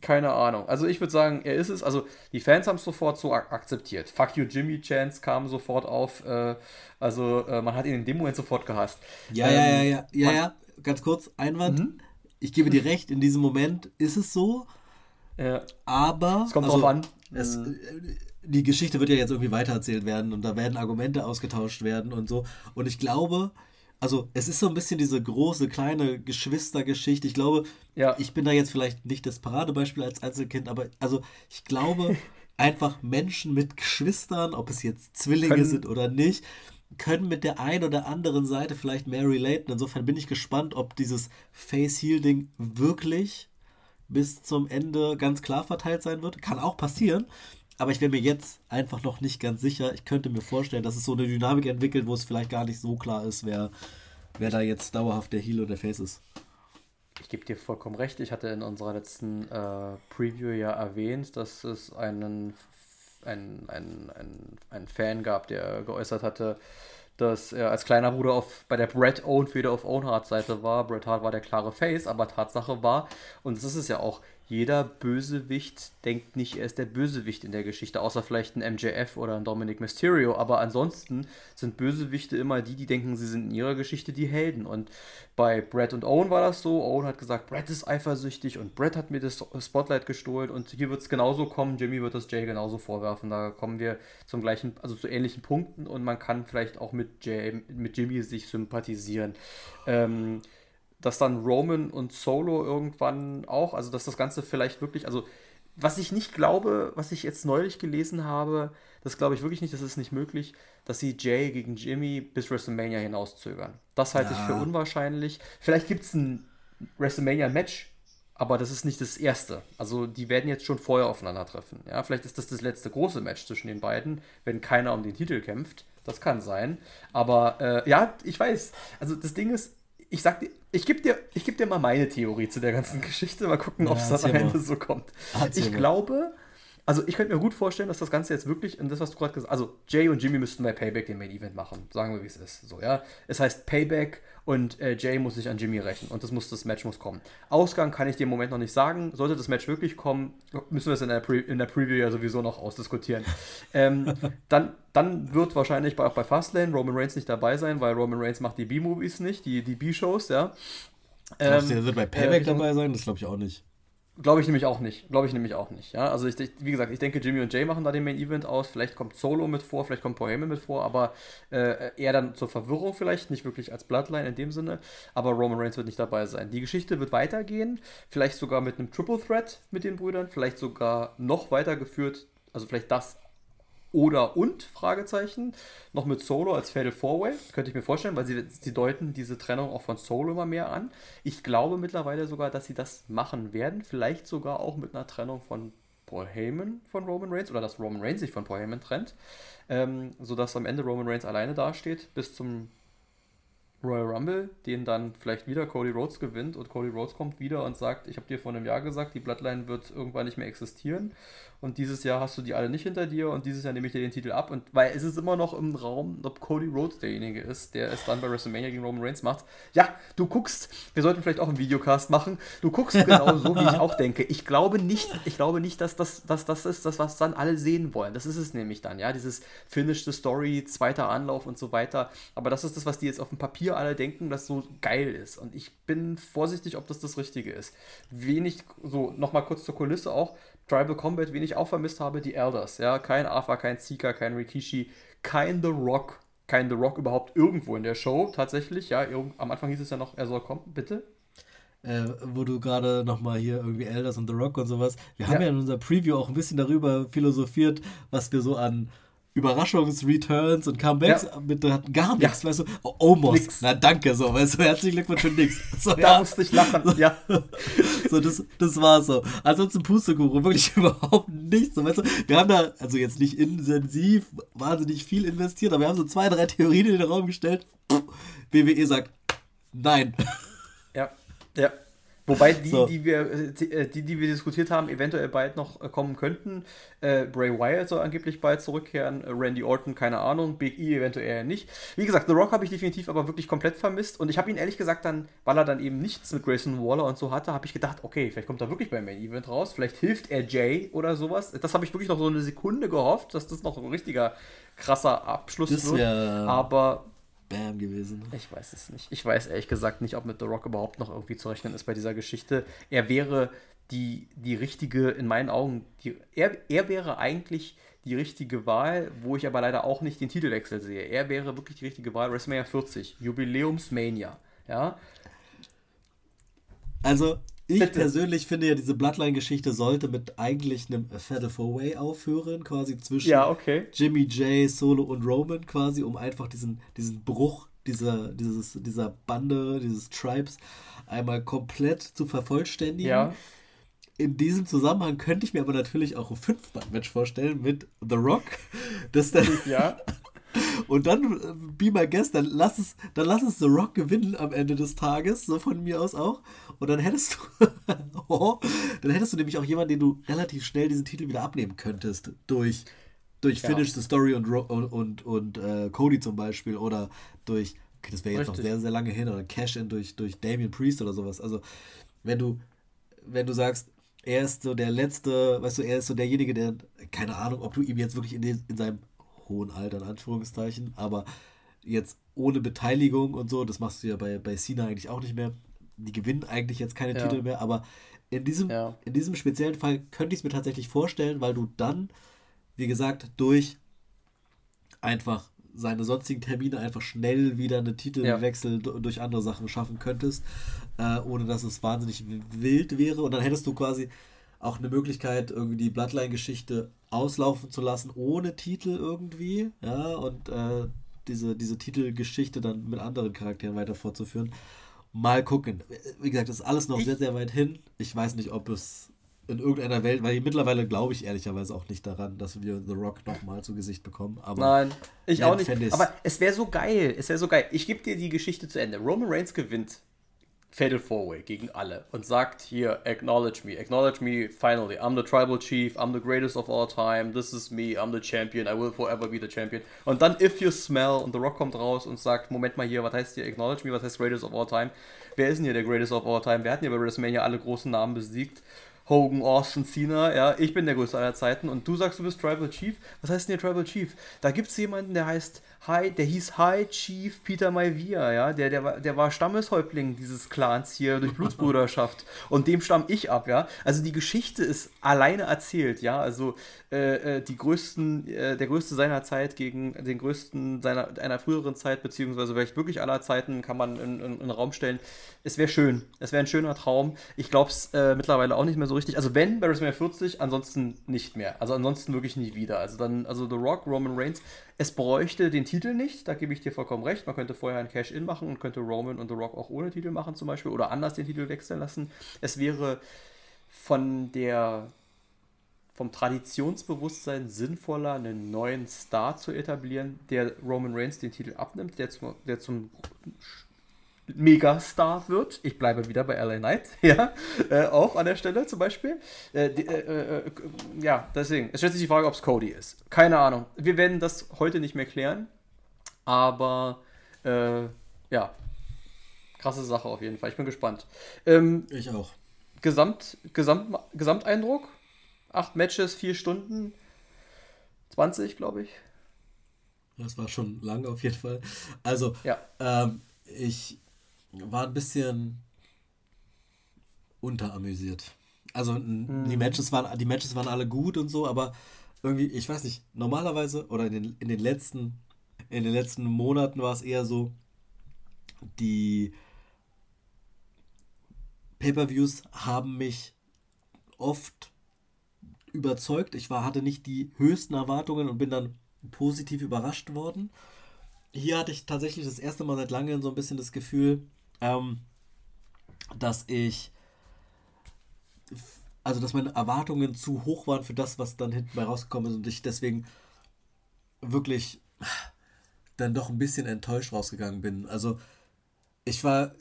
keine Ahnung. Also ich würde sagen, er ist es. Also die Fans haben es sofort so ak akzeptiert. Fuck you Jimmy Chance kam sofort auf. Äh, also äh, man hat ihn in dem Moment sofort gehasst. Ja, ähm, ja, ja, ja, ja, ja. Ganz kurz Einwand. Mhm. Ich gebe dir recht. In diesem Moment ist es so. Ja. Aber es kommt also, drauf an. Es, mhm. äh, die Geschichte wird ja jetzt irgendwie weitererzählt werden und da werden Argumente ausgetauscht werden und so. Und ich glaube, also es ist so ein bisschen diese große, kleine Geschwistergeschichte. Ich glaube, ja. ich bin da jetzt vielleicht nicht das Paradebeispiel als Einzelkind, aber also ich glaube, einfach Menschen mit Geschwistern, ob es jetzt Zwillinge können, sind oder nicht, können mit der einen oder anderen Seite vielleicht mehr relaten. Insofern bin ich gespannt, ob dieses Face-Heal-Ding wirklich bis zum Ende ganz klar verteilt sein wird. Kann auch passieren. Aber ich wäre mir jetzt einfach noch nicht ganz sicher. Ich könnte mir vorstellen, dass es so eine Dynamik entwickelt, wo es vielleicht gar nicht so klar ist, wer, wer da jetzt dauerhaft der Heal oder der Face ist. Ich gebe dir vollkommen recht. Ich hatte in unserer letzten äh, Preview ja erwähnt, dass es einen, einen, einen, einen, einen Fan gab, der geäußert hatte, dass er als kleiner Bruder auf, bei der Bret Own wieder auf Own Hart Seite war. Bret Hart war der klare Face, aber Tatsache war, und das ist es ja auch, jeder Bösewicht denkt nicht, er ist der Bösewicht in der Geschichte, außer vielleicht ein MJF oder ein Dominic Mysterio. Aber ansonsten sind Bösewichte immer die, die denken, sie sind in ihrer Geschichte die Helden. Und bei Brett und Owen war das so. Owen hat gesagt, Brett ist eifersüchtig und Brett hat mir das Spotlight gestohlen. Und hier wird es genauso kommen. Jimmy wird das Jay genauso vorwerfen. Da kommen wir zum gleichen, also zu ähnlichen Punkten und man kann vielleicht auch mit, Jay, mit Jimmy sich sympathisieren. Ähm, dass dann Roman und Solo irgendwann auch, also dass das Ganze vielleicht wirklich, also was ich nicht glaube, was ich jetzt neulich gelesen habe, das glaube ich wirklich nicht, das ist nicht möglich, dass sie Jay gegen Jimmy bis WrestleMania hinauszögern. Das halte ja. ich für unwahrscheinlich. Vielleicht gibt es ein WrestleMania-Match, aber das ist nicht das erste. Also die werden jetzt schon vorher aufeinandertreffen. Ja, vielleicht ist das das letzte große Match zwischen den beiden, wenn keiner um den Titel kämpft. Das kann sein. Aber äh, ja, ich weiß. Also das Ding ist, ich sag dir, ich gebe dir, geb dir mal meine Theorie zu der ganzen Geschichte. Mal gucken, ja, ob es am Ende so kommt. Erzähl ich mal. glaube, also ich könnte mir gut vorstellen, dass das Ganze jetzt wirklich, und das, was du gerade gesagt hast, also Jay und Jimmy müssten bei Payback den Main Event machen. Sagen wir, wie es ist. So, ja. Es heißt Payback und äh, Jay muss sich an Jimmy rächen und das muss das Match muss kommen. Ausgang kann ich dir im Moment noch nicht sagen. Sollte das Match wirklich kommen, müssen wir es in der, Pre in der Preview ja sowieso noch ausdiskutieren. ähm, dann, dann wird wahrscheinlich bei, auch bei Fastlane Roman Reigns nicht dabei sein, weil Roman Reigns macht die B-Movies nicht, die, die B-Shows, ja. Glaubst du, er wird bei Payback äh, dabei sein? Das glaube ich auch nicht. Glaube ich nämlich auch nicht. Glaube ich nämlich auch nicht. Ja, also ich, wie gesagt, ich denke, Jimmy und Jay machen da den Main Event aus. Vielleicht kommt Solo mit vor, vielleicht kommt Paul mit vor, aber äh, eher dann zur Verwirrung vielleicht, nicht wirklich als Bloodline in dem Sinne. Aber Roman Reigns wird nicht dabei sein. Die Geschichte wird weitergehen, vielleicht sogar mit einem Triple Threat mit den Brüdern, vielleicht sogar noch weitergeführt. Also vielleicht das oder und? Fragezeichen. Noch mit Solo als Fatal Four-Way, könnte ich mir vorstellen, weil sie, sie deuten diese Trennung auch von Solo immer mehr an. Ich glaube mittlerweile sogar, dass sie das machen werden, vielleicht sogar auch mit einer Trennung von Paul Heyman von Roman Reigns oder dass Roman Reigns sich von Paul Heyman trennt, ähm, sodass am Ende Roman Reigns alleine dasteht bis zum Royal Rumble, den dann vielleicht wieder Cody Rhodes gewinnt und Cody Rhodes kommt wieder und sagt, ich habe dir vor einem Jahr gesagt, die Bloodline wird irgendwann nicht mehr existieren und dieses Jahr hast du die alle nicht hinter dir und dieses Jahr nehme ich dir den Titel ab und weil es ist immer noch im Raum, ob Cody Rhodes derjenige ist, der es dann bei WrestleMania gegen Roman Reigns macht. Ja, du guckst, wir sollten vielleicht auch einen Videocast machen, du guckst genau so, wie ich auch denke. Ich glaube nicht, ich glaube nicht, dass das, dass das ist, das, was dann alle sehen wollen. Das ist es nämlich dann, ja, dieses Finish the Story, zweiter Anlauf und so weiter. Aber das ist das, was die jetzt auf dem Papier alle denken, das so geil ist. Und ich bin vorsichtig, ob das das Richtige ist. Wenig, so nochmal kurz zur Kulisse auch, Tribal Combat, wen ich auch vermisst habe, die Elders. Ja, kein Alpha, kein Seeker, kein Rikishi, kein The Rock. Kein The Rock überhaupt irgendwo in der Show, tatsächlich. Ja, am Anfang hieß es ja noch, er soll kommen, bitte. Äh, wo du gerade nochmal hier irgendwie Elders und The Rock und sowas. Wir ja. haben ja in unserer Preview auch ein bisschen darüber philosophiert, was wir so an Überraschungsreturns und Comebacks ja. mit hatten gar nichts, ja. weißt du, oh, almost, na danke, so, weißt du, herzlichen Glückwunsch für nix. So, da ja. musste ich lachen, ja. so, das, das war so. Ansonsten Pustekuchen, wirklich überhaupt nichts, so, weißt du, wir haben da, also jetzt nicht intensiv, wahnsinnig viel investiert, aber wir haben so zwei, drei Theorien in den Raum gestellt, WWE sagt, nein. Ja, ja. Wobei die, so. die, wir, äh, die, die wir diskutiert haben, eventuell bald noch äh, kommen könnten. Äh, Bray Wyatt soll angeblich bald zurückkehren. Randy Orton, keine Ahnung. Big E eventuell nicht. Wie gesagt, The Rock habe ich definitiv aber wirklich komplett vermisst. Und ich habe ihn ehrlich gesagt dann, weil er dann eben nichts mit Grayson Waller und so hatte, habe ich gedacht, okay, vielleicht kommt er wirklich beim Main Event raus. Vielleicht hilft er Jay oder sowas. Das habe ich wirklich noch so eine Sekunde gehofft, dass das noch ein richtiger krasser Abschluss das wird. Aber Bam gewesen. Ich weiß es nicht. Ich weiß ehrlich gesagt nicht, ob mit The Rock überhaupt noch irgendwie zu rechnen ist bei dieser Geschichte. Er wäre die, die richtige, in meinen Augen, die, er, er wäre eigentlich die richtige Wahl, wo ich aber leider auch nicht den Titelwechsel sehe. Er wäre wirklich die richtige Wahl. WrestleMania 40, Jubiläumsmania. Ja. Also, ich persönlich finde ja, diese Bloodline-Geschichte sollte mit eigentlich einem Fatal Four Way aufhören, quasi zwischen ja, okay. Jimmy J, Solo und Roman, quasi, um einfach diesen, diesen Bruch dieser, dieses, dieser Bande, dieses Tribes einmal komplett zu vervollständigen. Ja. In diesem Zusammenhang könnte ich mir aber natürlich auch ein Fünf-Mann-Match vorstellen mit The Rock, das dann ja. Und dann, äh, be my guest, dann lass es, dann lass es The Rock gewinnen am Ende des Tages, so von mir aus auch. Und dann hättest du, oh, dann hättest du nämlich auch jemanden, den du relativ schnell diesen Titel wieder abnehmen könntest durch, durch ja. Finish the Story und, und, und, und äh, Cody zum Beispiel oder durch, okay, das wäre jetzt Richtig. noch sehr, sehr lange hin, oder Cash-In durch, durch Damien Priest oder sowas. Also, wenn du, wenn du sagst, er ist so der letzte, weißt du, er ist so derjenige, der, keine Ahnung, ob du ihm jetzt wirklich in, den, in seinem hohen Alter, in Anführungszeichen, aber jetzt ohne Beteiligung und so, das machst du ja bei, bei Cena eigentlich auch nicht mehr. Die gewinnen eigentlich jetzt keine ja. Titel mehr, aber in diesem, ja. in diesem speziellen Fall könnte ich es mir tatsächlich vorstellen, weil du dann, wie gesagt, durch einfach seine sonstigen Termine einfach schnell wieder eine Titelwechsel ja. durch andere Sachen schaffen könntest, äh, ohne dass es wahnsinnig wild wäre. Und dann hättest du quasi auch eine Möglichkeit, irgendwie die Bloodline-Geschichte auslaufen zu lassen, ohne Titel irgendwie, ja, und äh, diese, diese Titelgeschichte dann mit anderen Charakteren weiter fortzuführen. Mal gucken. Wie gesagt, das ist alles noch ich, sehr, sehr weit hin. Ich weiß nicht, ob es in irgendeiner Welt, weil mittlerweile glaube ich ehrlicherweise auch nicht daran, dass wir The Rock nochmal zu Gesicht bekommen. Aber Nein, ich auch nicht. Aber es wäre so geil. Es wäre so geil. Ich gebe dir die Geschichte zu Ende. Roman Reigns gewinnt Fatal Four Way gegen alle und sagt hier, acknowledge me, acknowledge me finally. I'm the tribal chief, I'm the greatest of all time, this is me, I'm the champion, I will forever be the champion. Und dann If You Smell und The Rock kommt raus und sagt, Moment mal hier, was heißt hier acknowledge me, was heißt greatest of all time? Wer ist denn hier der greatest of all time? Wer hat denn hier bei WrestleMania alle großen Namen besiegt? Hogan, Austin, Cena, ja, ich bin der größte aller Zeiten und du sagst, du bist Tribal Chief. Was heißt denn hier Tribal Chief? Da gibt es jemanden, der heißt High, der hieß High Chief Peter Maivia, ja, der, der, war, der war Stammeshäuptling dieses Clans hier durch Blutsbruderschaft und dem stamm ich ab, ja. Also die Geschichte ist alleine erzählt, ja, also äh, äh, die größten, äh, der größte seiner Zeit gegen den größten seiner einer früheren Zeit, beziehungsweise vielleicht wirklich aller Zeiten, kann man in, in, in den Raum stellen. Es wäre schön, es wäre ein schöner Traum. Ich glaube es äh, mittlerweile auch nicht mehr so richtig. Also wenn WrestleMania 40, ansonsten nicht mehr. Also ansonsten wirklich nie wieder. Also dann, also The Rock, Roman Reigns, es bräuchte den Titel nicht, da gebe ich dir vollkommen recht. Man könnte vorher ein Cash-In machen und könnte Roman und The Rock auch ohne Titel machen zum Beispiel oder anders den Titel wechseln lassen. Es wäre von der vom Traditionsbewusstsein sinnvoller, einen neuen Star zu etablieren, der Roman Reigns den Titel abnimmt, der zum, der zum Megastar wird. Ich bleibe wieder bei LA Knight, ja, äh, auch an der Stelle zum Beispiel. Äh, die, äh, äh, ja, deswegen, es stellt sich die Frage, ob es Cody ist. Keine Ahnung. Wir werden das heute nicht mehr klären, aber äh, ja, krasse Sache auf jeden Fall. Ich bin gespannt. Ähm, ich auch. Gesamt, Gesamt, Gesamteindruck? Acht Matches, vier Stunden, 20, glaube ich. Das war schon lang auf jeden Fall. Also, ja. ähm, ich war ein bisschen unteramüsiert. Also hm. die, Matches waren, die Matches waren alle gut und so, aber irgendwie, ich weiß nicht, normalerweise oder in den, in den letzten in den letzten Monaten war es eher so, die Pay-per-Views haben mich oft überzeugt. Ich war, hatte nicht die höchsten Erwartungen und bin dann positiv überrascht worden. Hier hatte ich tatsächlich das erste Mal seit langem so ein bisschen das Gefühl, ähm, dass ich, also dass meine Erwartungen zu hoch waren für das, was dann hinten bei rausgekommen ist und ich deswegen wirklich dann doch ein bisschen enttäuscht rausgegangen bin. Also ich war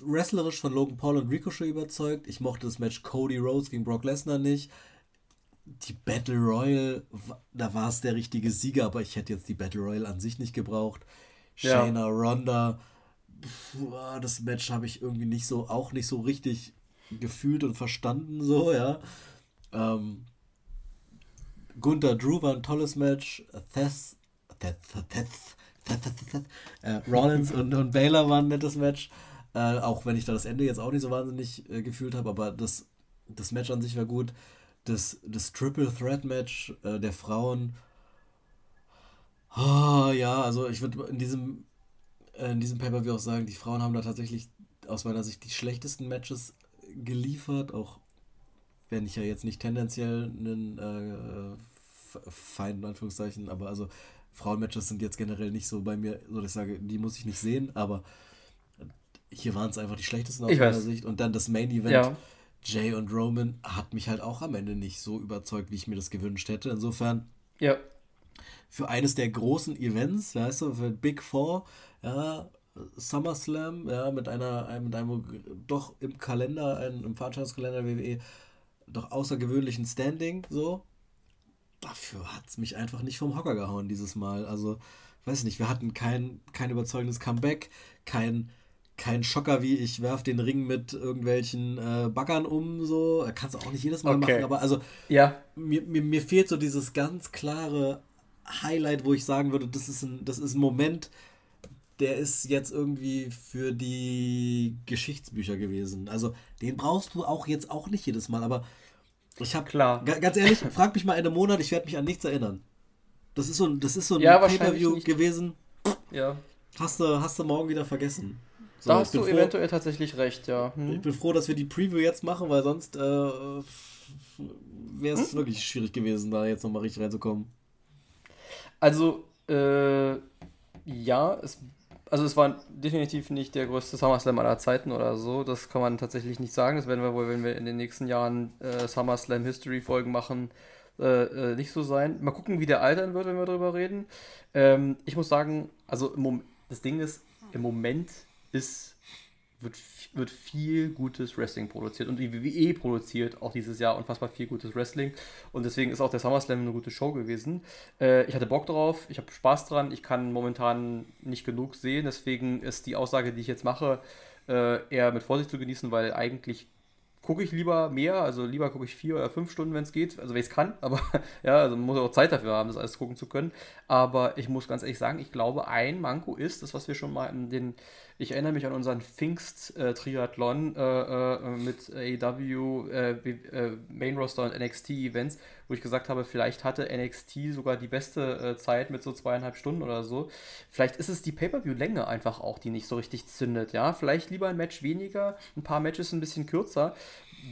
wrestlerisch von Logan Paul und Ricochet überzeugt. Ich mochte das Match Cody Rhodes gegen Brock Lesnar nicht. Die Battle Royale, da war es der richtige Sieger, aber ich hätte jetzt die Battle Royale an sich nicht gebraucht. Ja. Shayna Ronda, das Match habe ich irgendwie nicht so, auch nicht so richtig gefühlt und verstanden, so, ja. Ähm, Gunther Drew war ein tolles Match. Thess, Thess, Thess, äh, Rollins und, und Baylor waren ein nettes Match. Äh, auch wenn ich da das Ende jetzt auch nicht so wahnsinnig äh, gefühlt habe, aber das, das Match an sich war gut. Das, das Triple Threat Match äh, der Frauen. Oh, ja, also ich würde in diesem äh, in diesem Pay-Per-View auch sagen, die Frauen haben da tatsächlich aus meiner Sicht die schlechtesten Matches geliefert, auch wenn ich ja jetzt nicht tendenziell einen äh, Feind in Anführungszeichen, aber also Frauenmatches sind jetzt generell nicht so bei mir, so dass ich sage, die muss ich nicht sehen, aber hier waren es einfach die schlechtesten aus meiner Sicht. Und dann das Main Event, ja. Jay und Roman, hat mich halt auch am Ende nicht so überzeugt, wie ich mir das gewünscht hätte. Insofern, ja. für eines der großen Events, weißt du, für Big Four, ja, SummerSlam, ja, mit einer, mit einem doch im Kalender, ein, im Veranstaltungskalender WWE, doch außergewöhnlichen Standing, so. Dafür hat es mich einfach nicht vom Hocker gehauen dieses Mal. Also, weiß nicht, wir hatten kein, kein überzeugendes Comeback, kein, kein Schocker wie ich werf den Ring mit irgendwelchen äh, Baggern um, so. Kannst du auch nicht jedes Mal okay. machen, aber also, ja. mir, mir, mir fehlt so dieses ganz klare Highlight, wo ich sagen würde, das ist ein, das ist ein Moment, der ist jetzt irgendwie für die Geschichtsbücher gewesen. Also den brauchst du auch jetzt auch nicht jedes Mal, aber ich habe klar. Ganz ehrlich, frag mich mal in einem Monat, ich werde mich an nichts erinnern. Das ist so ein, das ist so ein ja, Pay-per-View gewesen. Ja. Hast du, hast du morgen wieder vergessen. So, da hast du froh, eventuell tatsächlich recht, ja. Hm. Ich bin froh, dass wir die Preview jetzt machen, weil sonst äh, wäre es hm? wirklich schwierig gewesen, da jetzt nochmal richtig reinzukommen. Also, äh, ja, es, also es war definitiv nicht der größte SummerSlam aller Zeiten oder so. Das kann man tatsächlich nicht sagen. Das werden wir wohl, wenn wir in den nächsten Jahren äh, SummerSlam History Folgen machen, äh, äh, nicht so sein. Mal gucken, wie der altern wird, wenn wir darüber reden. Ähm, ich muss sagen, also das Ding ist, im Moment ist wird, wird viel gutes Wrestling produziert. Und die WWE produziert auch dieses Jahr unfassbar viel gutes Wrestling. Und deswegen ist auch der SummerSlam eine gute Show gewesen. Äh, ich hatte Bock drauf, ich habe Spaß dran. Ich kann momentan nicht genug sehen. Deswegen ist die Aussage, die ich jetzt mache, äh, eher mit Vorsicht zu genießen, weil eigentlich gucke ich lieber mehr, also lieber gucke ich vier oder fünf Stunden, wenn es geht, also wenn ich es kann, aber ja, also man muss auch Zeit dafür haben, das alles gucken zu können. Aber ich muss ganz ehrlich sagen, ich glaube, ein Manko ist, das, was wir schon mal in den ich erinnere mich an unseren Pfingst-Triathlon äh, äh, mit AEW, äh, äh, Main Roster und NXT-Events, wo ich gesagt habe, vielleicht hatte NXT sogar die beste äh, Zeit mit so zweieinhalb Stunden oder so. Vielleicht ist es die Pay-Per-View-Länge einfach auch, die nicht so richtig zündet, ja. Vielleicht lieber ein Match weniger, ein paar Matches ein bisschen kürzer,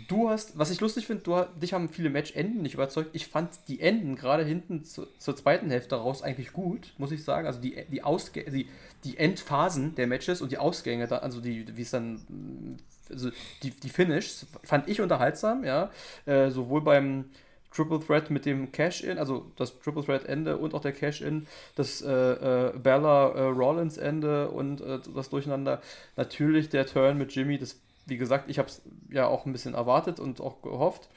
du hast, was ich lustig finde, dich haben viele Match-Enden nicht überzeugt. Ich fand die Enden gerade hinten zu, zur zweiten Hälfte raus eigentlich gut, muss ich sagen. Also die, die, Ausg die, die Endphasen der Matches und die Ausgänge, da, also die, wie es dann, also die, die Finishes, fand ich unterhaltsam, ja. Äh, sowohl beim Triple Threat mit dem Cash-In, also das Triple Threat-Ende und auch der Cash-In, das äh, äh, Bella äh, und äh, das Durcheinander. Natürlich der Turn mit Jimmy, das wie gesagt, ich habe es ja auch ein bisschen erwartet und auch gehofft.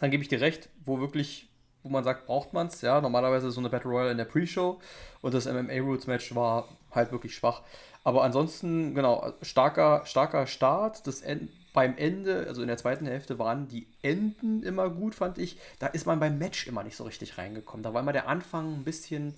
Dann gebe ich dir recht, wo wirklich, wo man sagt, braucht man es. Ja, normalerweise so eine Battle Royale in der Pre-Show und das MMA Roots Match war halt wirklich schwach. Aber ansonsten, genau, starker, starker Start. Das End, beim Ende, also in der zweiten Hälfte, waren die Enden immer gut, fand ich. Da ist man beim Match immer nicht so richtig reingekommen. Da war immer der Anfang ein bisschen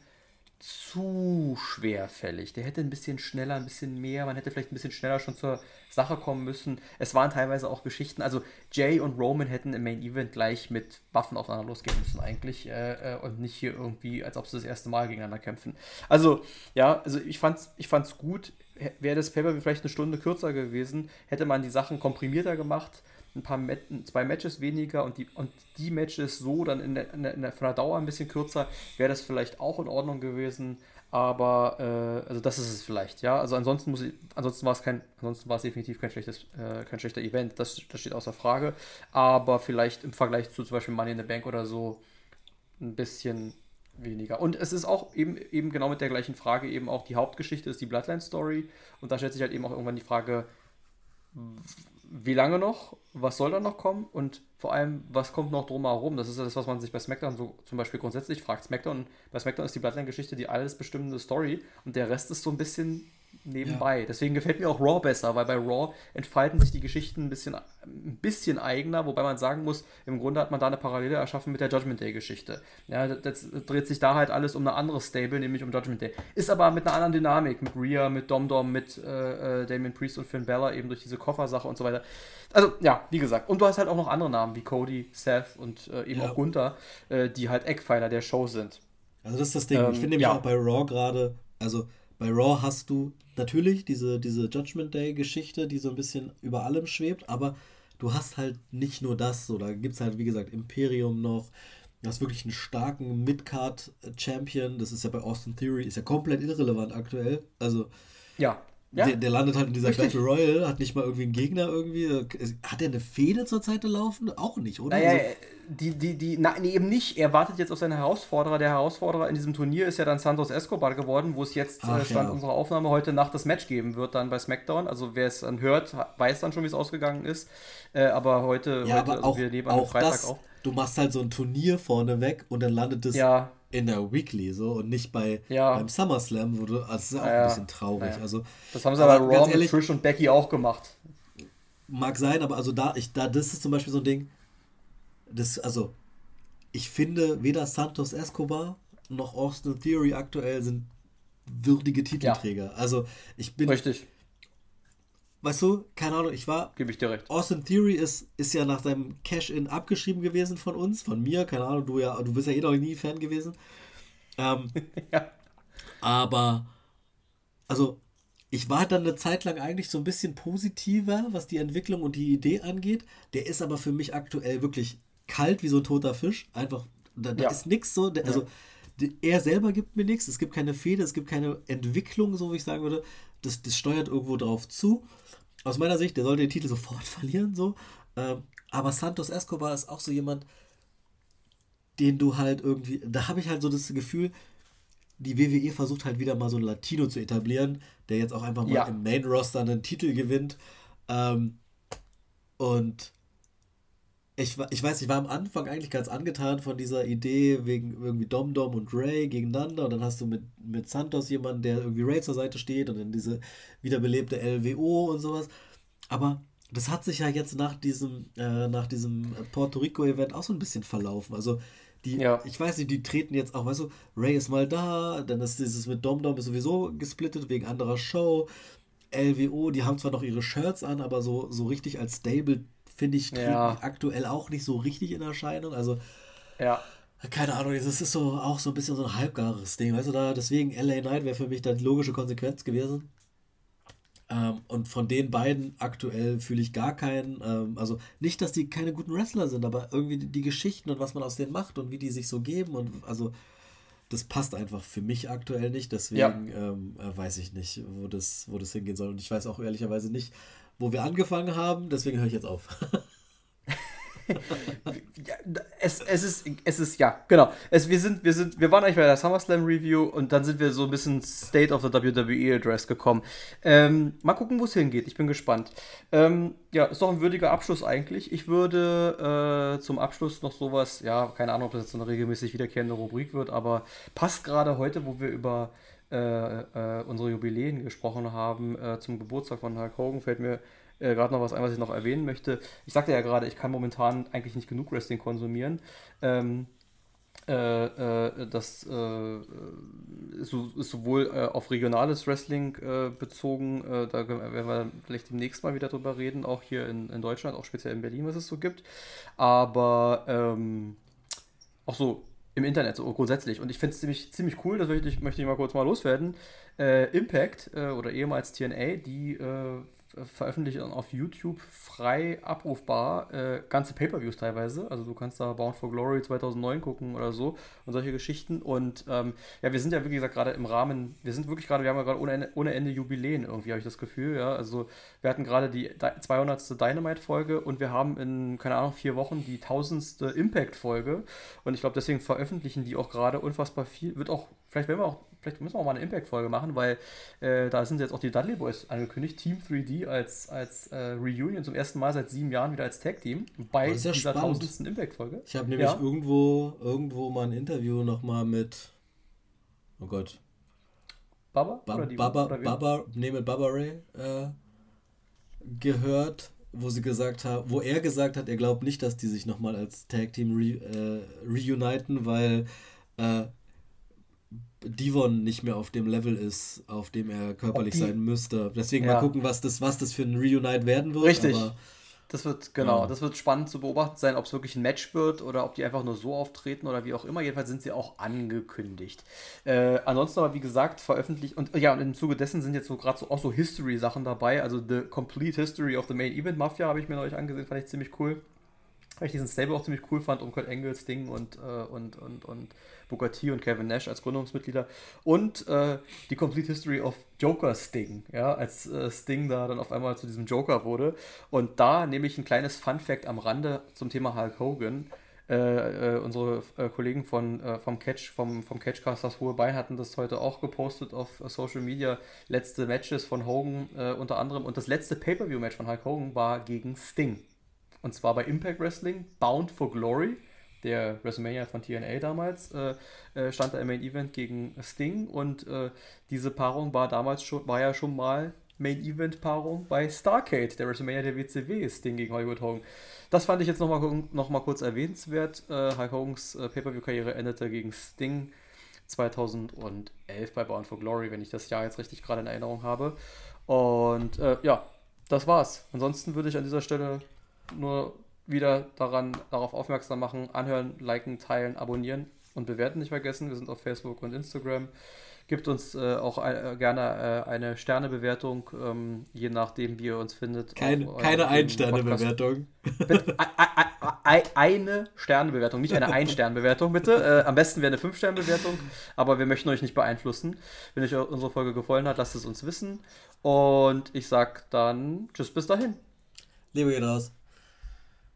zu schwerfällig. Der hätte ein bisschen schneller, ein bisschen mehr, man hätte vielleicht ein bisschen schneller schon zur Sache kommen müssen. Es waren teilweise auch Geschichten, also Jay und Roman hätten im Main Event gleich mit Waffen aufeinander losgehen müssen eigentlich äh, äh, und nicht hier irgendwie, als ob sie das erste Mal gegeneinander kämpfen. Also, ja, also ich fand's, ich fand's gut. Wäre das Paper vielleicht eine Stunde kürzer gewesen, hätte man die Sachen komprimierter gemacht ein paar zwei Matches weniger und die, und die Matches so dann in der, in der, in der, von der Dauer ein bisschen kürzer, wäre das vielleicht auch in Ordnung gewesen. Aber äh, also das ist es vielleicht, ja. Also ansonsten muss ich, ansonsten war es kein, ansonsten war es definitiv kein schlechtes, äh, kein schlechter Event, das, das steht außer Frage. Aber vielleicht im Vergleich zu zum Beispiel Money in the Bank oder so ein bisschen weniger. Und es ist auch eben, eben genau mit der gleichen Frage eben auch die Hauptgeschichte ist die Bloodline Story. Und da stellt sich halt eben auch irgendwann die Frage, wie lange noch, was soll da noch kommen und vor allem, was kommt noch drumherum? Das ist ja das, was man sich bei SmackDown so zum Beispiel grundsätzlich fragt. SmackDown, bei SmackDown ist die Bloodline-Geschichte die alles bestimmende Story und der Rest ist so ein bisschen nebenbei. Ja. Deswegen gefällt mir auch Raw besser, weil bei Raw entfalten sich die Geschichten ein bisschen, ein bisschen eigener, wobei man sagen muss, im Grunde hat man da eine Parallele erschaffen mit der Judgment Day-Geschichte. Ja, das, das dreht sich da halt alles um eine andere Stable, nämlich um Judgment Day. Ist aber mit einer anderen Dynamik, mit Rhea, mit Dom Dom, mit äh, äh, Damien Priest und Finn Bella, eben durch diese Koffersache und so weiter. Also, ja, wie gesagt. Und du hast halt auch noch andere Namen wie Cody, Seth und äh, eben ja. auch Gunther, äh, die halt Eckpfeiler der Show sind. Also, das ist das Ding. Ähm, ich finde nämlich ja. auch bei Raw gerade, also bei Raw hast du natürlich diese, diese Judgment Day-Geschichte, die so ein bisschen über allem schwebt, aber du hast halt nicht nur das, so, da gibt es halt, wie gesagt, Imperium noch. Du hast wirklich einen starken Midcard-Champion. Das ist ja bei Austin Theory, ist ja komplett irrelevant aktuell. Also, ja. Ja. Der, der, landet halt in dieser Richtig. Battle Royale, hat nicht mal irgendwie einen Gegner irgendwie. Hat er eine Fehde zur Zeit laufen? Auch nicht, oder? Naja, also, die, die, die, nee, eben nicht. Er wartet jetzt auf seine Herausforderer. Der Herausforderer in diesem Turnier ist ja dann Santos Escobar geworden, wo es jetzt Ach, äh, Stand ja. unserer Aufnahme heute Nacht das Match geben wird, dann bei SmackDown. Also wer es dann hört, weiß dann schon, wie es ausgegangen ist. Äh, aber heute, ja, heute aber also auch, wir leben am Freitag das, auch. Du machst halt so ein Turnier vorne weg und dann landet es ja in der Weekly so und nicht bei ja. beim SummerSlam, wo du, also das ist auch ja, ein bisschen traurig. Ja. Also, das haben sie aber, aber Raw mit Trish und Becky auch gemacht. Mag sein, aber also da, ich, da, das ist zum Beispiel so ein Ding, das, also, ich finde, weder Santos Escobar noch Austin Theory aktuell sind würdige Titelträger. Also, ich bin. Richtig weißt du, keine Ahnung, ich war. Gebe ich dir recht. Austin Theory ist, ist ja nach seinem Cash-In abgeschrieben gewesen von uns, von mir, keine Ahnung, du ja, du bist ja eh noch nie Fan gewesen. Ähm, ja. Aber, also, ich war dann eine Zeit lang eigentlich so ein bisschen positiver, was die Entwicklung und die Idee angeht. Der ist aber für mich aktuell wirklich kalt wie so ein toter Fisch. Einfach, da, da ja. ist nichts so. Der, also, ja. Er selber gibt mir nichts. Es gibt keine Fehde, es gibt keine Entwicklung, so wie ich sagen würde. Das, das steuert irgendwo drauf zu. Aus meiner Sicht, der sollte den Titel sofort verlieren, so. Ähm, aber Santos Escobar ist auch so jemand, den du halt irgendwie, da habe ich halt so das Gefühl, die WWE versucht halt wieder mal so einen Latino zu etablieren, der jetzt auch einfach mal ja. im Main Roster einen Titel gewinnt. Ähm, und ich, ich weiß, ich war am Anfang eigentlich ganz angetan von dieser Idee wegen irgendwie Dom Dom und Ray gegeneinander und dann hast du mit, mit Santos jemanden, der irgendwie Ray zur Seite steht und dann diese wiederbelebte LWO und sowas. Aber das hat sich ja jetzt nach diesem, äh, nach diesem Puerto Rico-Event auch so ein bisschen verlaufen. Also die, ja. ich weiß nicht, die treten jetzt auch, weißt du, Ray ist mal da, dann ist dieses mit Dom Dom sowieso gesplittet wegen anderer Show. LWO, die haben zwar noch ihre Shirts an, aber so, so richtig als Stable, finde ich, ja. aktuell auch nicht so richtig in Erscheinung. Also, ja. Keine Ahnung, das ist so auch so ein bisschen so ein halbgares Ding, weißt du, da, deswegen LA Knight wäre für mich dann die logische Konsequenz gewesen. Ähm, und von den beiden aktuell fühle ich gar keinen. Ähm, also nicht, dass die keine guten Wrestler sind, aber irgendwie die, die, Geschichten und was man aus denen macht und wie die sich so geben und also das passt einfach für mich aktuell nicht. Deswegen ja. ähm, äh, weiß ich nicht, wo das, wo das hingehen soll. Und ich weiß auch ehrlicherweise nicht, wo wir angefangen haben. Deswegen höre ich jetzt auf. ja, es, es, ist, es ist, ja, genau. Es, wir, sind, wir, sind, wir waren eigentlich bei der SummerSlam Review und dann sind wir so ein bisschen State of the WWE Address gekommen. Ähm, mal gucken, wo es hingeht. Ich bin gespannt. Ähm, ja, ist doch ein würdiger Abschluss eigentlich. Ich würde äh, zum Abschluss noch sowas, ja, keine Ahnung, ob das jetzt so eine regelmäßig wiederkehrende Rubrik wird, aber passt gerade heute, wo wir über äh, äh, unsere Jubiläen gesprochen haben, äh, zum Geburtstag von Hulk Hogan, fällt mir äh, gerade noch was ein, was ich noch erwähnen möchte. Ich sagte ja gerade, ich kann momentan eigentlich nicht genug Wrestling konsumieren. Ähm, äh, äh, das ist, sowohl auf regionales Wrestling bezogen, da werden wir vielleicht demnächst mal wieder drüber reden, auch hier in, in Deutschland, auch speziell in Berlin, was es so gibt. Aber ähm, auch so im Internet, so grundsätzlich. Und ich finde es ziemlich, ziemlich cool, das möchte ich, möchte ich mal kurz mal loswerden. Impact oder ehemals TNA, die veröffentlicht auf YouTube frei abrufbar, äh, ganze Pay-Per-Views teilweise. Also du kannst da Bound for Glory 2009 gucken oder so und solche Geschichten. Und ähm, ja, wir sind ja, gesagt, gerade im Rahmen, wir sind wirklich gerade, wir haben ja gerade ohne Ende, ohne Ende Jubiläen irgendwie, habe ich das Gefühl. Ja, also wir hatten gerade die 200. Dynamite-Folge und wir haben in, keine Ahnung, vier Wochen die 1000. Impact-Folge. Und ich glaube, deswegen veröffentlichen die auch gerade unfassbar viel. Wird auch, vielleicht werden wir auch vielleicht müssen wir auch mal eine Impact-Folge machen, weil äh, da sind jetzt auch die Dudley Boys angekündigt. Team 3D als, als äh, Reunion zum ersten Mal seit sieben Jahren wieder als Tag-Team bei dieser tausendsten Impact-Folge. Ich habe nämlich ja. irgendwo, irgendwo mal ein Interview nochmal mit, oh Gott. Baba? Ba oder die, Baba, oder Baba, nee, mit Baba Ray äh, gehört, wo sie gesagt haben, wo er gesagt hat, er glaubt nicht, dass die sich nochmal als Tag-Team re, äh, reuniten, weil äh, Divon nicht mehr auf dem Level ist, auf dem er körperlich die, sein müsste. Deswegen ja. mal gucken, was das, was das für ein Reunite werden wird. Richtig. Aber, das wird, genau, ja. das wird spannend zu beobachten sein, ob es wirklich ein Match wird oder ob die einfach nur so auftreten oder wie auch immer. Jedenfalls sind sie auch angekündigt. Äh, ansonsten aber, wie gesagt, veröffentlicht und ja, und im Zuge dessen sind jetzt so gerade so auch so History-Sachen dabei. Also The Complete History of the Main Event Mafia habe ich mir neulich angesehen, fand ich ziemlich cool. Weil ich diesen Stable auch ziemlich cool fand um Kurt Engels Ding und, äh, und, und, und Booker T und Kevin Nash als Gründungsmitglieder und äh, die Complete History of Joker Sting, ja, als äh, Sting da dann auf einmal zu diesem Joker wurde. Und da nehme ich ein kleines Fun Fact am Rande zum Thema Hulk Hogan. Äh, äh, unsere äh, Kollegen von, vom Catch, vom, vom Catchcast das hohe Bein hatten das heute auch gepostet auf Social Media. Letzte Matches von Hogan unter anderem. Und das letzte Pay-Per-View-Match von Hulk Hogan war gegen Sting. Und zwar bei Impact Wrestling, Bound for Glory der WrestleMania von TNA damals, äh, äh, stand da im Main Event gegen Sting und äh, diese Paarung war damals schon, war ja schon mal Main Event Paarung bei Starcade, der WrestleMania der WCW, Sting gegen Hollywood Hogan. Das fand ich jetzt nochmal noch mal kurz erwähnenswert. Äh, Hulk Hogans äh, Pay-Per-View-Karriere endete gegen Sting 2011 bei Bound for Glory, wenn ich das Jahr jetzt richtig gerade in Erinnerung habe. Und äh, ja, das war's. Ansonsten würde ich an dieser Stelle nur wieder daran, darauf aufmerksam machen, anhören, liken, teilen, abonnieren und bewerten nicht vergessen. Wir sind auf Facebook und Instagram. Gibt uns äh, auch äh, gerne äh, eine Sternebewertung, ähm, je nachdem, wie ihr uns findet. Kein, keine Ein-Sterne-Bewertung. eine Sternebewertung, nicht eine Ein-Sterne-Bewertung, bitte. Äh, am besten wäre eine Fünf-Sterne-Bewertung, aber wir möchten euch nicht beeinflussen. Wenn euch unsere Folge gefallen hat, lasst es uns wissen. Und ich sag dann Tschüss bis dahin. Liebe geht raus.